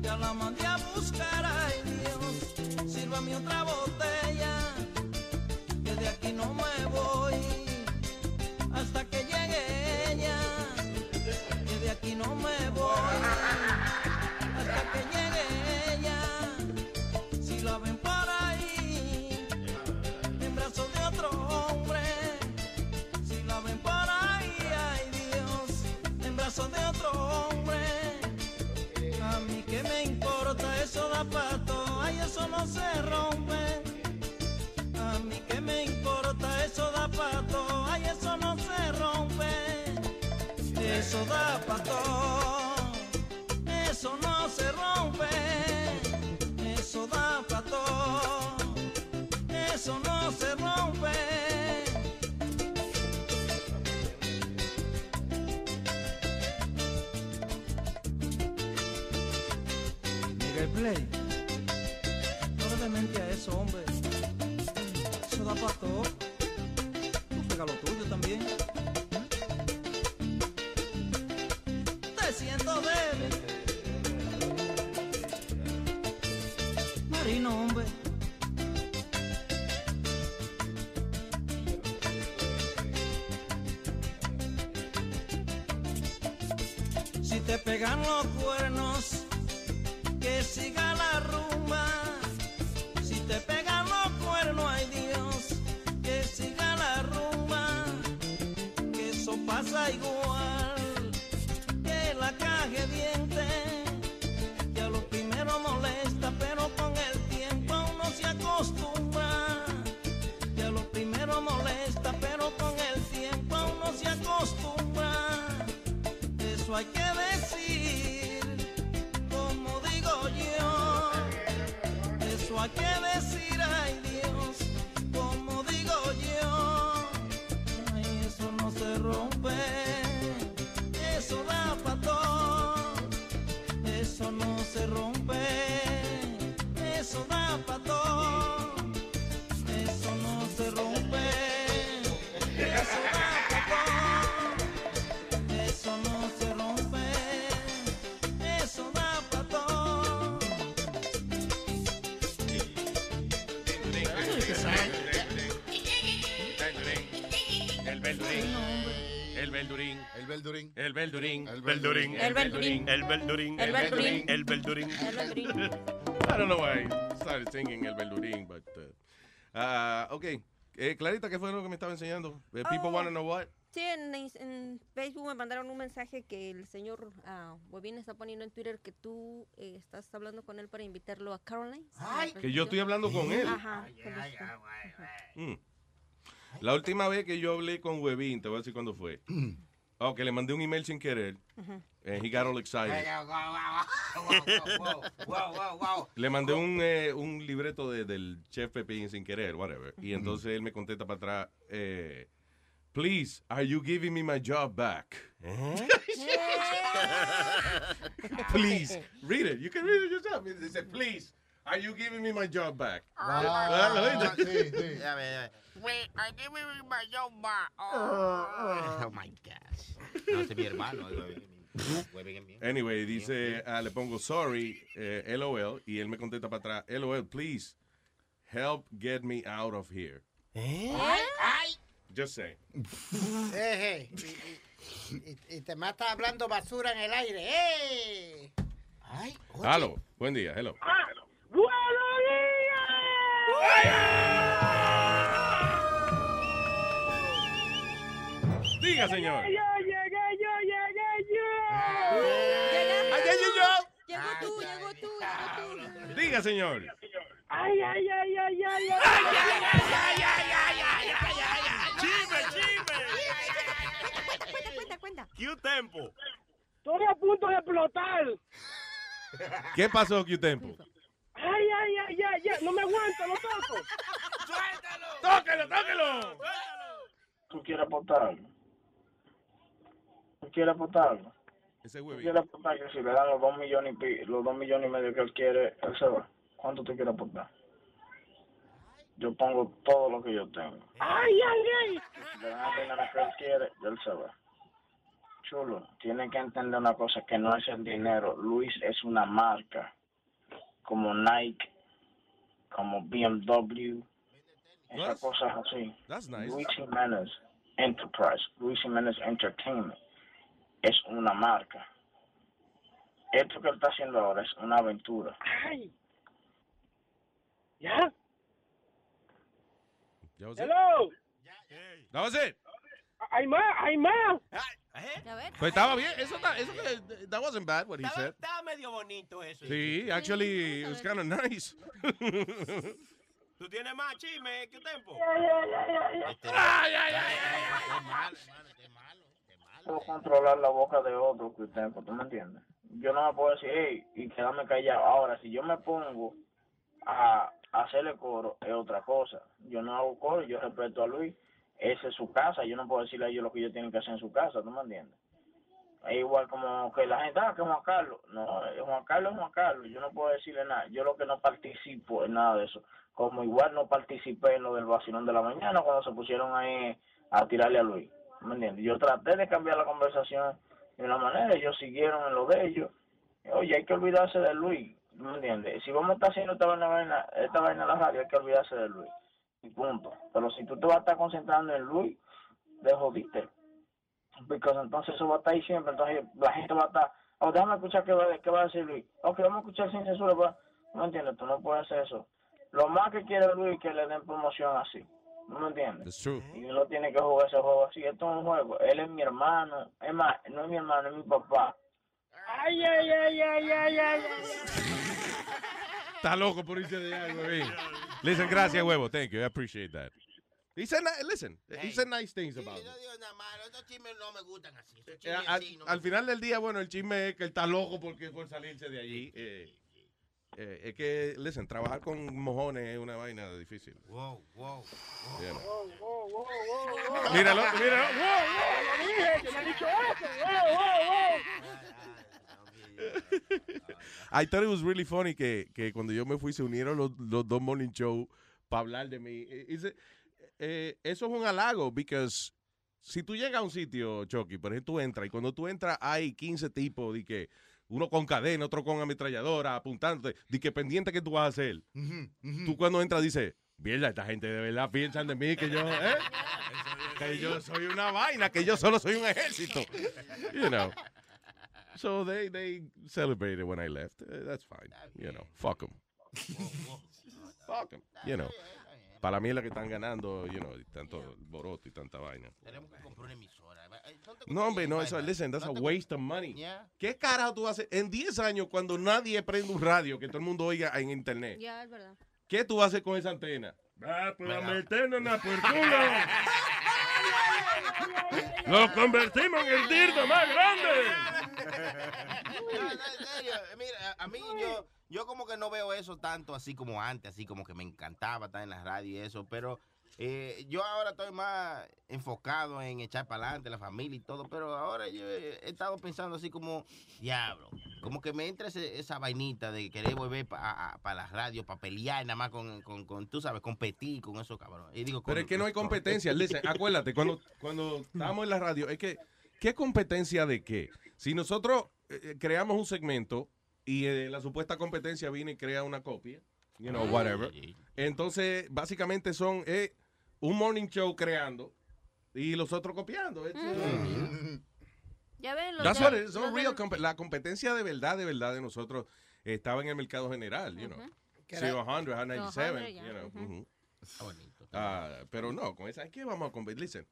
Ya la mandé a buscar, ay Dios, sírvame otra botella. Eso da pato, eso no El Beldurín. El Beldurín. El Beldurín. El Beldurín. El Beldurín. El Beldurín. El Beldurín. [LAUGHS] I don't know why I started singing El Beldurín, but... Uh, ah, ok. Eh, Clarita, ¿qué fue lo que me estaba enseñando? Eh, people Oh. want to know what? Sí, en, en Facebook me mandaron un mensaje que el señor uh, Webin está poniendo en Twitter que tú eh, estás hablando con él para invitarlo a Caroline. Que yo estoy hablando con él. Ajá. está- Mm. La última vez que yo hablé con Webin, te voy a decir cuándo fue. Oh, que le mandé un email sin querer. And he got all excited. Wow, wow, wow. Le mandé un, eh, un libreto de- del chef Pepín sin querer, whatever. Y entonces él me contesta para atrás, eh, please, are you giving me my job back? [LAUGHS] please, read it. You can read it yourself. It said, please, are you giving me my job back? Ah, ¿lo oíste? [LAUGHS] Ya ve, ya ve. Wait, I give me my job back. Oh, my gosh. No, es mi hermano. Anyway, dice, ah, le pongo sorry, eh, LOL, y él me contesta para atrás, LOL, please, help get me out of here. Ay, ay. Just say. Eh, eh, y, y- y te mata hablando basura en el aire. ¡Eh! Ay, Hello, buen día, hello. Diga, señor. Yo llegué, yo llegué, yo. Llegó tú, llegó tú, llegó tú. Diga, señor. Ay, ay, ay, ay, ay, ay. ¡Chisme, chisme! Cuenta, cuenta, cuenta. ¡Qué tempo! Estoy a punto de explotar. ¿Qué pasó, Q-Tempo? Ay, ay, ay, ay, ay. No me aguanto, lo toco. [LAUGHS] ¡Tóquelo, tóquelo! ¿Tú quieres aportar? ¿Tú quieres aportar? Ese ¿Tú quieres aportar que si le dan los dos millones y pi- los dos millones y medio que él quiere, él se va? ¿Cuánto tú quieres aportar? Yo pongo todo lo que yo tengo. Ay, ay, ay. Si le dan el dinero que él quiere, él se va. Chulo, tiene que entender una cosa, que no es el dinero. Luis es una marca, como Nike, como BMW, esas That's- cosas así. That's nice. Luis Jiménez Enterprise, Luis Jiménez Entertainment, es una marca. Esto que él está haciendo ahora es una aventura. Ay. ¿Ya? That was it. Hello. That was it. Hay más, hay más. Pues estaba bien. Eso, está- eso que- that wasn't bad what he Estaba, said. estaba medio bonito eso. Sí, actually, it was kind of nice. ¿Tú tienes más chisme? ¿Qué tempo? Ay, ay, ay, Puedo controlar la boca de otro que tengo, ¿tú me entiendes? Yo no me puedo decir, hey, y quedarme callado. Ahora, si yo me pongo a, a hacerle coro, es otra cosa. Yo no hago coro, yo respeto a Luis. Esa es su casa, yo no puedo decirle a ellos lo que ellos tienen que hacer en su casa, ¿tú me entiendes? Es igual como que la gente, ah, que Juan Carlos. No, eh, Juan Carlos es Juan Carlos, yo no puedo decirle nada. Yo lo que no participo en nada de eso. Como igual no participé en lo del vacilón de la mañana cuando se pusieron ahí a tirarle a Luis. ¿Me? Yo traté de cambiar la conversación de una manera, ellos siguieron en lo de ellos. Oye, hay que olvidarse de Luis, ¿me entiendes? Si vamos a estar haciendo esta vaina, esta vaina en la radio, hay que olvidarse de Luis. Y punto. Pero si tú te vas a estar concentrando en Luis, de jodiste. Porque entonces eso va a estar ahí siempre. Entonces la gente va a estar, oh, déjame escuchar qué va, qué va a decir Luis. Ok, vamos a escuchar sin censura. Pero, no entiendes, tú no puedes hacer eso. Lo más que quiere Luis es que le den promoción así. ¿No me entiendes? Y uno tiene que jugar ese juego así. Esto es un juego. Él es mi hermano. Es más, no es mi hermano, es mi papá. Ay, ay, ay, ay, ay, ay. Está loco por irse de ahí, huevín. Listen, gracias, huevo. Thank you. I appreciate that. He said, listen, he said nice things about it. Estos chismes no me gustan así. Estos Eh, al, así no al final del día, bueno, el chisme es que él está loco porque por salirse de allí. Eh, eh, es que, listen, trabajar con mojones es una vaina difícil. Wow, wow. Yeah. Wow, wow, wow, wow. Míralo, míralo. Wow, wow. Dije, he dicho eso. Wow, wow, wow. I thought it was really funny que, que cuando yo me fui se unieron los, los dos morning show para hablar de mí. Dice, eh, eso es un halago, because si tú llegas a un sitio, Chucky, por ejemplo, tú entras y cuando tú entras hay 15 tipos de que uno con cadena, otro con ametralladora, apuntándote, de que pendiente que tú vas a hacer. Tú cuando entras dices, mierda, esta gente de verdad piensan de mí que yo, ¿eh? [LAUGHS] que yo soy una vaina, que yo solo soy un ejército. [LAUGHS] You know. So they, they celebrated when I left. Uh, that's fine. You know, fuck them. [LAUGHS] fuck them. You know. Para mí es la que están ganando, you know, tanto boroto y tanta vaina. Tenemos que comprar una emisora. Eh, No, hombre, no, eso, listen, that's a waste of money. Yeah. ¿Qué carajo tú haces en 10 años cuando nadie prende un radio que todo el mundo oiga en internet? Ya, es verdad. ¿Qué tú haces con esa antena? Ah, pues a meternos en la puertura. Lo convertimos en el dirdo más grande. No, no, en serio, mira, a- a mí yo, yo como que no veo eso tanto así como antes, así como que me encantaba estar en la radio y eso, pero eh, yo ahora estoy más enfocado en echar para adelante la familia y todo, pero ahora yo he, estado pensando así como, diablo, como que me entra ese- esa vainita de querer volver para la radio, para pelear nada más con, con, con, tú sabes, competir con esos cabrones. Y digo, Pero con- es que no hay competencia. [LAUGHS] Listen, acuérdate, cuando, cuando estamos en la radio, es que, ¿qué competencia de qué? Si nosotros eh, eh, creamos un segmento y eh, la supuesta competencia viene y crea una copia, you know, whatever, entonces básicamente son eh, un morning show creando y los otros copiando. It's, uh, Ya ven, los That's de- what it is, los de- real la competencia de verdad, de verdad de nosotros estaba en el mercado general, you know. Que Sí, era- 100, 197, 100, ya, you know. ujú. ujú. Ah, pero no, con esa, ¿qué vamos a competir? Listen,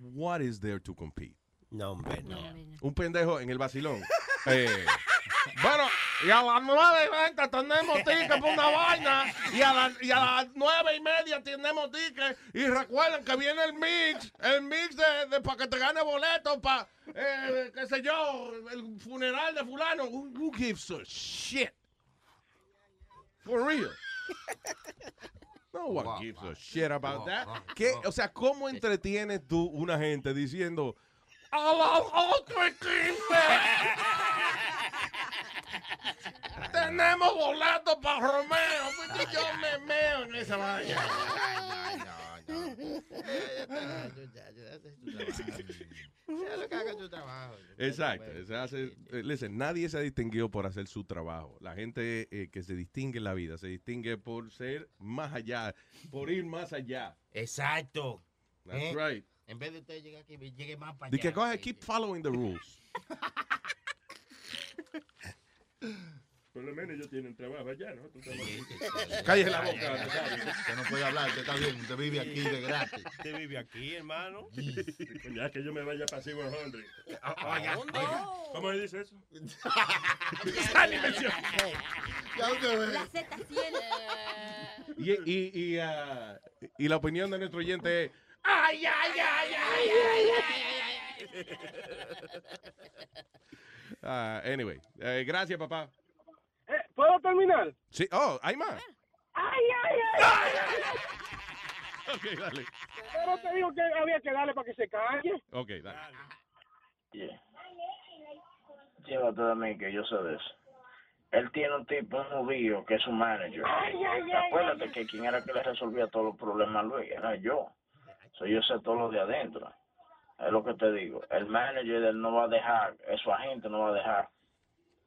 what is there to compete? No, hombre, no. Un pendejo en el vacilón. [LAUGHS] Eh, bueno, y a las nueve y veinte tenemos ticket para una vaina. Y a, la- y a las nueve y media tenemos ticket. Y recuerden que viene el mix. El mix de, de para que te gane boletos para, eh, qué sé yo, el funeral de fulano. Who, who gives a shit? For real. No one gives a shit about that. ¿Qué? O sea, ¿cómo entretienes tú una gente diciendo a las ocho y quince tenemos boletos para Romeo? Porque yo me meo en esa vaina. [LAUGHS] Que. Exacto. se hace- listen, nadie se distinguió por hacer su trabajo. La gente eh, que se distingue en la vida se distingue por ser más allá, por ir más allá. Exacto. That's ¿Eh? right. En vez de usted llegar aquí, llegue más para Di que allá. coge, keep following the rules. [LAUGHS] Por lo menos ellos tienen trabajo allá, ¿no? [LAUGHS] Cállese la boca. Usted no puede hablar, usted está bien, usted vive aquí de gratis. Usted vive aquí, hermano. Ya que yo me vaya para Sigo Hundred. ¿A dónde? ¿Cómo se dice eso? [LAUGHS] La Z100. Y, y, y, ah, y la opinión de nuestro oyente es, Ay, ay, ay, ay, ay, ay, [LAUGHS] ah, anyway, eh, gracias papá. Eh, ¿Puedo terminar? Sí, oh, hay más. Ay, ay, ay, ay. Ok, dale. Pero te digo que había que darle para que se calle. Ok, dale. Yeah. Llévate de mí, que yo sé de eso. Él tiene un tipo, un judío, que es su manager. Ay, ay, ay, Acuérdate que quien era que le resolvía todos los problemas a Luis era yo. So, yo sé todo lo de adentro. Es lo que te digo. El manager de él no va a dejar, es su agente no va a dejar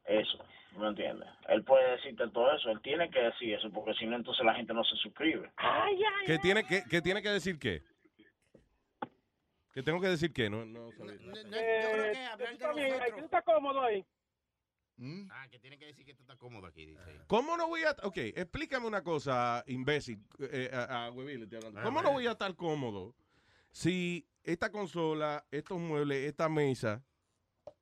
eso. ¿Me entiendes? Él puede decirte todo eso. Él tiene que decir eso, porque si no, entonces la gente no se suscribe. Ay, ay, ¿Qué tiene que, qué tiene que decir qué? ¿Qué tengo que decir qué? No, no sabía. Eh, está bien, ¿tú estás cómodo ahí? Ah, que tiene que decir que tú estás cómodo aquí, dice. ¿Cómo no voy a... Ok, explícame una cosa, imbécil, eh, a, a. Ah, ¿Cómo no voy a estar cómodo si esta consola, estos muebles, esta mesa,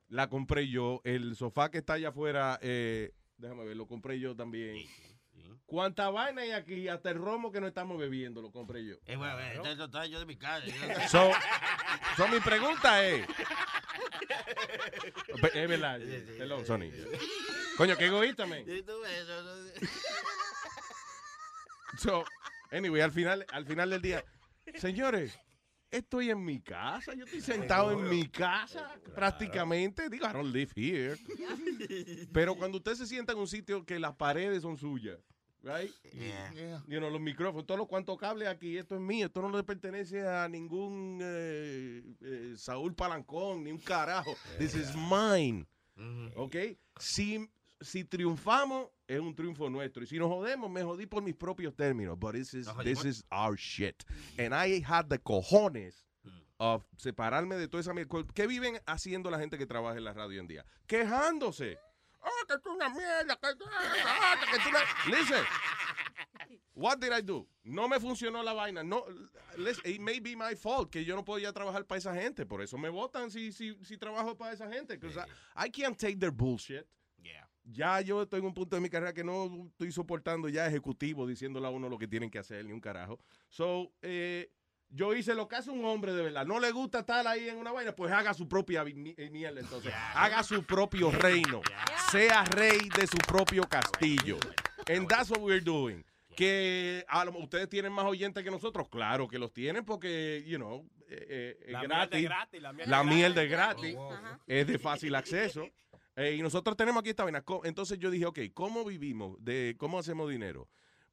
la compré yo, el sofá que está allá afuera, eh, déjame ver, lo compré yo también. ¿Cuánta vaina hay aquí? Hasta el romo que no estamos bebiendo lo compré yo. Eh, bueno, eh, esto trae yo de mi casa. So, so mi pregunta es... Es verdad, perdón, Sony. Coño, qué egoísta, man. Sí, tú ves, eso, eso- So, anyway, al final, al final del día, señores, estoy en mi casa, yo estoy sentado en mi casa prácticamente. Digo, I don't live here. Pero cuando usted se sienta en un sitio que las paredes son suyas, right? You know, los micrófonos, todos los cuantos cables aquí, esto es mío, esto no le pertenece a ningún eh, eh, Saúl Palancón, ni un carajo. This is mine. ¿Ok? Si, si triunfamos, es un triunfo nuestro. Y si nos jodemos, me jodí por mis propios términos. But this is, this is our shit. And I had the cojones of separarme de toda esa mierda. ¿Qué viven haciendo la gente que trabaja en la radio hoy en día? Quejándose. Oh, que tú una mierda, que tú, ah, que tú una... Listen. What did I do? No me funcionó la vaina. No, listen, it may be my fault que yo no ya trabajar para esa gente. Por eso me votan si, si, si trabajo para esa gente. 'Cause I, I can't take their bullshit. Ya yo estoy en un punto de mi carrera que no estoy soportando ya ejecutivos diciéndole a uno lo que tienen que hacer, ni un carajo. So, eh, yo hice lo que hace un hombre de verdad. No le gusta estar ahí en una vaina, pues haga su propia eh, mierda entonces. Haga su propio reino. Sea rey de su propio castillo. And that's what we're doing. Que a lo- ustedes tienen más oyentes que nosotros. Claro que los tienen porque, you know, eh, eh, es La miel gratis. de gratis, la miel de La miel de gratis. Ajá. Es de fácil acceso. [LAUGHS] Eh, y nosotros tenemos aquí esta vaina. Entonces yo dije, ok, ¿cómo vivimos? De, ¿Cómo hacemos dinero?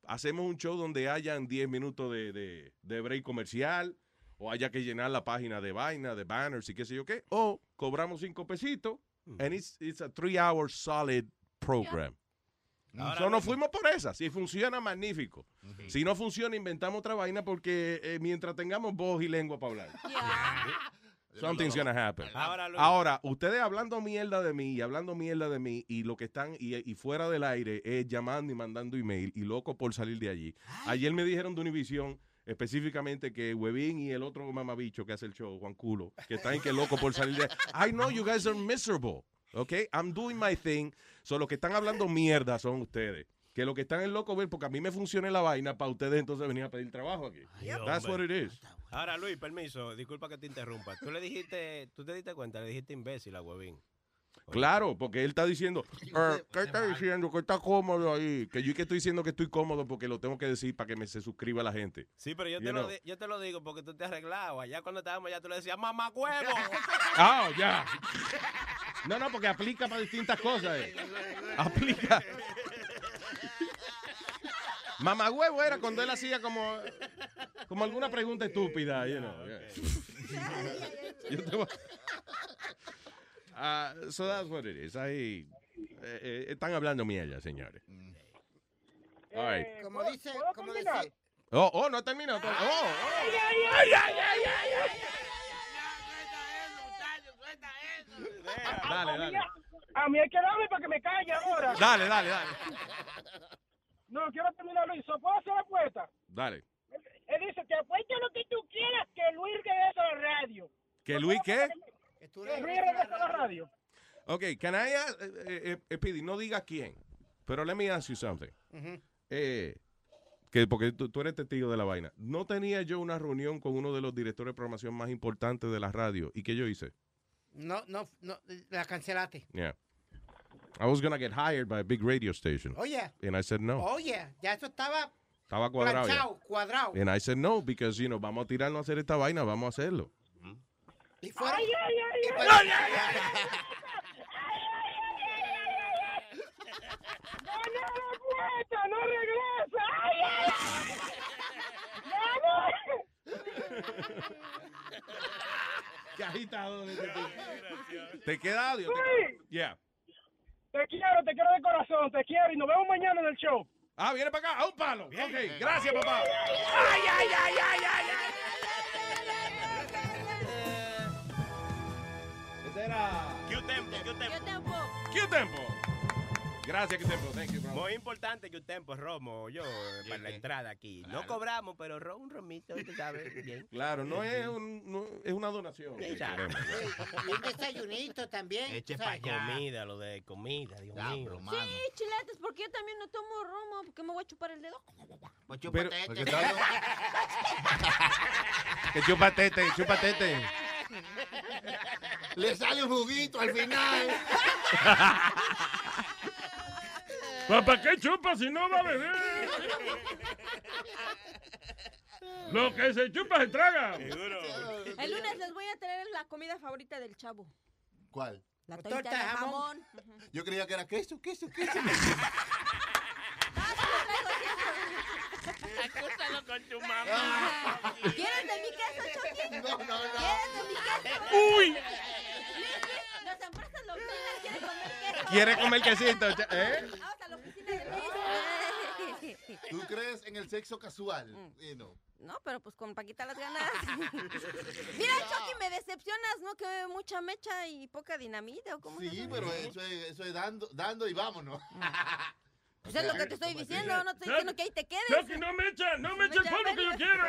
Hacemos un show donde hayan 10 minutos de, de, de break comercial o haya que llenar la página de vaina, de banners y qué sé yo qué. O cobramos 5 pesitos and it's, it's a three hour solid program. Ahora So, nos fuimos por esa. Si funciona, magnífico. Si no funciona, inventamos otra vaina porque eh, mientras tengamos voz y lengua para hablar. Something's gonna happen. Ahora. Ahora, ustedes hablando mierda de mí y hablando mierda de mí y lo que están y, y fuera del aire es llamando y mandando email y loco por salir de allí. Ayer me dijeron de Univision específicamente que Webin y el otro mamabicho que hace el show, Juan Culo, que están que loco por salir de [LAUGHS] I know you guys are miserable. Okay? I'm doing my thing. So, los que están hablando mierda son ustedes. Que lo que están en loco ver, porque a mí me funciona la vaina, para ustedes entonces venir a pedir trabajo aquí. That's what it is. Ahora, Luis, permiso, disculpa que te interrumpa. Tú le dijiste, tú te diste cuenta, le dijiste imbécil a Huevín. Claro, porque él está diciendo, "Eh, ¿qué está diciendo? Que está cómodo ahí. Que yo que estoy diciendo que estoy cómodo porque lo tengo que decir para que me se suscriba la gente. Sí, pero yo te, lo yo te lo digo porque tú te arreglabas. Ya cuando estábamos allá tú le decías, mamá huevo. [LAUGHS] Ah, ya. No, no, porque aplica para distintas cosas. eh. [LAUGHS] Aplica. Mamá huevo era cuando él hacía como, como alguna pregunta estúpida, you know. yeah. Yo te voy- Ah, so that's what it is. Ahí eh, eh, están hablando mierda, señores. All right. Como dice, como dice. Oh, oh, no ha terminado. Oh, oh. Ay, ay, ay, ay, ay. Dale, dale. A mí hay que darme para que me calle ahora. Dale, dale, dale. No, quiero terminar, Luis. ¿So ¿Puedo hacer la apuesta? Dale. Él dice que apuesta lo que tú quieras que Luis regrese a la radio. ¿Que Luis qué? Que Luis regrese a la radio. Ok, can I ask, eh, eh, eh, Speedy, no diga quién, pero let me ask you something. Eh, que porque tú, tú eres testigo de la vaina. No tenía yo una reunión con uno de los directores de programación más importantes de la radio. ¿Y qué yo hice? No, no, no, la cancelaste. Yeah. I was gonna get hired by a big radio station. Oh, yeah. And I said no. Oh, yeah. Ya eso estaba Estaba cuadrado ya. planchado, cuadrado. And I said no, because, you know, vamos a tirarnos a hacer esta vaina, vamos a hacerlo. Y fuera. Ay, ay, ay, y ay, fuera- ay, ay, ay, No, no, no no regresa. Ay, ay, ay. Qué agitado. ¿Te queda audio? Sí. Yeah. Te quiero, te quiero de corazón, te quiero y nos vemos mañana en el show. Ah, viene para acá, a un palo. Ok, gracias, papá. Ay, ay, ay, ay, ay, ay. Ese era... Q-Tempo, Q-Tempo. Q-Tempo. Gracias, Q-Tempo. Thank you, bro. Muy importante que un tempo, Romo, yo, [LAUGHS] para la entrada aquí. No cobramos, pero ro- un romito, tú sabes, [LAUGHS] bien. Claro, no es, un, no- es una donación. Exacto. Y un desayunito también. Eche para comida, lo de comida, Dios mío. Sí, chiletes, porque yo también no tomo romo, porque me voy a chupar el dedo. Pues Pero- [LAUGHS] chúpate Porque este. Que chúpatete, chúpatete. Le sale un juguito al final. ¿Para qué chupa si no va a beber? Lo que se chupa se traga. El lunes les voy a traer la comida favorita del chavo. ¿Cuál? La Torta torta de jamón. jamón. Yo creía que era queso, queso, queso. [LAUGHS] Acústalo con tu mamá. [LAUGHS] ¿Quieres de mi queso, Chucky? No, no, no. ¿Quieres de mi queso? Uy. Quieren comer queso. ¿Quiere comer quesito? ¿Eh? [LAUGHS] ¿Tú crees en el sexo casual? Eh, no. No, pero pues con Paquita las ganas. [LAUGHS] Mira, Chucky, me decepcionas, ¿no? Que mucha mecha y poca dinamita, ¿o cómo Sí, pero eso es, eso es dando, dando y vámonos. [LAUGHS] Pues es lo que te estoy diciendo, no te estoy diciendo que ahí te quedes. Chucky, no me echa, no me echa el polvo que yo quiero.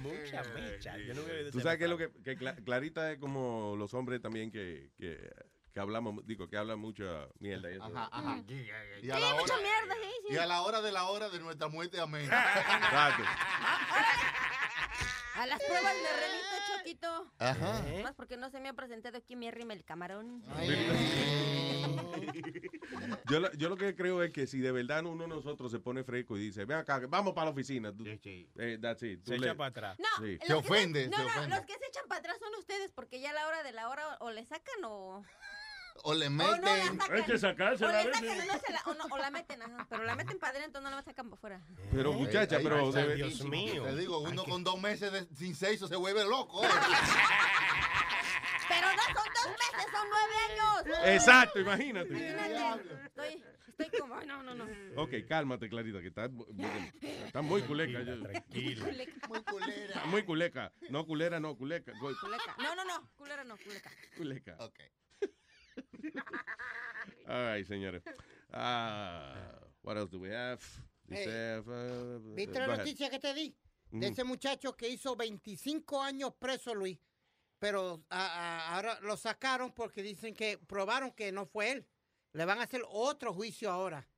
Mucha mecha. Yo no Tú sabes que, lo que, que Cla- Clarita es como los hombres también que, que, que hablamos, digo, que hablan mucha mierda. Y eso. Ajá, ajá. Y a, Sí, la mucha hora, mierda, sí, sí. y a la hora de la hora de nuestra muerte, amén. [LAUGHS] Exacto. A las pruebas me remito, Choquito. Ajá. Más porque no se me ha presentado aquí mi arrima el camarón. Yo, lo- yo lo que creo es que si de verdad uno de nosotros se pone fresco y dice, ven acá, vamos para la oficina. tú- eh, that's it, tú Se le- echa para atrás. No, Sí. que ofende, no, se no, ofende. los que se echan para atrás son ustedes, porque ya a la hora de la hora o le sacan o... O le o no meten. la sacan. Hay que sacársela O sacan, o, no se la, o, no, o la meten, ajá. Pero la meten para adentro, no la sacan para afuera. Pero muchacha, Ay, pero... ay, de- Dios mío. Te digo, uno con dos meses de- sin sexo se vuelve loco. [LAUGHS] Pero no son dos meses, son nueve años. Exacto, imagínate. Imagínate. Estoy, estoy como, ay, no, no, no. Ok, cálmate, Clarita, que estás está muy culeca. Tranquilo. Muy culera. Está muy culeca. No culera, no, culeca. Culeca. No, no, no, culera no, culeca. Culeca. Ok. Ay, señores. Ah, what else do we have? Dice, uh, ¿Viste go la ahead. noticia que te di? De ese muchacho que hizo 25 años preso, Luis. Pero a- a- ahora lo sacaron porque dicen que probaron que no fue él. Le van a hacer otro juicio ahora.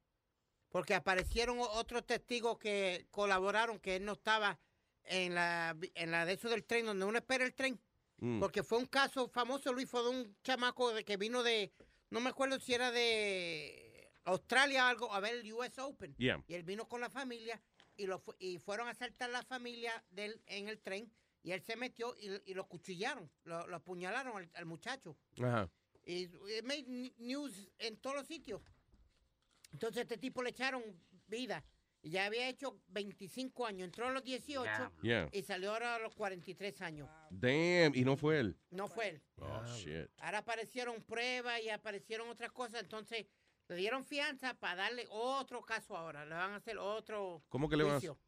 Porque aparecieron otros testigos que colaboraron que él no estaba en la, en la de eso del tren, donde uno espera el tren. Mm. Porque fue un caso famoso, Luis, fue de un chamaco de que vino de, no me acuerdo si era de Australia o algo, a ver el US Open. Yeah. Y él vino con la familia y, lo y fueron a asaltar la familia de él en el tren y él se metió y, y lo cuchillaron, lo, lo apuñalaron al, al muchacho. Ajá. Y it made news en todos los sitios. Entonces a este tipo le echaron vida. Ya había hecho 25 años, entró a los 18 Yeah. y salió ahora a los 43 años. Damn, y no fue él. No fue él. Oh, shit. Ahora aparecieron pruebas y aparecieron otras cosas, entonces le dieron fianza para darle otro caso ahora. Le van a hacer otro ¿Cómo que le van a juicio.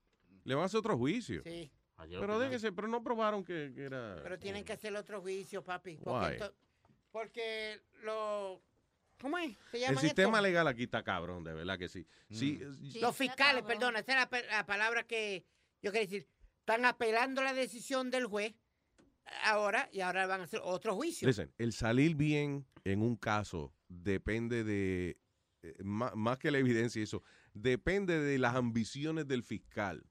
Le van a hacer otro juicio. Sí, Pero déjese, pero no probaron que, que era. pero tienen que hacer otro juicio, papi. Porque, Why? porque lo... ¿Cómo es? ¿Se El sistema esto? legal aquí está cabrón, de verdad que sí. Sí, Los fiscales, perdona, esa es la, palabra que yo quería decir. Están apelando la decisión del juez ahora y ahora van a hacer otro juicio. Listen, el salir bien en un caso depende de, eh, má- más, que la evidencia y eso, depende de las ambiciones del fiscal.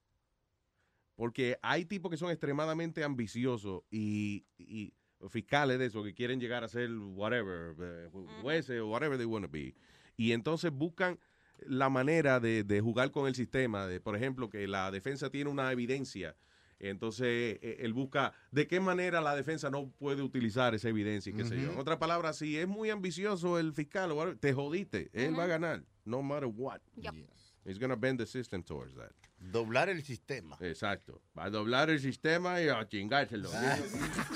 Porque hay tipos que son extremadamente ambiciosos y, y fiscales de eso, que quieren llegar a ser whatever, eh, jueces o whatever they want to be. Y entonces buscan la manera de, de jugar con el sistema, de, por ejemplo, que la defensa tiene una evidencia. Entonces, eh, él busca de qué manera la defensa no puede utilizar esa evidencia y qué sé yo. En otras palabras, si es muy ambicioso el fiscal, te jodiste. Él va a ganar, no matter what. He's gonna bend the system towards that. Doblar el sistema. Exacto. Va a doblar el sistema y a chingárselo.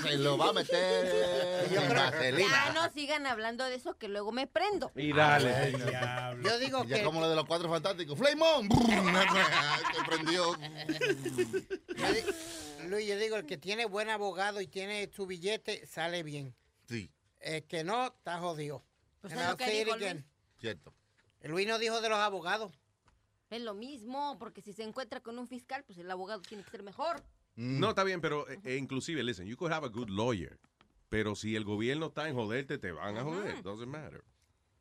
Se lo va a meter [LAUGHS] en vaselina. Ya no sigan hablando de eso que luego me prendo. Y dale. Yo digo Ya que... como lo de los cuatro fantásticos. ¡Flame on! Se prendió. Luis, yo digo, el que tiene buen abogado y tiene su billete, sale bien. Sí, El que no, está jodido. Pues es lo que dijo again. cierto. Luis no dijo de los abogados. Es lo mismo, porque si se encuentra con un fiscal, pues el abogado tiene que ser mejor. No, está bien, pero eh, eh, inclusive, listen, you could have a good lawyer, pero si el gobierno está en joderte, te van a joder. Doesn't matter.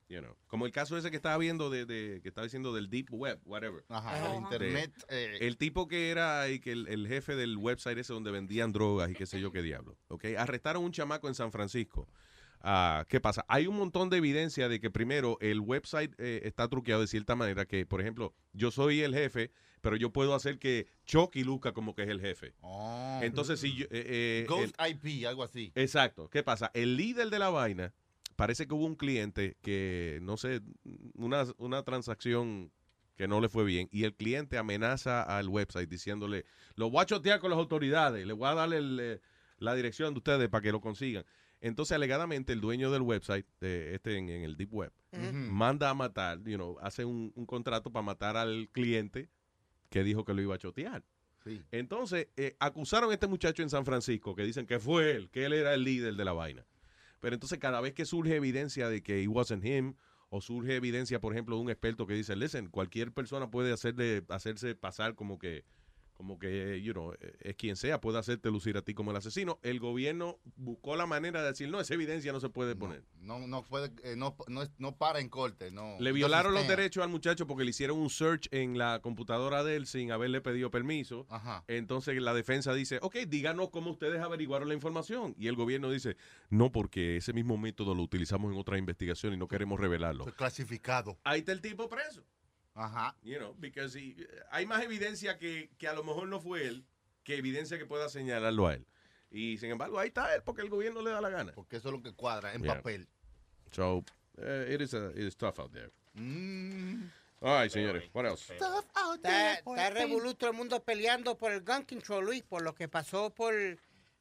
You know. Como el caso ese que estaba viendo de, de- que estaba diciendo del deep web, whatever. Ajá, el internet. eh, el tipo que era y que el, el jefe del website ese donde vendían drogas y qué sé yo qué diablo. ¿ok? Arrestaron un chamaco en San Francisco. Ah, ¿Qué pasa? Hay un montón de evidencia de que primero el website eh, está truqueado de cierta manera que, por ejemplo, yo soy el jefe, pero yo puedo hacer que Chucky luzca como que es el jefe. oh. Entonces, si yo... eh, eh, Ghost el- IP, algo así. Exacto. ¿Qué pasa? El líder de la vaina, parece que hubo un cliente que, no sé, una, una transacción que no le fue bien y el cliente amenaza al website diciéndole, lo voy a chotear con las autoridades, le voy a darle el, eh, la dirección de ustedes para que lo consigan. Entonces, alegadamente, el dueño del website, de este en, en el Deep Web, manda a matar, you know, hace un, un contrato para matar al cliente que dijo que lo iba a chotear. Entonces, eh, acusaron a este muchacho en San Francisco, que dicen que fue él, que él era el líder de la vaina. Pero entonces, cada vez que surge evidencia de que it wasn't him, o surge evidencia, por ejemplo, de un experto que dice, listen, cualquier persona puede hacerle, hacerse pasar como que, como que, you know, eh, es quien sea, puede hacerte lucir a ti como el asesino. El gobierno buscó la manera de decir, no, esa evidencia no se puede poner. No, no, puede, eh, no, no, no para en corte. No, Le no violaron los derechos al muchacho porque le hicieron un search en la computadora de él sin haberle pedido permiso. Entonces la defensa dice, ok, díganos cómo ustedes averiguaron la información. Y el gobierno dice, no, porque ese mismo método lo utilizamos en otra investigación y no queremos revelarlo. Fue clasificado. Ahí está el tipo preso. Ajá. You know, because he- hay más evidencia que, que a lo mejor no fue él que evidencia que pueda señalarlo a él. Y sin embargo, ahí está él porque el gobierno le da la gana. Porque eso es lo que cuadra en Yeah. papel. So, eh, it, is a- it is tough out there. Mm. All right, señores. What else? Está, está revolú todo el mundo peleando por el gun control, Luis, por lo que pasó por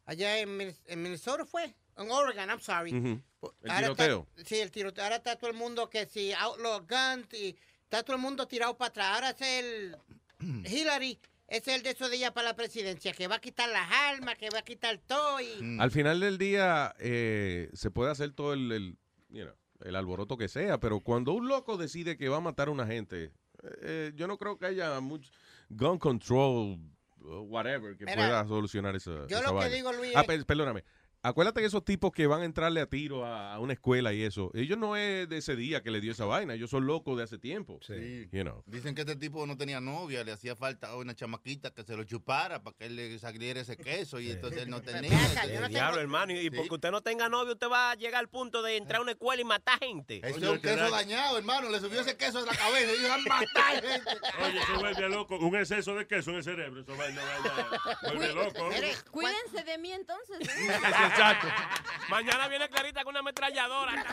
allá en, en Minnesota fue, en Oregon, I'm sorry. Por- El ahora está- tiroteo. sí, el tiroteo. Ahora está todo el mundo que si outlaw guns y está todo el mundo tirado para atrás. Ahora es el [CLEARS THROAT] Hillary, es el de eso de ella para la presidencia, que va a quitar las armas, que va a quitar todo y... Al final del día eh, se puede hacer todo el, el, you know, el alboroto que sea, pero cuando un loco decide que va a matar a una gente, eh, yo no creo que haya mucho gun control, whatever, que Mira, pueda solucionar esa, yo esa lo que digo, Luis, Ah, es- pe- perdóname. Acuérdate que esos tipos que van a entrarle a tiro a, a una escuela y eso, ellos no es de ese día que le dio esa vaina, ellos son locos de hace tiempo. Sí. You know. Dicen que este tipo no tenía novia, le hacía falta una chamaquita que se lo chupara para que él le saliera ese queso y entonces él no tenía. El diablo, hermano. Y porque usted no tenga novio, usted va a llegar al punto de entrar a una escuela y matar gente. Ese es un queso dañado, hermano. Le subió ese queso en la cabeza y iban a matar gente. Oye, se vuelve loco. Un exceso de queso en el cerebro. Eso vaina, vuelve loco. Cuídense de mí entonces. [LAUGHS] Exacto. Mañana viene Clarita con una ametralladora.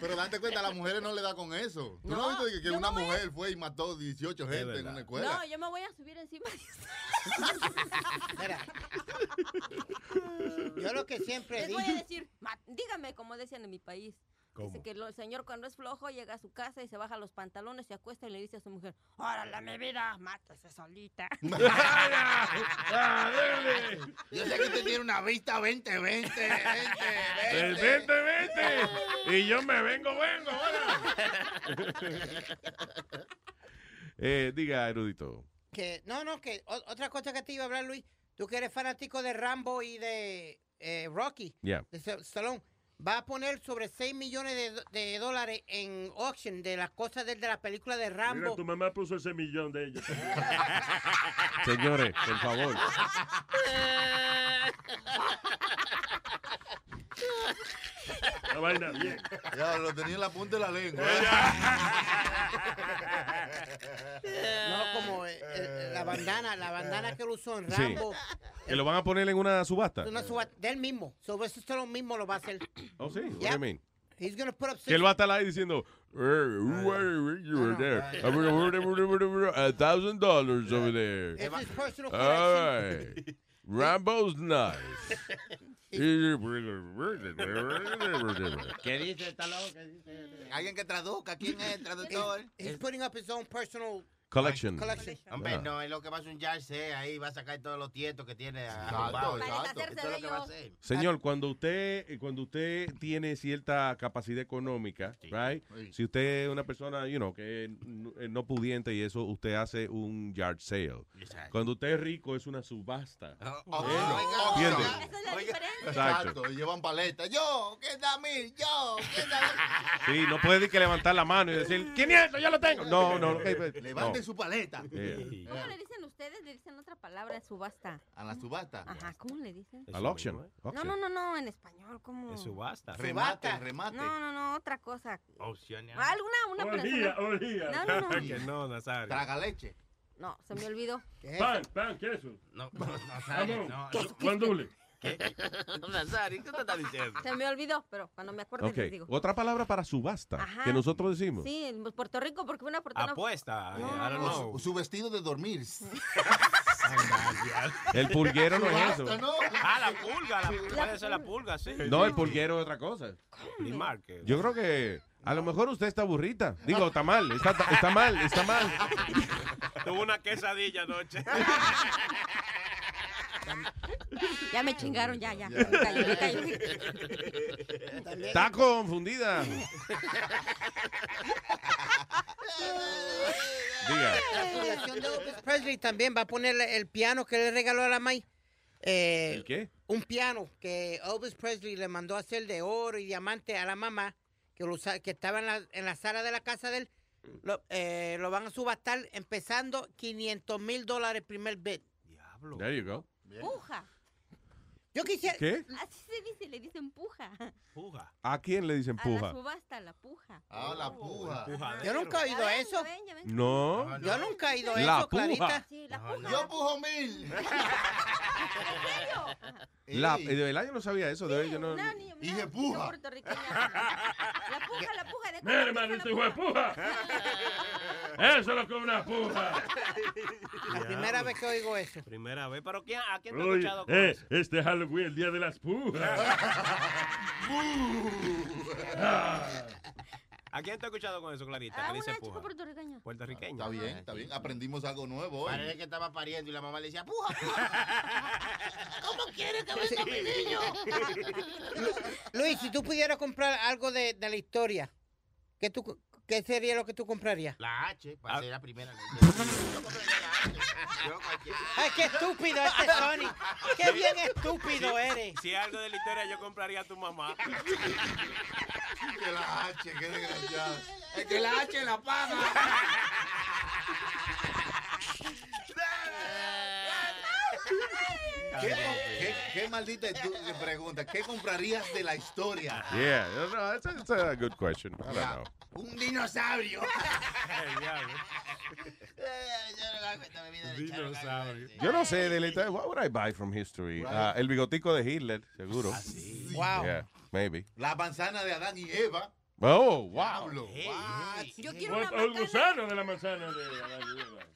Pero date cuenta, a las mujeres no le da con eso. ¿Tú no, No, has visto que, una a- mujer fue y mató 18 gente en una escuela? No, yo me voy a subir encima Yo lo que siempre Les digo... voy a decir, "Ma- dígame como decían en mi país. ¿Cómo? Dice que lo- el señor cuando es flojo llega a su casa y se baja los pantalones, se acuesta y le dice a su mujer, órale mi vida, mátese solita. [LAUGHS] Yo sé que usted tiene una vista 20, 20, 20, 20. Vente, vente. Y yo me vengo, vengo. [LAUGHS] Eh, diga, erudito. Que, no, no, que o- otra cosa que te iba a hablar, Luis. Tú que eres fanático de Rambo y de eh, Rocky, Yeah. de Sta- Stallone, va a poner sobre 6 millones de, dólares en auction de las cosas de, de la película de Mira, Rambo. tu mamá puso ese millón de ellos. [LAUGHS] Señores, por favor. La vaina bien. Ya, lo tenía en la punta de la lengua. [LAUGHS] No, como eh, eh, la bandana, la bandana que él usó en Sí. Rambo. Que lo van a poner en una subasta. Una suba del mismo. Sobre eso Stallone mismo lo va a hacer. Oh, sí. What do you mean? He's gonna put up Que él va a estar ahí diciendo, "Eh, you were there. A thousand dollars over there. It's his personal All collection. right. Rambo's [LAUGHS] nice. [LAUGHS] ¿Qué dice esta loca? ¿Qué dice? Alguien que traduzca. ¿Quién es el traductor? He's putting up his own personal Collection. collection. Hombre, Ah. no, es lo que va a hacer un yard ahí, va a sacar todos los tietos que tiene Exacto, arrumbados. exacto. Esto es lo que va a hacer. Señor, cuando usted eh, cuando usted tiene cierta capacidad económica, right? Sí. Si usted es una persona, you know, que no, eh, no pudiente y eso, usted hace un yard sale. Exacto. Cuando usted es rico es una subasta. Oh, Oh, ¿Entiende? Esa es la diferencia. Exacto. Exacto, llevan paletas. Yo, ¿qué da mil? Yo, ¿qué da Sí, no puede decir que levantar la mano y decir, 500, ya lo tengo. [LAUGHS] No, no. eh, eh, Su paleta. [LAUGHS] Yeah. ¿Cómo le dicen ustedes? Le dicen otra palabra, subasta. A la subasta. Ajá, ¿cómo le dicen? Al auction. No, no, no, no, en español, ¿cómo? Es subasta. Remate, remate. No, no, no, otra cosa. Opción. Alguna, una persona. olía. No, no, no. [LAUGHS] Que no, Nazario. Traga leche. No, se me olvidó. ¿Qué es Pan, pan, queso. No, no, Nazario, no. Guandule. [LAUGHS] ¿qué te estás diciendo? Se me olvidó, pero cuando me acuerde Ok, les digo. otra palabra para subasta Ajá. que nosotros decimos. Sí, en Puerto Rico, porque una fortuna. Apuesta. No, I no, don't know. Su vestido de dormir. [LAUGHS] El pulguero no es eso. ¿no? Ah, la pulga. La, puede ser la pulga, sí. No, el pulguero es otra cosa. Ni marque. Yo creo que A lo mejor usted está burrita. Digo, está mal, está, está mal, está mal. [LAUGHS] Tuvo una quesadilla anoche. Ya me chingaron, ya, ya. Me callo, me callo. Está confundida. Diga. La fundación de Elvis Presley también va a poner el piano que le regaló a la May. Eh, ¿El qué? Un piano que Elvis Presley le mandó a hacer de oro y diamante a la mamá, que, lo usa- que estaba en la, en la sala de la casa de él. Lo, eh, lo van a subastar empezando 500 mil dólares primer bid. There you go. Puja. Yo quisiera... ¿Qué? Así se dice, le dicen puja. Puja. ¿A quién le dicen A la puja? subasta, la puja. Ah, la puja. Yo nunca he oído Ya ven, eso. ya ven, ya ven. No. Yo nunca he oído La eso, puja. Clarita. Sí, la puja. Yo pujo mil. [LAUGHS] La, Ey. eh, de verdad yo no sabía eso. De verdad yo no. Y una de puja. La puja, la puja. De Mire, maldito hijo de puja. Eso es lo que es una puja. La primera vez que oigo eso. Primera vez. ¿Pero quién, a quién te ha Oye, escuchado con eh, eso? este Halloween, el día de las pujas. ¿A quién te ha escuchado con eso, Clarita? Ah, una dice chica puja. puertorriqueña. Está bien, está bien. Aprendimos algo nuevo hoy. Parece que estaba pariendo y la mamá le decía, puja. [LAUGHS] ¿Cómo quiere que venga mi niño? [LAUGHS] Luis, si tú pudieras comprar algo de, de la historia, ¿qué, tú, ¿qué sería lo que tú comprarías? La H, Ah. para ser la primera. [LAUGHS] Yo compraría [LAUGHS] ¡Ay, qué estúpido este Sony! ¡Qué bien estúpido eres! Si algo de la historia, yo compraría a tu mamá. [LAUGHS] Que la H, qué desgraciado. Es que la H la paga. [LAUGHS] ¿Qué, qué, qué maldita que pregunta? ¿Qué comprarías de la historia? [LAUGHS] Yeah, no, no, that's, a, good question. I don't know. Un dinosaurio. [LAUGHS] Dinosaurio. Yo no sé de la historia. What would I buy from history? Ah, el bigotico de Hitler, seguro. Wow. Yeah, maybe. La manzana de Adán y Eva. Oh, wow. Yo quiero una o el macana. gusano de la manzana de.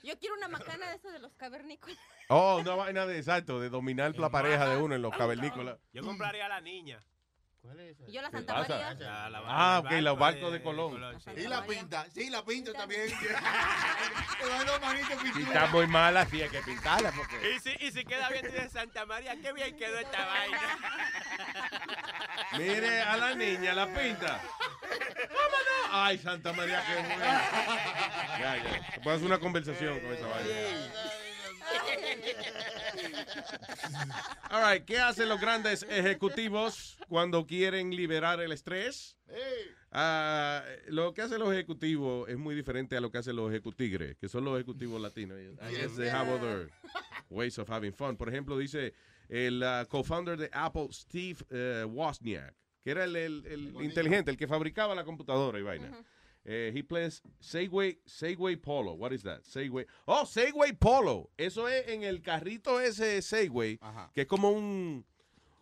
Yo quiero una macana de eso de los cavernícolas. Oh, una vaina de exacto, de dominar la pareja de uno en los cavernícolas. Yo compraría a la niña. ¿Cuál es esa? Y yo la Santa pasa? María. La- Ah, ok, los barco barcos de Colón. sí. Y la pinta. Sí, la pinta también. [LAUGHS] Si está muy mala, sí hay que pintarla. Porque... Y si, y si queda bien, dice Santa María, qué bien quedó esta vaina. Mire a la niña, la pinta. ¡Vámonos! Ay, Santa María, qué bueno. Ya, ya. Puedes hacer una conversación con esa vaina. [LAUGHS] All right, ¿qué hacen los grandes ejecutivos cuando quieren liberar el estrés? Ah, lo que hacen los ejecutivos es muy diferente a lo que hacen los ejecutigres, que son los ejecutivos latinos. I guess they have other ways of having fun. Por ejemplo, dice el ah, co-founder de Apple, Steve eh, Wozniak, que era el, el- el inteligente, el que fabricaba la computadora y vaina. Eh, he plays Segway, Segway Polo. What is that? Segway. Oh, Segway Polo. Eso es en el carrito ese Segway, que es como un,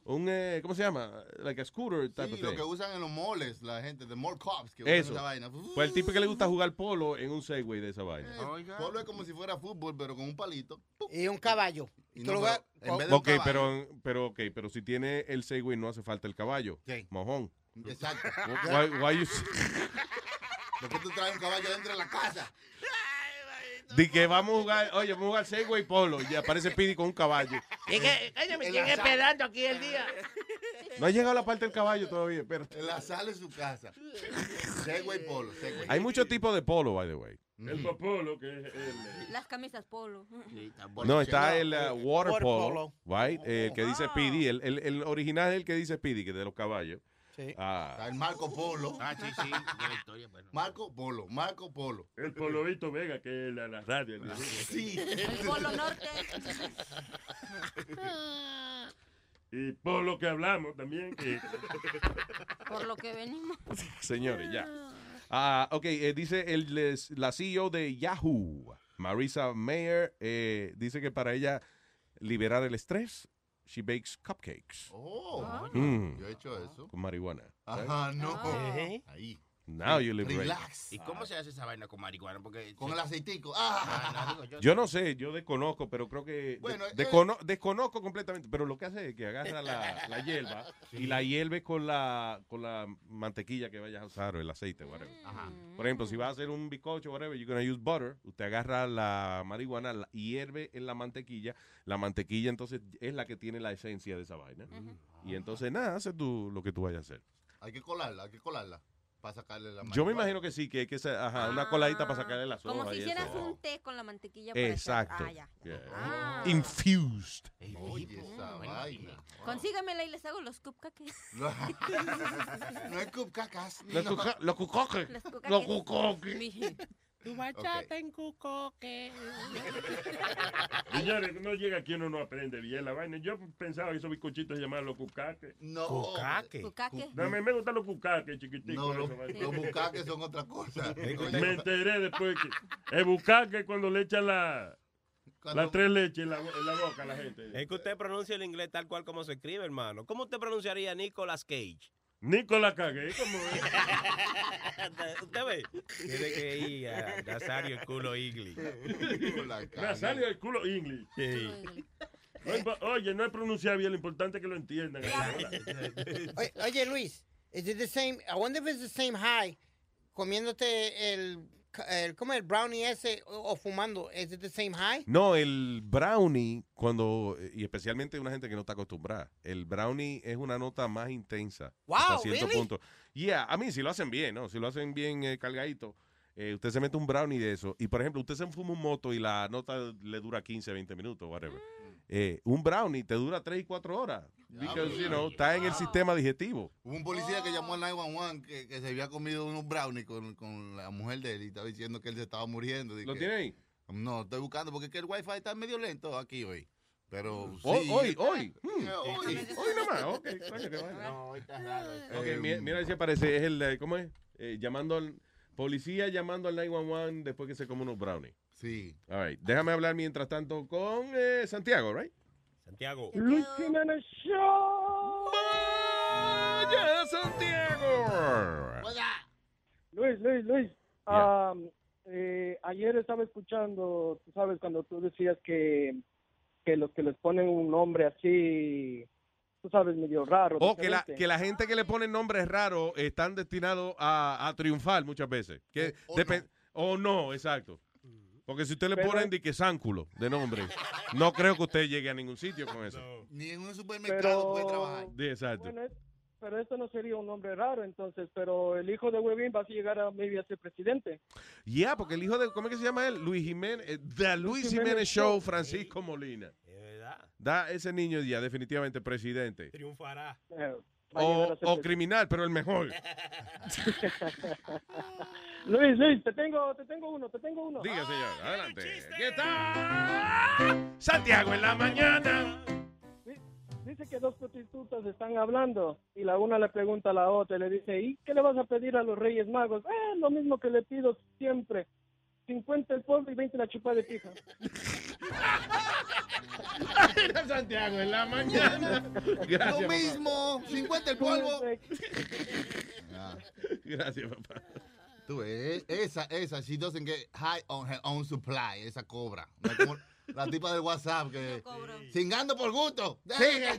un eh, ¿cómo se llama? Like a scooter type Sí, of lo thing. que usan en los moles, la gente, de mall cops que usan Eso. esa vaina. Pues el tipo que le gusta jugar polo en un Segway de esa vaina. Polo es como si fuera fútbol, pero con un palito. Y un caballo. Y no, pero vas- en vez de un Ok, caballo. pero, pero, okay, pero si tiene el Segway no hace falta el caballo. Sí. Mojón. Exacto. Why, why you- [LAUGHS] Porque tú traes un caballo dentro de la casa. Di que vamos a jugar, oye, vamos a jugar Segway Polo y aparece Pidi con un caballo. [LAUGHS] ¿Y qué? Cállame, En ¿quién la sala. esperando aquí el día? No ha llegado la parte del caballo todavía, espérate. La sala de su casa. Segway Polo. Segway. Hay muchos tipos de polo, by the way. El popolo, que es el... Las camisas polo. No, está el uh, water, polo, polo. right? El que dice Speedy. El, el, el original es el que dice Speedy, que es de los caballos. Sí. Ah, Está el Marco Polo. Ah, sí, sí, de la historia, bueno. Marco Polo, Marco Polo. El Polovito Vega, que es la, la radio. ¿no? Sí. El polo norte. Y por lo que hablamos también, que [LAUGHS] Por lo que venimos. señores, ya. Ah, ok, eh, dice el, les- la CEO de Yahoo, Marisa Mayer, eh, dice que para ella liberar el estrés, she bakes cupcakes. Oh, Mm. yo he hecho eso. Con marihuana. Ajá, no. Ahí. Now you live right. Relax. ¿Y cómo se hace esa vaina con marihuana? Porque Con el aceitico. Ah. no, digo yo. Yo no sé, yo desconozco, pero creo que... Bueno, de- eh. descono- desconozco completamente, pero lo que hace es que agarra la, la hierba [LAUGHS] y la hierve con la, con la mantequilla que vayas a usar o el aceite, whatever. Por ejemplo, si vas a hacer un bizcocho, whatever, you're gonna use butter, usted agarra la marihuana, la hierve en la mantequilla, la mantequilla entonces es la que tiene la esencia de esa vaina. Y entonces nada, haces tú lo que tú vayas a hacer. Hay que colarla, hay que colarla. Para sacarle la Yo me imagino que sí, que hay que hacer ajá, una coladita para sacarle las hojas. Como si hicieras eso. un té con la mantequilla para Exacto. Ah, ya. Yeah. Ah. Infused. Oye, esa vaina. Consígamela y les hago los cupcakes. [LAUGHS] No hay cupcacas. Los no. los cucoques. Los cucaques. Los cucoques. Tu bachata en cucoque. [LAUGHS] Señores, no llega aquí uno no aprende bien la vaina. Yo pensaba que esos bizcochitos se llamaban los cucaques. No. Cucaque. Cucaque. No, a mí me gustan los cucaques, chiquiticos. No, los, los bucaques son otra cosa. [LAUGHS] Me enteré después que el bucaque cuando le echan la, Cuando- las tres leches en la, en la boca a la gente. Es que usted pronuncia el inglés tal cual como se escribe, hermano. ¿Cómo usted pronunciaría Nicolas Cage? Nicolás cagué, ¿cómo es? [LAUGHS] ¿Usted ve? Tiene que ir a Nazario el culo Igli. Nazario el culo. Sí. No pa- oye, no es pronunciar bien, lo importante es que lo entiendan. [LAUGHS] Oye, oye, Luis, is it the same? I wonder if it's the same high comiéndote el, el ¿cómo es? el brownie ese o, o fumando. It the same high? No, el brownie, cuando, y especialmente una gente que no está acostumbrada, el brownie es una nota más intensa. Wow, hasta cierto really? punto. Yeah, a mí si lo hacen bien, ¿no? Si lo hacen bien eh, cargadito, eh, usted se mete un brownie de eso. Y por ejemplo, usted se fuma un moto y la nota le dura 15, 20 minutos, whatever. Eh, un brownie te dura 3 y 4 horas. Because, you know, está en el sistema digestivo. Hubo un policía que llamó al 911 que, que se había comido unos brownies con, con la mujer de él y estaba diciendo que él se estaba muriendo. ¿Lo tiene ahí? No, estoy buscando porque es que el wifi está medio lento aquí hoy. Pero sí. Hoy, hoy, hoy. Hoy. Hoy nomás, ok, coño, qué vaina. No, hoy está raro. eso. Ok, Eh, mi- mira si aparece, es el, ¿cómo es? Eh, llamando al, policía llamando al 911 después que se come unos brownies. Sí. All right, déjame hablar mientras tanto con eh, Santiago, right? Santiago. Luis Jiménez Show. ¡Vaya, Santiago! Luis, Luis, Luis. Yeah. um, eh, ayer estaba escuchando, tú sabes, cuando tú decías que, que los que les ponen un nombre así, tú sabes, medio raro. O que la, que la gente que le pone nombres raros están destinados a, a triunfar muchas veces. Que depen- o no, exacto. Porque si usted le Pero- ponen de que Sánculo de nombre, no creo que usted llegue a ningún sitio con eso. Ni en un supermercado puede trabajar. Sí, exacto. Bueno, es- pero esto no sería un nombre raro, entonces, pero el hijo de Webin va a llegar a maybe a ser presidente. Ya, porque el hijo de, ¿cómo es que se llama él? Luis Jiménez, eh, The Luis Jiménez Jiménez Show. Francisco Molina. Es verdad. Da ese niño ya definitivamente presidente. Triunfará. Eh, O, o criminal, pero el mejor. [LAUGHS] [LAUGHS] [LAUGHS] Luis, Luis, te tengo, te tengo uno, te tengo uno. Diga, señor, adelante. ¿Qué tal? Santiago en la mañana. Dice que dos prostitutas están hablando y la una le pregunta a la otra y le dice, ¿y qué le vas a pedir a los Reyes Magos? Eh, lo mismo que le pido siempre. 50 el polvo y 20 la chupa de pija. [LAUGHS] Santiago en la mañana. Gracias, Lo papá. mismo, 50 el polvo. [LAUGHS] Gracias, papá. Tú ves, esa, esa, she doesn't get high on her own supply, esa cobra. No es como la tipa del WhatsApp que cingando por gusto. Sí, A ti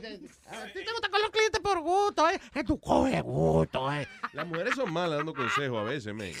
te gusta con los clientes por gusto, ¿eh? Que tú coges gusto, ¿eh? Las mujeres son malas dando consejos a veces, men.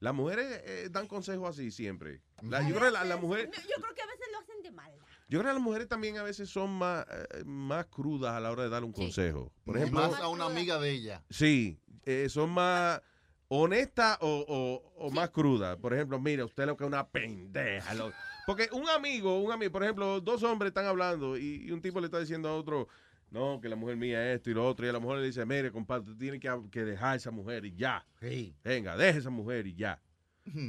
Las mujeres eh, dan consejos así siempre. La- yo, creo que la, la mujer, No, yo creo que a veces lo hacen de mal. yo creo que las mujeres también a veces son más, eh, más crudas a la hora de dar un consejo. Por ejemplo, más a una amiga de ella. Sí, eh, son más honestas o, o- o más crudas. Por ejemplo, mira, usted lo que es una pendeja. lo- porque un amigo, un amigo, por ejemplo, dos hombres están hablando y, y un tipo le está diciendo a otro, no, que la mujer mía es esto y lo otro, y a la mujer le dice, mire, compadre, usted tiene que, que dejar a esa mujer y ya. Venga, deje a esa mujer y ya.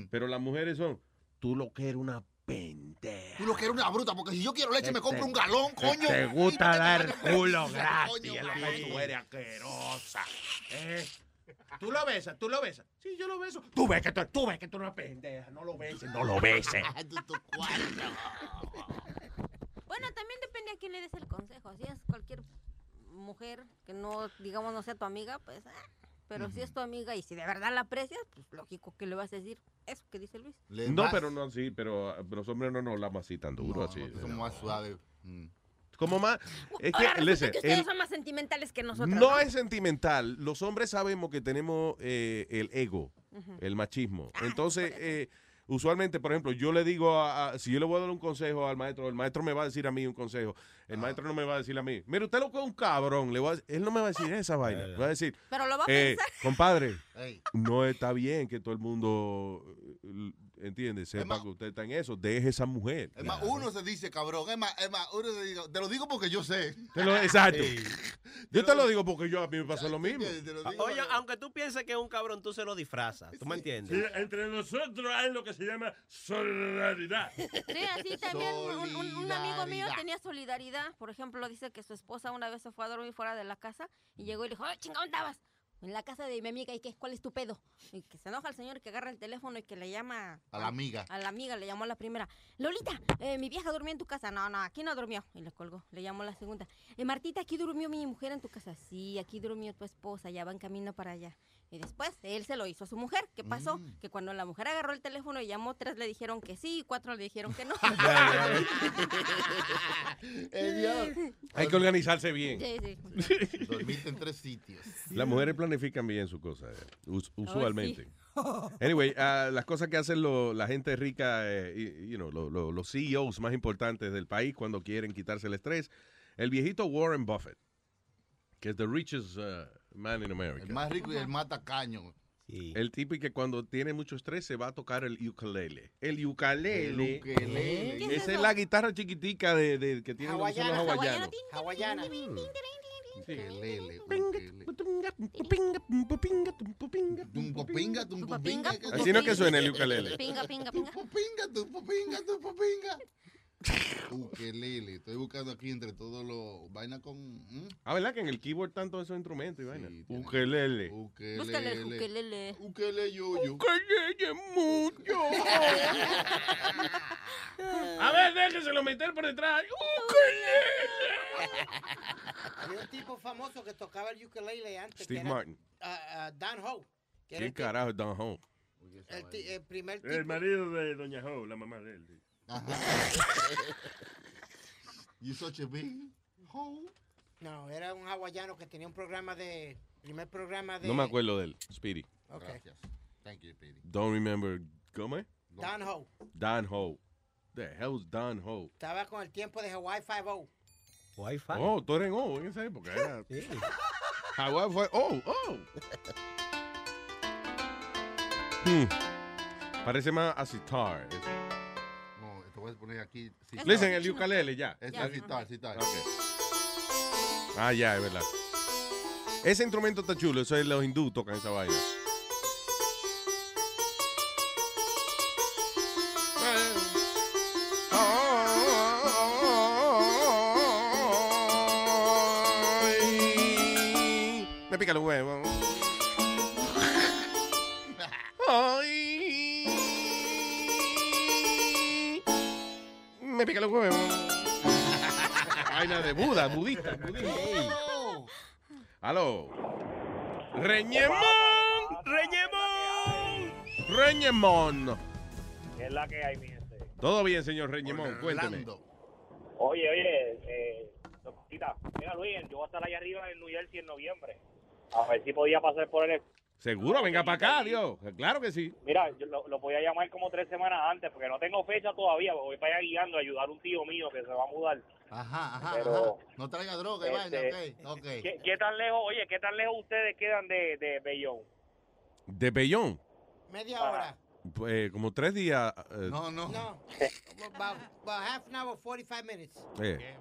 Pero las mujeres son, tú lo que eres una pendeja. Tú lo que eres una bruta, porque si yo quiero leche me Te- compro un galón, te- coño. Te gusta dar culo gratis, es lo que sí. tú eres asquerosa. ¿eh? Tú lo besas, tú lo besas. Sí, yo lo beso. Tú ves que tú, tú ves que tú eres una pendeja. No lo beses, no lo beses. [LAUGHS] Bueno, también depende a quién le des el consejo. Si es cualquier mujer que no, digamos, no sea tu amiga, pues... ah, Pero si es tu amiga y si de verdad la aprecias, pues lógico que le vas a decir eso que dice Luis. No, pero no, sí, pero ah, los hombres no nos hablamos así tan duro, así. Somos más suaves. Como más, es que, resulta listen, que ustedes el- son más sentimentales que nosotros. no es sentimental. Los hombres sabemos que tenemos eh, el ego, el machismo. Entonces, eh, usualmente, por ejemplo, yo le digo, a, a- si yo le voy a dar un consejo al maestro, el maestro me va a decir a mí un consejo. El maestro no me va a decir a mí, mire, usted lo que es un cabrón. Le voy a- él no me va a decir esa vaina. Me va a decir, Pero lo va a eh, pensar. compadre, no está bien que todo el mundo, entiende, sepa que usted está en eso. Deje esa mujer. Es más, uno se dice cabrón. Es más, es más, uno se dice, te lo digo porque yo sé. Te lo- exacto. Yo te lo digo porque yo a mí me pasó lo mismo. Oye, aunque tú pienses que es un cabrón, tú se lo disfrazas. ¿Tú me entiendes? Sí, entre nosotros hay lo que se llama solidaridad. [LAUGHS] Sí, así también un, un- un amigo mío tenía solidaridad. Por ejemplo, dice que su esposa una vez se fue a dormir fuera de la casa y llegó y le dijo, ¡ay, chingón, estabas! En la casa de mi amiga, ¿y qué? ¿Cuál es tu pedo? Y que se enoja el señor que agarra el teléfono y que le llama... A la amiga. A la amiga, le llamó a la primera. Lolita, eh, mi vieja durmió en tu casa. No, no, aquí no durmió. Y le colgó. Le llamó a la segunda. Eh, Martita, aquí durmió mi mujer en tu casa. Sí, aquí durmió tu esposa. Ya va en camino para allá. Y después él se lo hizo a su mujer. ¿Qué pasó? Que cuando la mujer agarró el teléfono y llamó, tres le dijeron que sí y cuatro le dijeron que no. [LAUGHS] Hay que organizarse bien. Sí, sí. [LAUGHS] Dormiste en tres sitios. Las mujeres planifican bien su cosa, eh, Oh, usualmente. [LAUGHS] Anyway, ah, las cosas que hacen lo- la gente rica, eh, y- you know, lo- lo- los CEOs más importantes del país cuando quieren quitarse el estrés. El viejito Warren Buffett, que es the richest uh, man in America. El más rico y el más tacaño. El tipo y que cuando tiene mucho estrés se va a tocar el ukulele. El ukulele. El ukelele. ¿Qué es Esa es la guitarra chiquitica de, de- que tienen los, hawaianos. Hawaiana. Ukelele. Así no es que suena el ukulele. Pinga, pinga, pinga. Tumpopinga, tumpopinga, tumpopinga. Ukelele. Estoy buscando aquí entre todos los vainas con. ¿mm? Ah, ¿verdad? Que en el keyboard están todos esos instrumentos y vaina. Ukelele. Búscale el ukelele. Ukelele yo-yo. Ukelele mucho. A ver, déjeselo meter por detrás. Había un tipo famoso que tocaba el ukulele antes. Steve que era, Martin. ah, Dan Ho. que era ¿Quién el, que- carajo es Don Home? el primer tipo. El marido de Doña Jo, la mamá de él. You such a big hoe. No, era un hawaiano que tenía un programa de. Primer programa de. No me acuerdo de él. Speedy. Ok. Gracias. Thank you, Pidi. Don't remember. ¿Cómo es? Dan Ho. Don Ho. The hell's Don Ho? Estaba con el tiempo de Hawaii 5 Wi-Fi. Oh, tú eres en O en esa época. Era... Hawái fue Oh, oh. Hmm. Parece más a sitar. Poner aquí. sitar. Listen, el ukulele, ya. Es Ya. el sitar, sitar. Ok. Ah, ya, es verdad. Ese instrumento está chulo. Eso es los hindú tocan esa vaina. Budista, budista. Aló. Reñemón. Reñemón. Reñemón. ¿Qué es la que hay, mi gente? Todo bien, señor Reñemón. Cuénteme. Oye, oye, eh, doctorita, mira Luis, yo voy a estar allá arriba en New Jersey en noviembre. A ver si podía pasar por el... Seguro, venga para acá, Dios. Claro que sí. Mira, yo lo, lo voy a llamar como tres semanas antes porque no tengo fecha todavía. Voy para allá guiando a ayudar a un tío mío que se va a mudar. Ajá, ajá, Pero, ajá. No traiga droga este, vaina, ok. ok. ¿Qué, qué tan lejos, oye, qué tan lejos ustedes quedan de, de Bellón? De Bellón. Media hora. eh, como tres días. eh, No, no. No. about, about half an hour, 45 minutes. eh,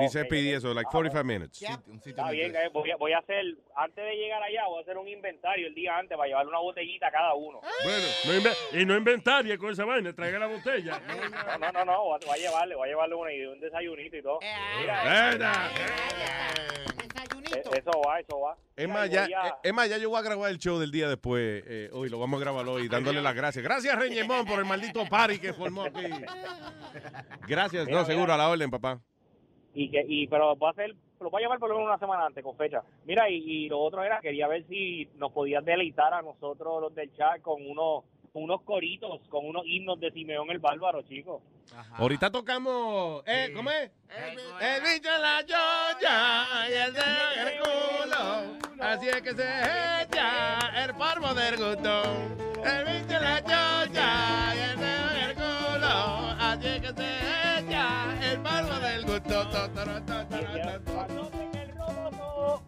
dice Ok, Speedy ok. eso, like Ah, 45 minutes. Está bien, eh, voy a, voy a hacer, antes de llegar allá, voy a hacer un inventario el día antes para llevarle una botellita a cada uno. Bueno, no inve- y no inventaria con esa vaina, traiga la botella. [LAUGHS] No, no, no, no, voy a- voy a llevarle, voy a llevarle una y un desayunito y todo. Mira, Buena. eh, eso va, eso va. Es más, ya, eh, es más, ya yo voy a grabar el show del día después. eh, hoy lo vamos a grabar hoy, dándole las gracias. Gracias, Reñemón, por el maldito party que formó aquí. [LAUGHS] Gracias, Mira, no, seguro, a la orden, papá. Y que y pero voy a hacer lo voy a llamar por lo menos una semana antes, con fecha. Mira, y, y lo otro era, quería ver si nos podías deleitar a nosotros, los del chat, con unos, unos coritos, con unos himnos de Simeón el Bárbaro, chicos. Ahorita tocamos. Eh, ¿Cómo es? El bicho en la yoya y el dedo en el culo. Así es que se echa el polvo del gusto. El bicho en la yoya y el dedo en el culo. Así es que se echa el polvo del gusto.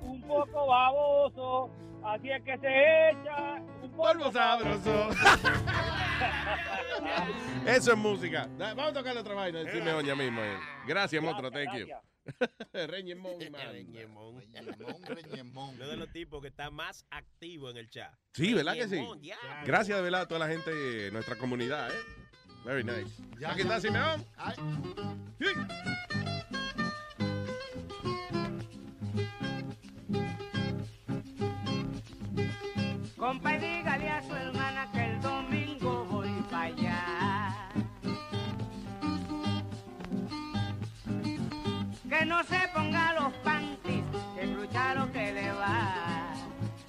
Un poco baboso, así es que se echa un polvo sabroso. [LAUGHS] Eso es música. Vamos a tocar otra vaina del Simeón ya mismo. eh. Gracias, monstruo. Thank you. [LAUGHS] Reñemón, man. Reñemón. Uno de los tipos que está más activo en el chat. Sí, ¿verdad que sí? Reñemón, ya. Gracias de verdad a toda la gente de nuestra comunidad, ¿eh? Very nice. Aquí está Simeón. Sí. Compa, dígale a su hermana que el domingo voy para allá. Que no se ponga los panties, que lo que le va.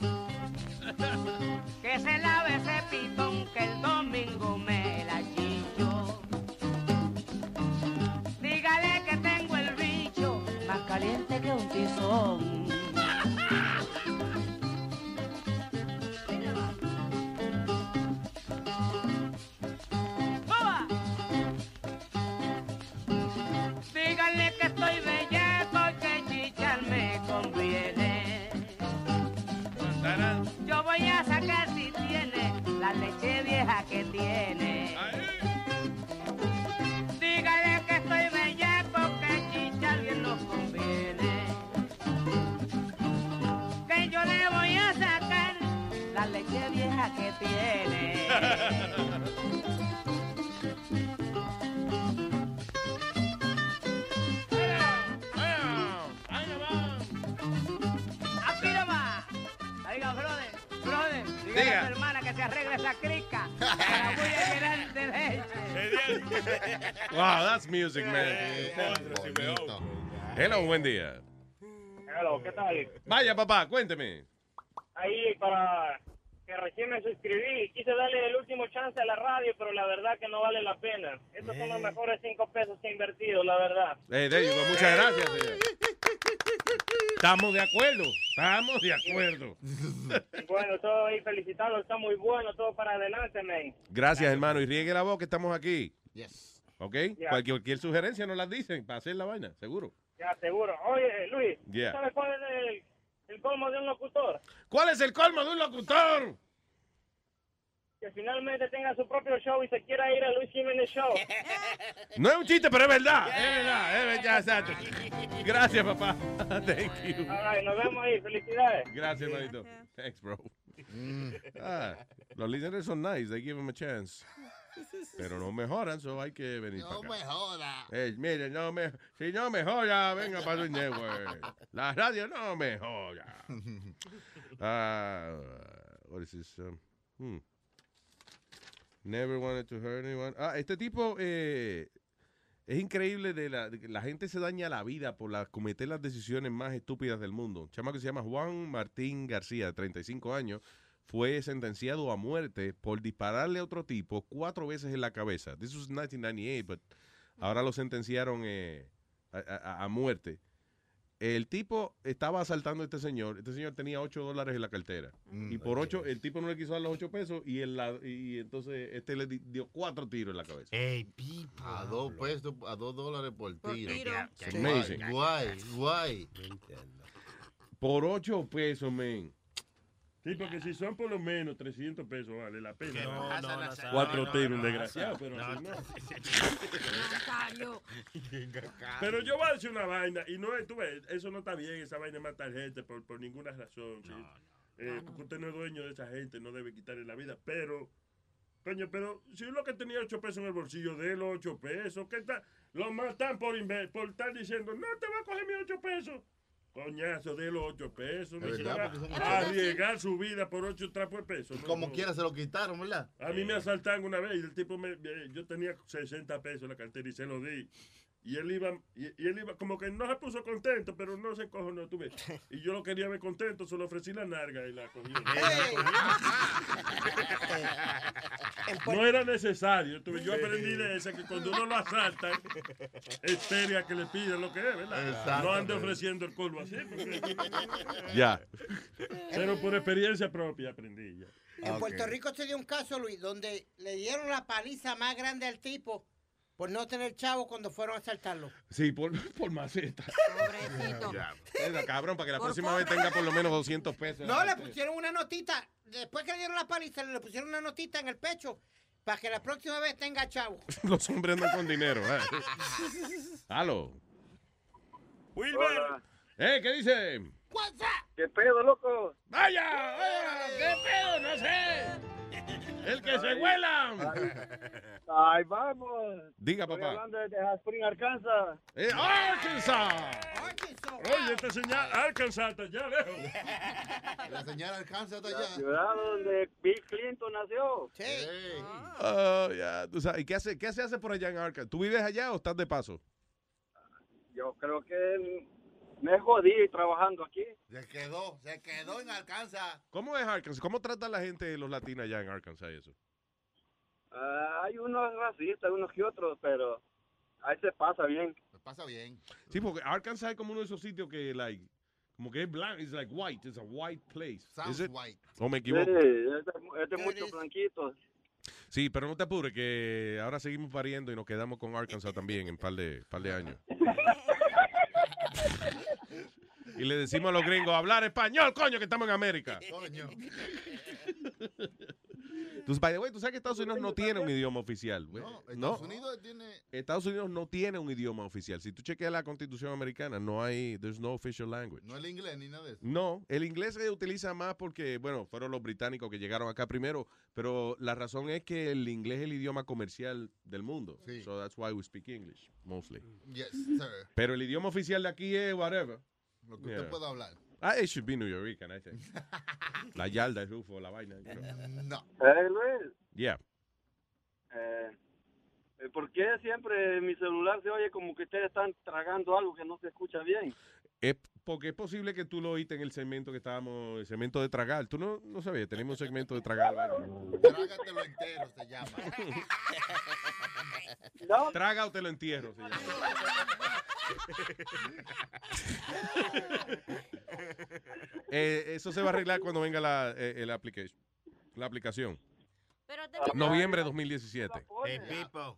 [LAUGHS] Que se lave leche vieja que tiene. Se arregle esa crica. [LAUGHS] que la voy a llenar de leche. Wow, that's music, man. Hello, buen día. Hello, ¿qué tal? Vaya, papá, cuénteme. Ahí para que recién me suscribí, quise darle el último chance a la radio, pero la verdad que no vale la pena. Estos son los mejores cinco pesos que he invertido, la verdad. Eh, go. Muchas gracias, señor. Estamos de acuerdo. Estamos de acuerdo. Y [LAUGHS] bueno, todo ahí felicitarlo, está muy bueno, todo para adelante, man. Gracias, hermano. Y riegue la voz que estamos aquí. Yes. ¿Ok? Cualquier sugerencia nos las dicen para hacer la vaina, seguro. Ya, seguro. Oye, Luis, Yeah. ¿sabes cuál es el, el colmo de un locutor? ¿Cuál es el colmo de un locutor? Que finalmente tenga su propio show y se quiera ir a Luis Jiménez Show. [LAUGHS] No es un chiste, pero es verdad. Es verdad, es verdad, exacto. Gracias, papá. [LAUGHS] Thank you. All right, nos vemos ahí, felicidades. Gracias, hermanito. Thanks, bro. [LAUGHS] Ah, los líderes son nice, they give them a chance. Pero no mejoran, so hay que venir No para me acá. joda. Eh, no me, si no mejora, venga para el network. La radio no mejora. [LAUGHS] Ah, what is this? Um, hmm. Never wanted to hurt anyone. Ah, este tipo eh, es increíble de la, de la gente se daña la vida por la, cometer las decisiones más estúpidas del mundo. Un chama que se llama Juan Martín García, 35 años, fue sentenciado a muerte por dispararle a otro tipo cuatro veces en la cabeza. This was 1998, but ahora lo sentenciaron eh, a, a- a muerte. El tipo estaba asaltando a este señor. Este señor tenía 8 dólares en la cartera. y por 8, el tipo no le quiso dar los 8 pesos y, el, la- y entonces este le di- dio cuatro tiros en la cabeza. A dos pesos, a dos dólares por tiro. tiro. Guay, Amazing. Guay, guay. Por 8 pesos, men. Sí, porque si son por lo menos 300 pesos, vale la pena. No, no, no, Cuatro no, tiros, desgraciado, no, pero no, así no. Nazario. Pero yo voy a decir una vaina, y no es, tú ves, eso no está bien, esa vaina de matar gente por, por ninguna razón. ¿sí? Eh, Porque usted no es dueño de esa gente, no debe quitarle la vida, pero, coño, pero si uno que tenía 8 pesos en el bolsillo, de los 8 pesos, ¿qué tal? Lo matan por, por estar diciendo, no te va a coger mis 8 pesos. Coñazo, de los 8 pesos. Se verdad, a ocho arriesgar su vida por 8 trapos de pesos. no, Como no. quiera se lo quitaron, ¿verdad? A mí me asaltaron una vez y el tipo me, me- yo tenía 60 pesos en la cartera y se lo di. Y él iba, y, y él iba, como que no se puso contento, pero no se cojonó, tú ves. [LAUGHS] Y yo lo quería ver contento, solo ofrecí la narga y la cogí. [LAUGHS] [LAUGHS] No era necesario. tú ves. Yo aprendí de esa que cuando uno lo asalta, es seria que le piden lo que es, ¿verdad? Exacto. No ande ofreciendo el colmo así. porque- Ya. Pero por experiencia propia aprendí ya. En Puerto Rico se dio un caso, Luis, donde le dieron la paliza más grande al tipo por no tener chavo cuando fueron a asaltarlo. Sí, por, por maceta. Pobrecito. Venga, cabrón, para que la Por próxima vez tenga por lo menos 200 pesos. No, le pusieron una notita. Después que le dieron la paliza, le pusieron una notita en el pecho para que la próxima vez tenga chavo. [LAUGHS] Los hombres andan con dinero. ¿eh? Aló. Wilber. ¿Eh? ¿Qué dice? ¿Qué pedo, loco? ¡Vaya! vaya, ¿Qué pedo? No sé. El que se vuela. Ay, vamos. Diga, Estoy papá. hablando de Spring, Arkansas. Eh, ¡Arkansas! Oye, esta señal Arkansas está allá lejos. [LAUGHS] La señal hasta La allá. ciudad donde Bill Clinton nació. Sí. Oh, ya, tú sabes. ¿Y qué, hace, qué se hace por allá en Arkansas? ¿Tú vives allá o estás de paso? Yo creo que me jodí trabajando aquí. Se quedó, se quedó en Alcanza. ¿Cómo es Arkansas? ¿Cómo tratan la gente, los latinos allá en Arkansas y eso? Ah, hay unos racistas, unos que otros, pero ahí se pasa bien. Se pasa bien. Sí, porque Arkansas es como uno de esos sitios que, like, como que es blanco, it's like white, it's a white place. Sounds Is it? white. ¿O me Sí, equivoco? es de, es de muchos blanquitos. Sí, pero no te apures, que ahora seguimos pariendo y nos quedamos con Arkansas también en un par de, par de años. Y le decimos a los gringos, hablar español, coño, que estamos en América. Coño. Entonces, by the way, tú sabes que Estados Unidos no tiene un idioma oficial. No, No, Estados Unidos tiene. Estados Unidos no tiene un idioma oficial. Si tú chequeas la constitución americana, no hay, there's no official language. No el inglés ni nada de eso. No, el inglés se utiliza más porque, bueno, fueron los británicos que llegaron acá primero, pero la razón es que el inglés es el idioma comercial del mundo. Sí. So that's why we speak English, mostly. Yes, sir. Pero el idioma oficial de aquí es whatever. Lo que usted Yeah. pueda hablar. Ah, it should be New Yorker, I think. la yarda, el rufo, la vaina. you know. No. Eh, Luis, Yeah. eh, eh, ¿por qué siempre mi celular se oye como que ustedes están tragando algo que no se escucha bien? Es porque es posible que tú lo oíste en el segmento que estábamos, el segmento de tragar. Tú no, no sabías, tenemos un segmento de tragar. Trágatelo entero, se llama. [LAUGHS] Traga o te lo entierro. se llama. [LAUGHS] Eh, eso se va a arreglar cuando venga la, eh, el application, la aplicación. Pero Noviembre de 2017. Hey, people.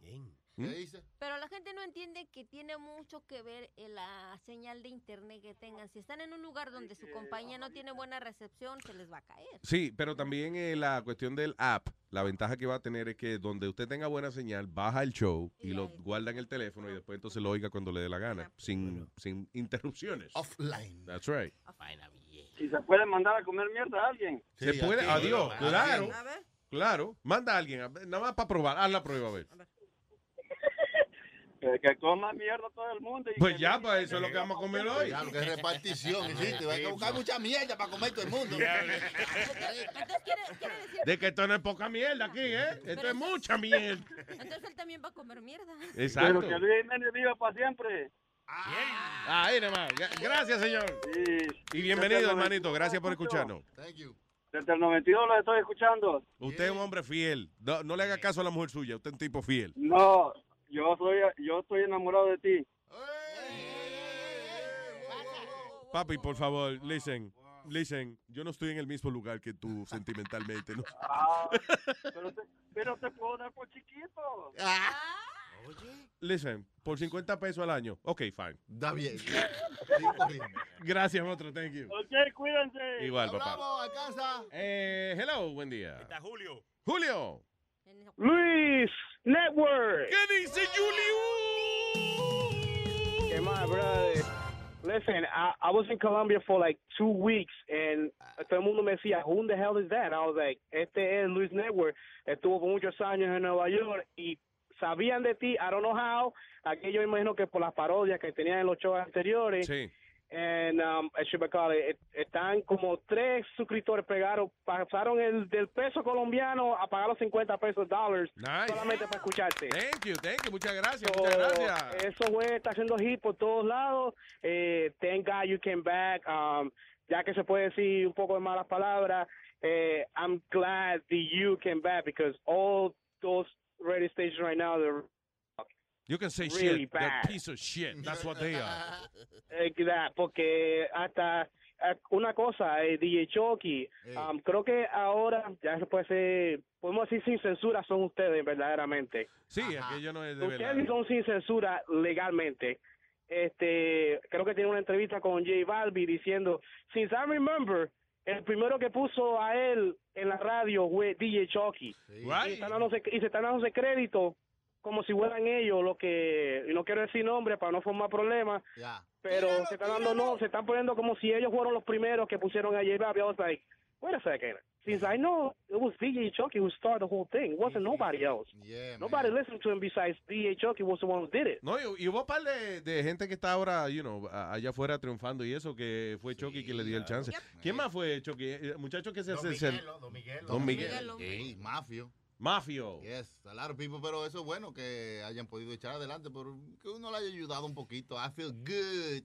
¿Mm? ¿Qué dice? Pero la gente no entiende que tiene mucho que ver en la señal de internet que tengan. Si están en un lugar donde su compañía no tiene buena recepción, se les va a caer. Sí, pero también eh, la cuestión del app, la ventaja que va a tener es que donde usted tenga buena señal, baja el show y lo guarda en el teléfono y después entonces lo oiga cuando le dé la gana, sin, sin interrupciones. Offline. That's right. ¿Y se puede mandar a comer mierda a alguien? Se puede, aquí, adiós, claro, A ver. claro. Manda a alguien, a ver, nada más para probar, haz la prueba a ver. Que, que coma mierda todo el mundo. y Pues que- ya, pues eso es lo que vamos a comer hoy. Ya, lo que es repartición, ¿existe? Hay que buscar mucha mierda para comer todo el mundo. [LAUGHS] Entonces quiere, quiere decir, De que esto no es poca mierda aquí, ¿eh? Esto es mucha mierda. entonces él también va a comer mierda. Exacto. Pero que Luis Jiménez viva para siempre. Ahí nada más. Gra- Gracias, señor. Y bienvenido, hermanito. Gracias por escucharnos. Thank you. Desde el 92 lo estoy escuchando. Usted es un hombre fiel. No, no le haga caso a la mujer suya. Usted es un tipo fiel. No, yo soy yo estoy enamorado de ti. Papi, por favor, listen. Listen, yo no estoy en el mismo lugar que tú sentimentalmente. ¿no? Ah, pero, te, pero te puedo dar por chiquito. Listen, por 50 pesos al año. Ok, fine. Da bien. [LAUGHS] Gracias, otro. Thank you. Ok, cuídense. Igual, papá. Hablamos, alcanza. Eh, hello, buen día. Está Julio. Julio. Luis Network. ¿Qué dice Julio? Hey, my brother. Listen, I, I was in Colombia for like two weeks, and todo el mundo me decía, who the hell is that? I was like, este es Luis Network. Estuvo por muchos años en Nueva York y sabían de ti, I don't know how. Aquello imagino que por las parodias que tenían en los shows anteriores. Sí. And, um, eh, están como tres suscriptores pegados, pasaron el del peso colombiano a pagar los 50 pesos dólares Nice. solamente para escucharte. Thank you, thank you. Muchas gracias, So, muchas gracias. Eso güey está haciendo hit por todos lados. Eh, thank God you came back. Um, ya que se puede decir un poco de malas palabras, eh, I'm glad that you came back because all those radio stations right now they're You can say really shit. bad. Piece of shit. That's what they are. [LAUGHS] That, porque hasta eh, una cosa, eh, DJ Chucky, um, creo que ahora ya se puede ser, podemos decir sin censura son ustedes verdaderamente. Sí, aquello no es de Ustedes verdad. son sin censura legalmente. Este, creo que tiene una entrevista con J Balbi diciendo, since I remember, el primero que puso a él en la radio fue DJ Chucky. Y, están dándose, y se están dándose crédito como si fueran ellos lo que, y no quiero decir nombre para no formar problemas, pero se están dando no, se están poniendo como si ellos fueron los primeros que pusieron a J Balbi. I was like, wait a second. Since I know it was DJ Chucky who started the whole thing, it wasn't nobody else. nobody listened to him besides DJ Chucky was the one who did it. No, y, y hubo un par de, de gente que está ahora, you know, allá afuera triunfando y eso, que fue Chucky quien le dio el chance. ¿Quién más fue Chucky? Eh, Muchacho que se Don Miguel. Sí, mafio. Mafio. Yes, a lot of people, pero eso es bueno que hayan podido echar adelante, pero que uno le haya ayudado un poquito. I feel good.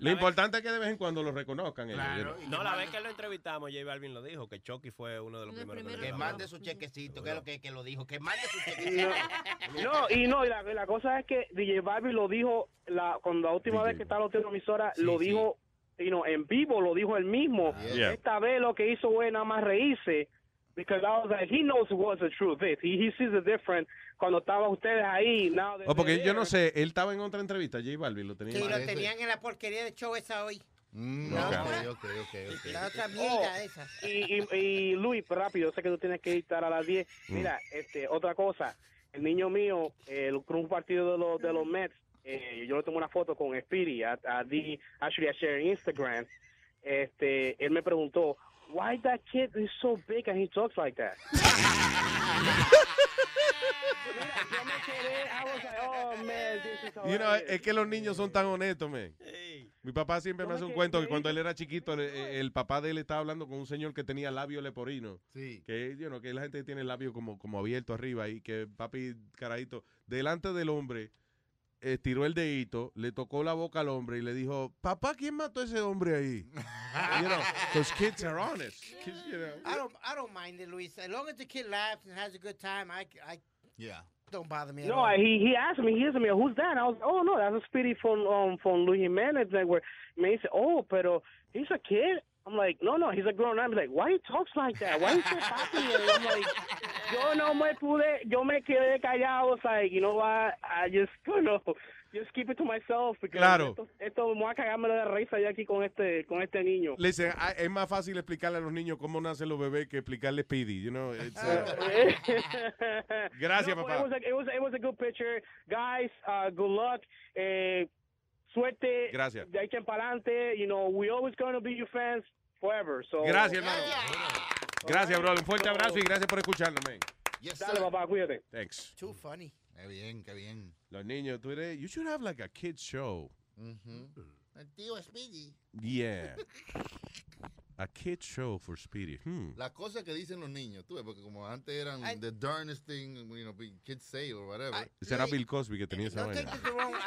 Lo importante es que de vez en cuando lo reconozcan. ellos, know. No, la vez que lo entrevistamos, J Balvin lo dijo, que Chucky fue uno de los primeros. que lo Que mande su chequecito, que es lo que, que lo dijo. Que mande su No, chequecito. [LAUGHS] no, y no, y la, la cosa es que DJ Balbi lo dijo, la, cuando la última vez que estaba en la emisora, lo dijo, you know, en vivo, lo dijo él mismo. Yeah. Esta vez lo que hizo fue nada más reírse, because I was like, he knows what the truth is. He, he sees the difference cuando estaban ustedes ahí. Now Oh, porque they're yo no there. sé, él estaba en otra entrevista, J Balvin, lo tenía. Sí, lo tenían en la porquería de show esa hoy. Mm, No. ok, ok, ok, ok. La otra Oh, mierda esa. Y, y, y Luis, rápido, sé que tú tienes que estar a las 10. Mm. Mira, este, otra cosa, el niño mío, el, con un partido de los, de los Mets, eh, yo le tomé una foto con Speedy, a, a di- actually I share en Instagram, este, él me preguntó, why that kid is so big and he talks like that? Oh [LAUGHS] You know, es que los niños son tan honestos, man. Mi papá siempre me hace un cuento que cuando él era chiquito, el, el papá de él estaba hablando con un señor que tenía labio leporino. Sí. Que, you know, que la gente tiene el labio como, como abierto arriba y que papi, carajito, delante del hombre, estiró el dedito, le tocó la boca al hombre y le dijo, papá, ¿quién mató a ese hombre ahí? [LAUGHS] you know, because kids are honest. [LAUGHS] Kids, you know. I don't, I don't mind it, Luis. As long as the kid laughs and has a good time, I, I yeah. don't bother me. at No, all. he he asked me, he asked me, who's that? I was, oh no, that's a Speedy from um from Luis Jimenez Network. Me he said, oh, pero he's a kid. I'm like, no, no, he's a grown up. I'm like, why he talks like that? Why he so happy? And I'm like, yo no me pude, yo me quedé callado. Was like, you know what? I just, you know, just keep it to myself. Claro. Esto, esto me voy a cagarme de risa ya aquí con este, con este niño. Listen, ah, es más fácil explicarle a los niños cómo nacen los bebés que explicarle Speedy, you know. It's, uh, [LAUGHS] Gracias, No, papá. It was, a, it, was, it was a good picture. Guys, uh, good luck. Eh, suerte. Gracias. De ahí en para adelante. You know, we always going to be your fans forever. So, Gracias, hermano. Gracias, bro. Un fuerte abrazo y gracias por escucharnos, man. Dale, papá, cuídate. Thanks. Too funny. Qué bien, qué bien. Los niños, tú eres, you should have like a kids show. El tío Speedy. Yeah. [LAUGHS] a kids show for Speedy. Hmm. Las cosas que dicen los niños, tú ves, porque como antes eran the darnest thing, you know, kids say or whatever. Ese era Bill Cosby que tenía esa Don't vaina.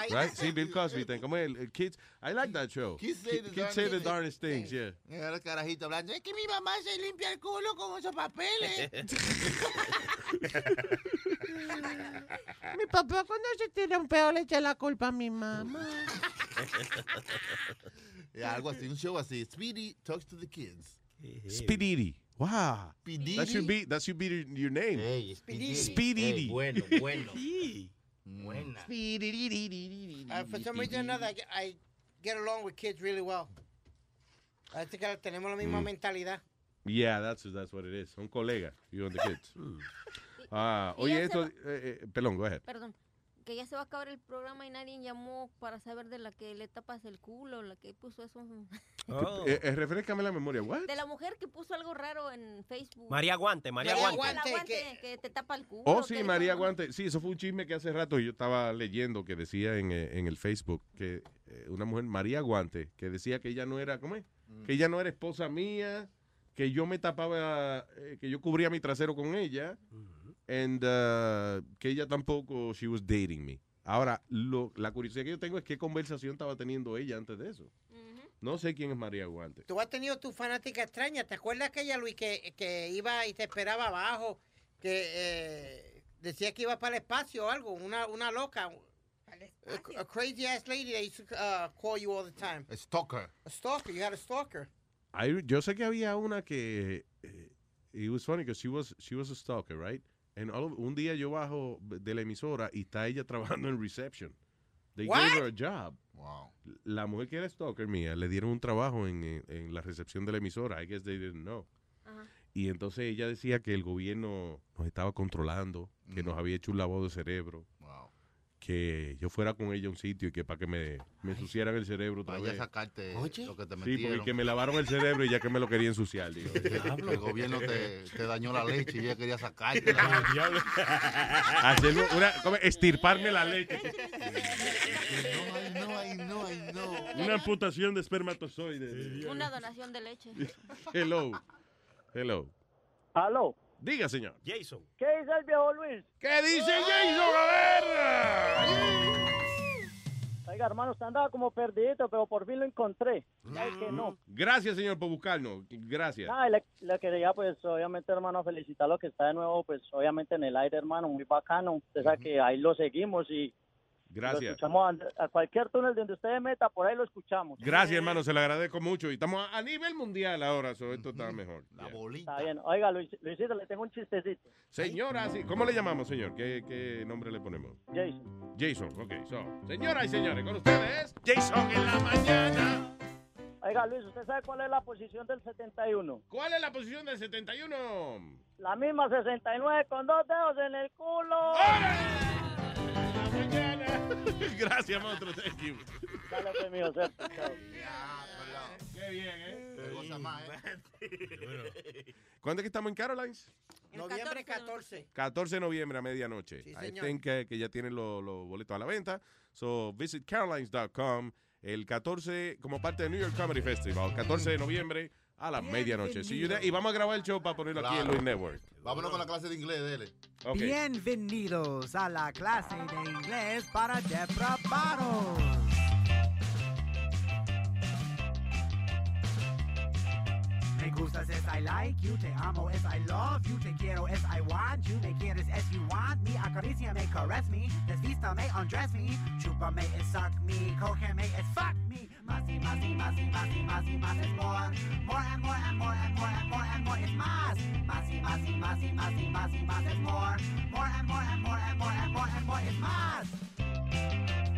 I- Right? [LAUGHS] Sí, Bill Cosby. ten- Como el, el kids. I like that show. Kids say the Kids say the darndest darndest things, yeah. Mira los carajitos hablando, es que mi mamá se limpia el culo con esos papeles. [LAUGHS] Mi papá cuando se tira un peo le echa la culpa a mi mamá. [LAUGHS] Yeah, algo así, un show así. Speedy talks to the kids. Speedy. Wow. Speedy. That should be that should be your- your name. Speedy. Speedy. Ey, bueno, [LAUGHS] bueno. Buena. Uh, for some reason or another, I, get- I get along with kids really well. Parece que tenemos la misma Mm. mentalidad. Yeah, that's that's what it is. Son colegas. You and the kids. [LAUGHS] Ah, oye, Fíjense esto. lo- Eh, eh, perdón, go ahead. Perdón. Que ya se va a acabar el programa y nadie llamó para saber de la que le tapas el culo, la que puso eso. [LAUGHS] Eh, eh, refrescame la memoria. What? De la mujer que puso algo raro en Facebook. María Guante, María María Guante. Guante, que, que te tapa el culo. Oh, sí, dijo- María Guante. Sí, eso fue un chisme que hace rato yo estaba leyendo que decía en, eh, en el Facebook que eh, una mujer, María Guante, que decía que ella no era, ¿cómo es? Que ella no era esposa mía, que yo me tapaba, eh, que yo cubría mi trasero con ella, and uh, que ella tampoco, she was dating me. Ahora, lo, la curiosidad que yo tengo es qué conversación estaba teniendo ella antes de eso. No sé quién es María Guante. Tú has tenido tu fanática extraña. ¿Te acuerdas aquella, Luis, que, que iba y te esperaba abajo? Que eh, decía que iba para el espacio o algo. Una, una loca. A, a crazy ass lady that used to uh, call you all the time. A stalker. A stalker. You had a stalker. I- yo sé que había una que eh, it was funny because she was she was a stalker, right? And all of- un día yo bajo de la emisora y está ella [LAUGHS] trabajando en reception. They What? gave her a job. La mujer que era stalker mía le dieron un trabajo en, en- en la recepción de la emisora. I guess they didn't know. Y entonces ella decía que el gobierno nos estaba controlando, que nos había hecho un lavado de cerebro. Que yo fuera con ella a un sitio y que para que me, me ensuciaran el cerebro otra Vaya a sacarte lo que te Sí, porque que me lavaron el cerebro y ya que me lo quería ensuciar. digo. [LAUGHS] El gobierno te, te dañó la leche y ella quería sacarte. [LAUGHS] Hacerme una, estirparme la leche. No, ay, no, ay, no. Una amputación de espermatozoides. Una donación de leche. [LAUGHS] Hello. Hello. Aló. Diga, señor. Jason. ¿Qué dice el viejo Luis? ¿Qué dice Jason? A ver. Oiga, hermano, usted andaba como perdido, pero por fin lo encontré. Que no. Gracias, señor, por buscarnos. Gracias. Ah, le, le quería, pues, obviamente, hermano, felicitarlo que está de nuevo, pues, obviamente, en el aire, hermano, muy bacano. Usted sabe que ahí lo seguimos y lo Gracias. escuchamos a, a cualquier túnel donde usted meta, por ahí lo escuchamos. Gracias, hermano. Se lo agradezco mucho. Y estamos a, a nivel mundial ahora. so esto está mejor. La Yeah. bolita. Está bien. Oiga, Luis, Luisito, le tengo un chistecito. Señora, sí. ¿cómo le llamamos, señor? ¿Qué, qué nombre le ponemos? Jason. Jason. Ok. So, señoras y señores, con ustedes, Jason en la mañana. Oiga, Luis, ¿usted sabe cuál es la posición del 71? ¿Cuál es la posición del 71? La misma 69 con dos dedos en el culo. [LAUGHS] Gracias, monstruo. Thank you. Dale, pues, cierto. Chao. Qué bien, ¿eh? Te goza más, ¿eh? ¿Cuándo es que estamos en Carolines? Noviembre 14. 14 de noviembre a medianoche. Sí, I think que, que ya tienen los los boletos a la venta. So, visit carolines.com el 14 como parte del New York Comedy Festival. 14 de noviembre a la medianoche. Y vamos a grabar el show para ponerlo aquí en Claro. Luis Network. Vámonos con la clase de inglés, dele. Bienvenidos a la clase de inglés para depravados. Me gustas es I like you, te amo es I love you, te quiero es I want you, me quieres es you want me, acaríciame, caress me, desvístame, undress me, chúpame es suck me, cógeme es fuck me, más y más y más y más y más y más es more, more and more and more and more and more and more es más, más y más y más y más y más y más es more, more and more and more and more and more and more es más.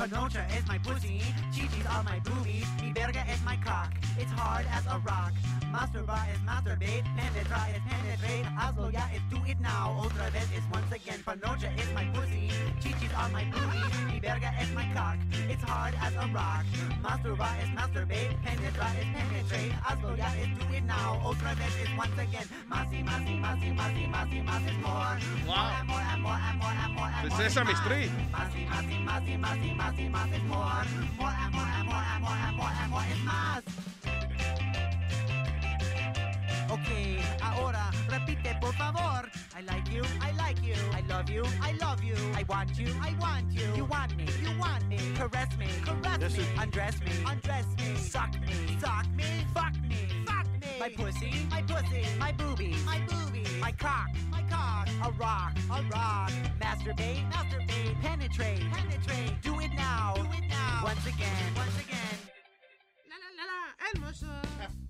Panocha is my pussy, chichis are my boobies, mi verga is my cock, it's hard as a rock. Masturba is masturbate, penetra is penetrate, hazlo ya is do it now, otra vez is once again. Panocha is my pussy, chichis are my boobies, mi verga is my cock, it's hard as a rock. Masturba is masturbate, penetra is penetrate, hazlo ya is do it now, otra vez is once again. Masi, masi, masi, masi, masi, masi is more. More and more and more and more and more and more. is Sesame más. Street. Masi, masi, masi, masi, masi, masi is more. More and more and more and more and more and more is más. Ok, ahora repite por favor. I like you, I like you. I love you, I love you. I want you, I want you. You want me, you want me. Caress me, caress me. Undress me, undress me. Suck me, suck me. Fuck me, fuck me. My pussy, my pussy. My boobies, my boobies. My cock, my cock. A rock, a rock. Masturbate, masturbate. Penetrate, penetrate. Do it now, do it now. Once again, once again. La la la la, hermoso. Ah.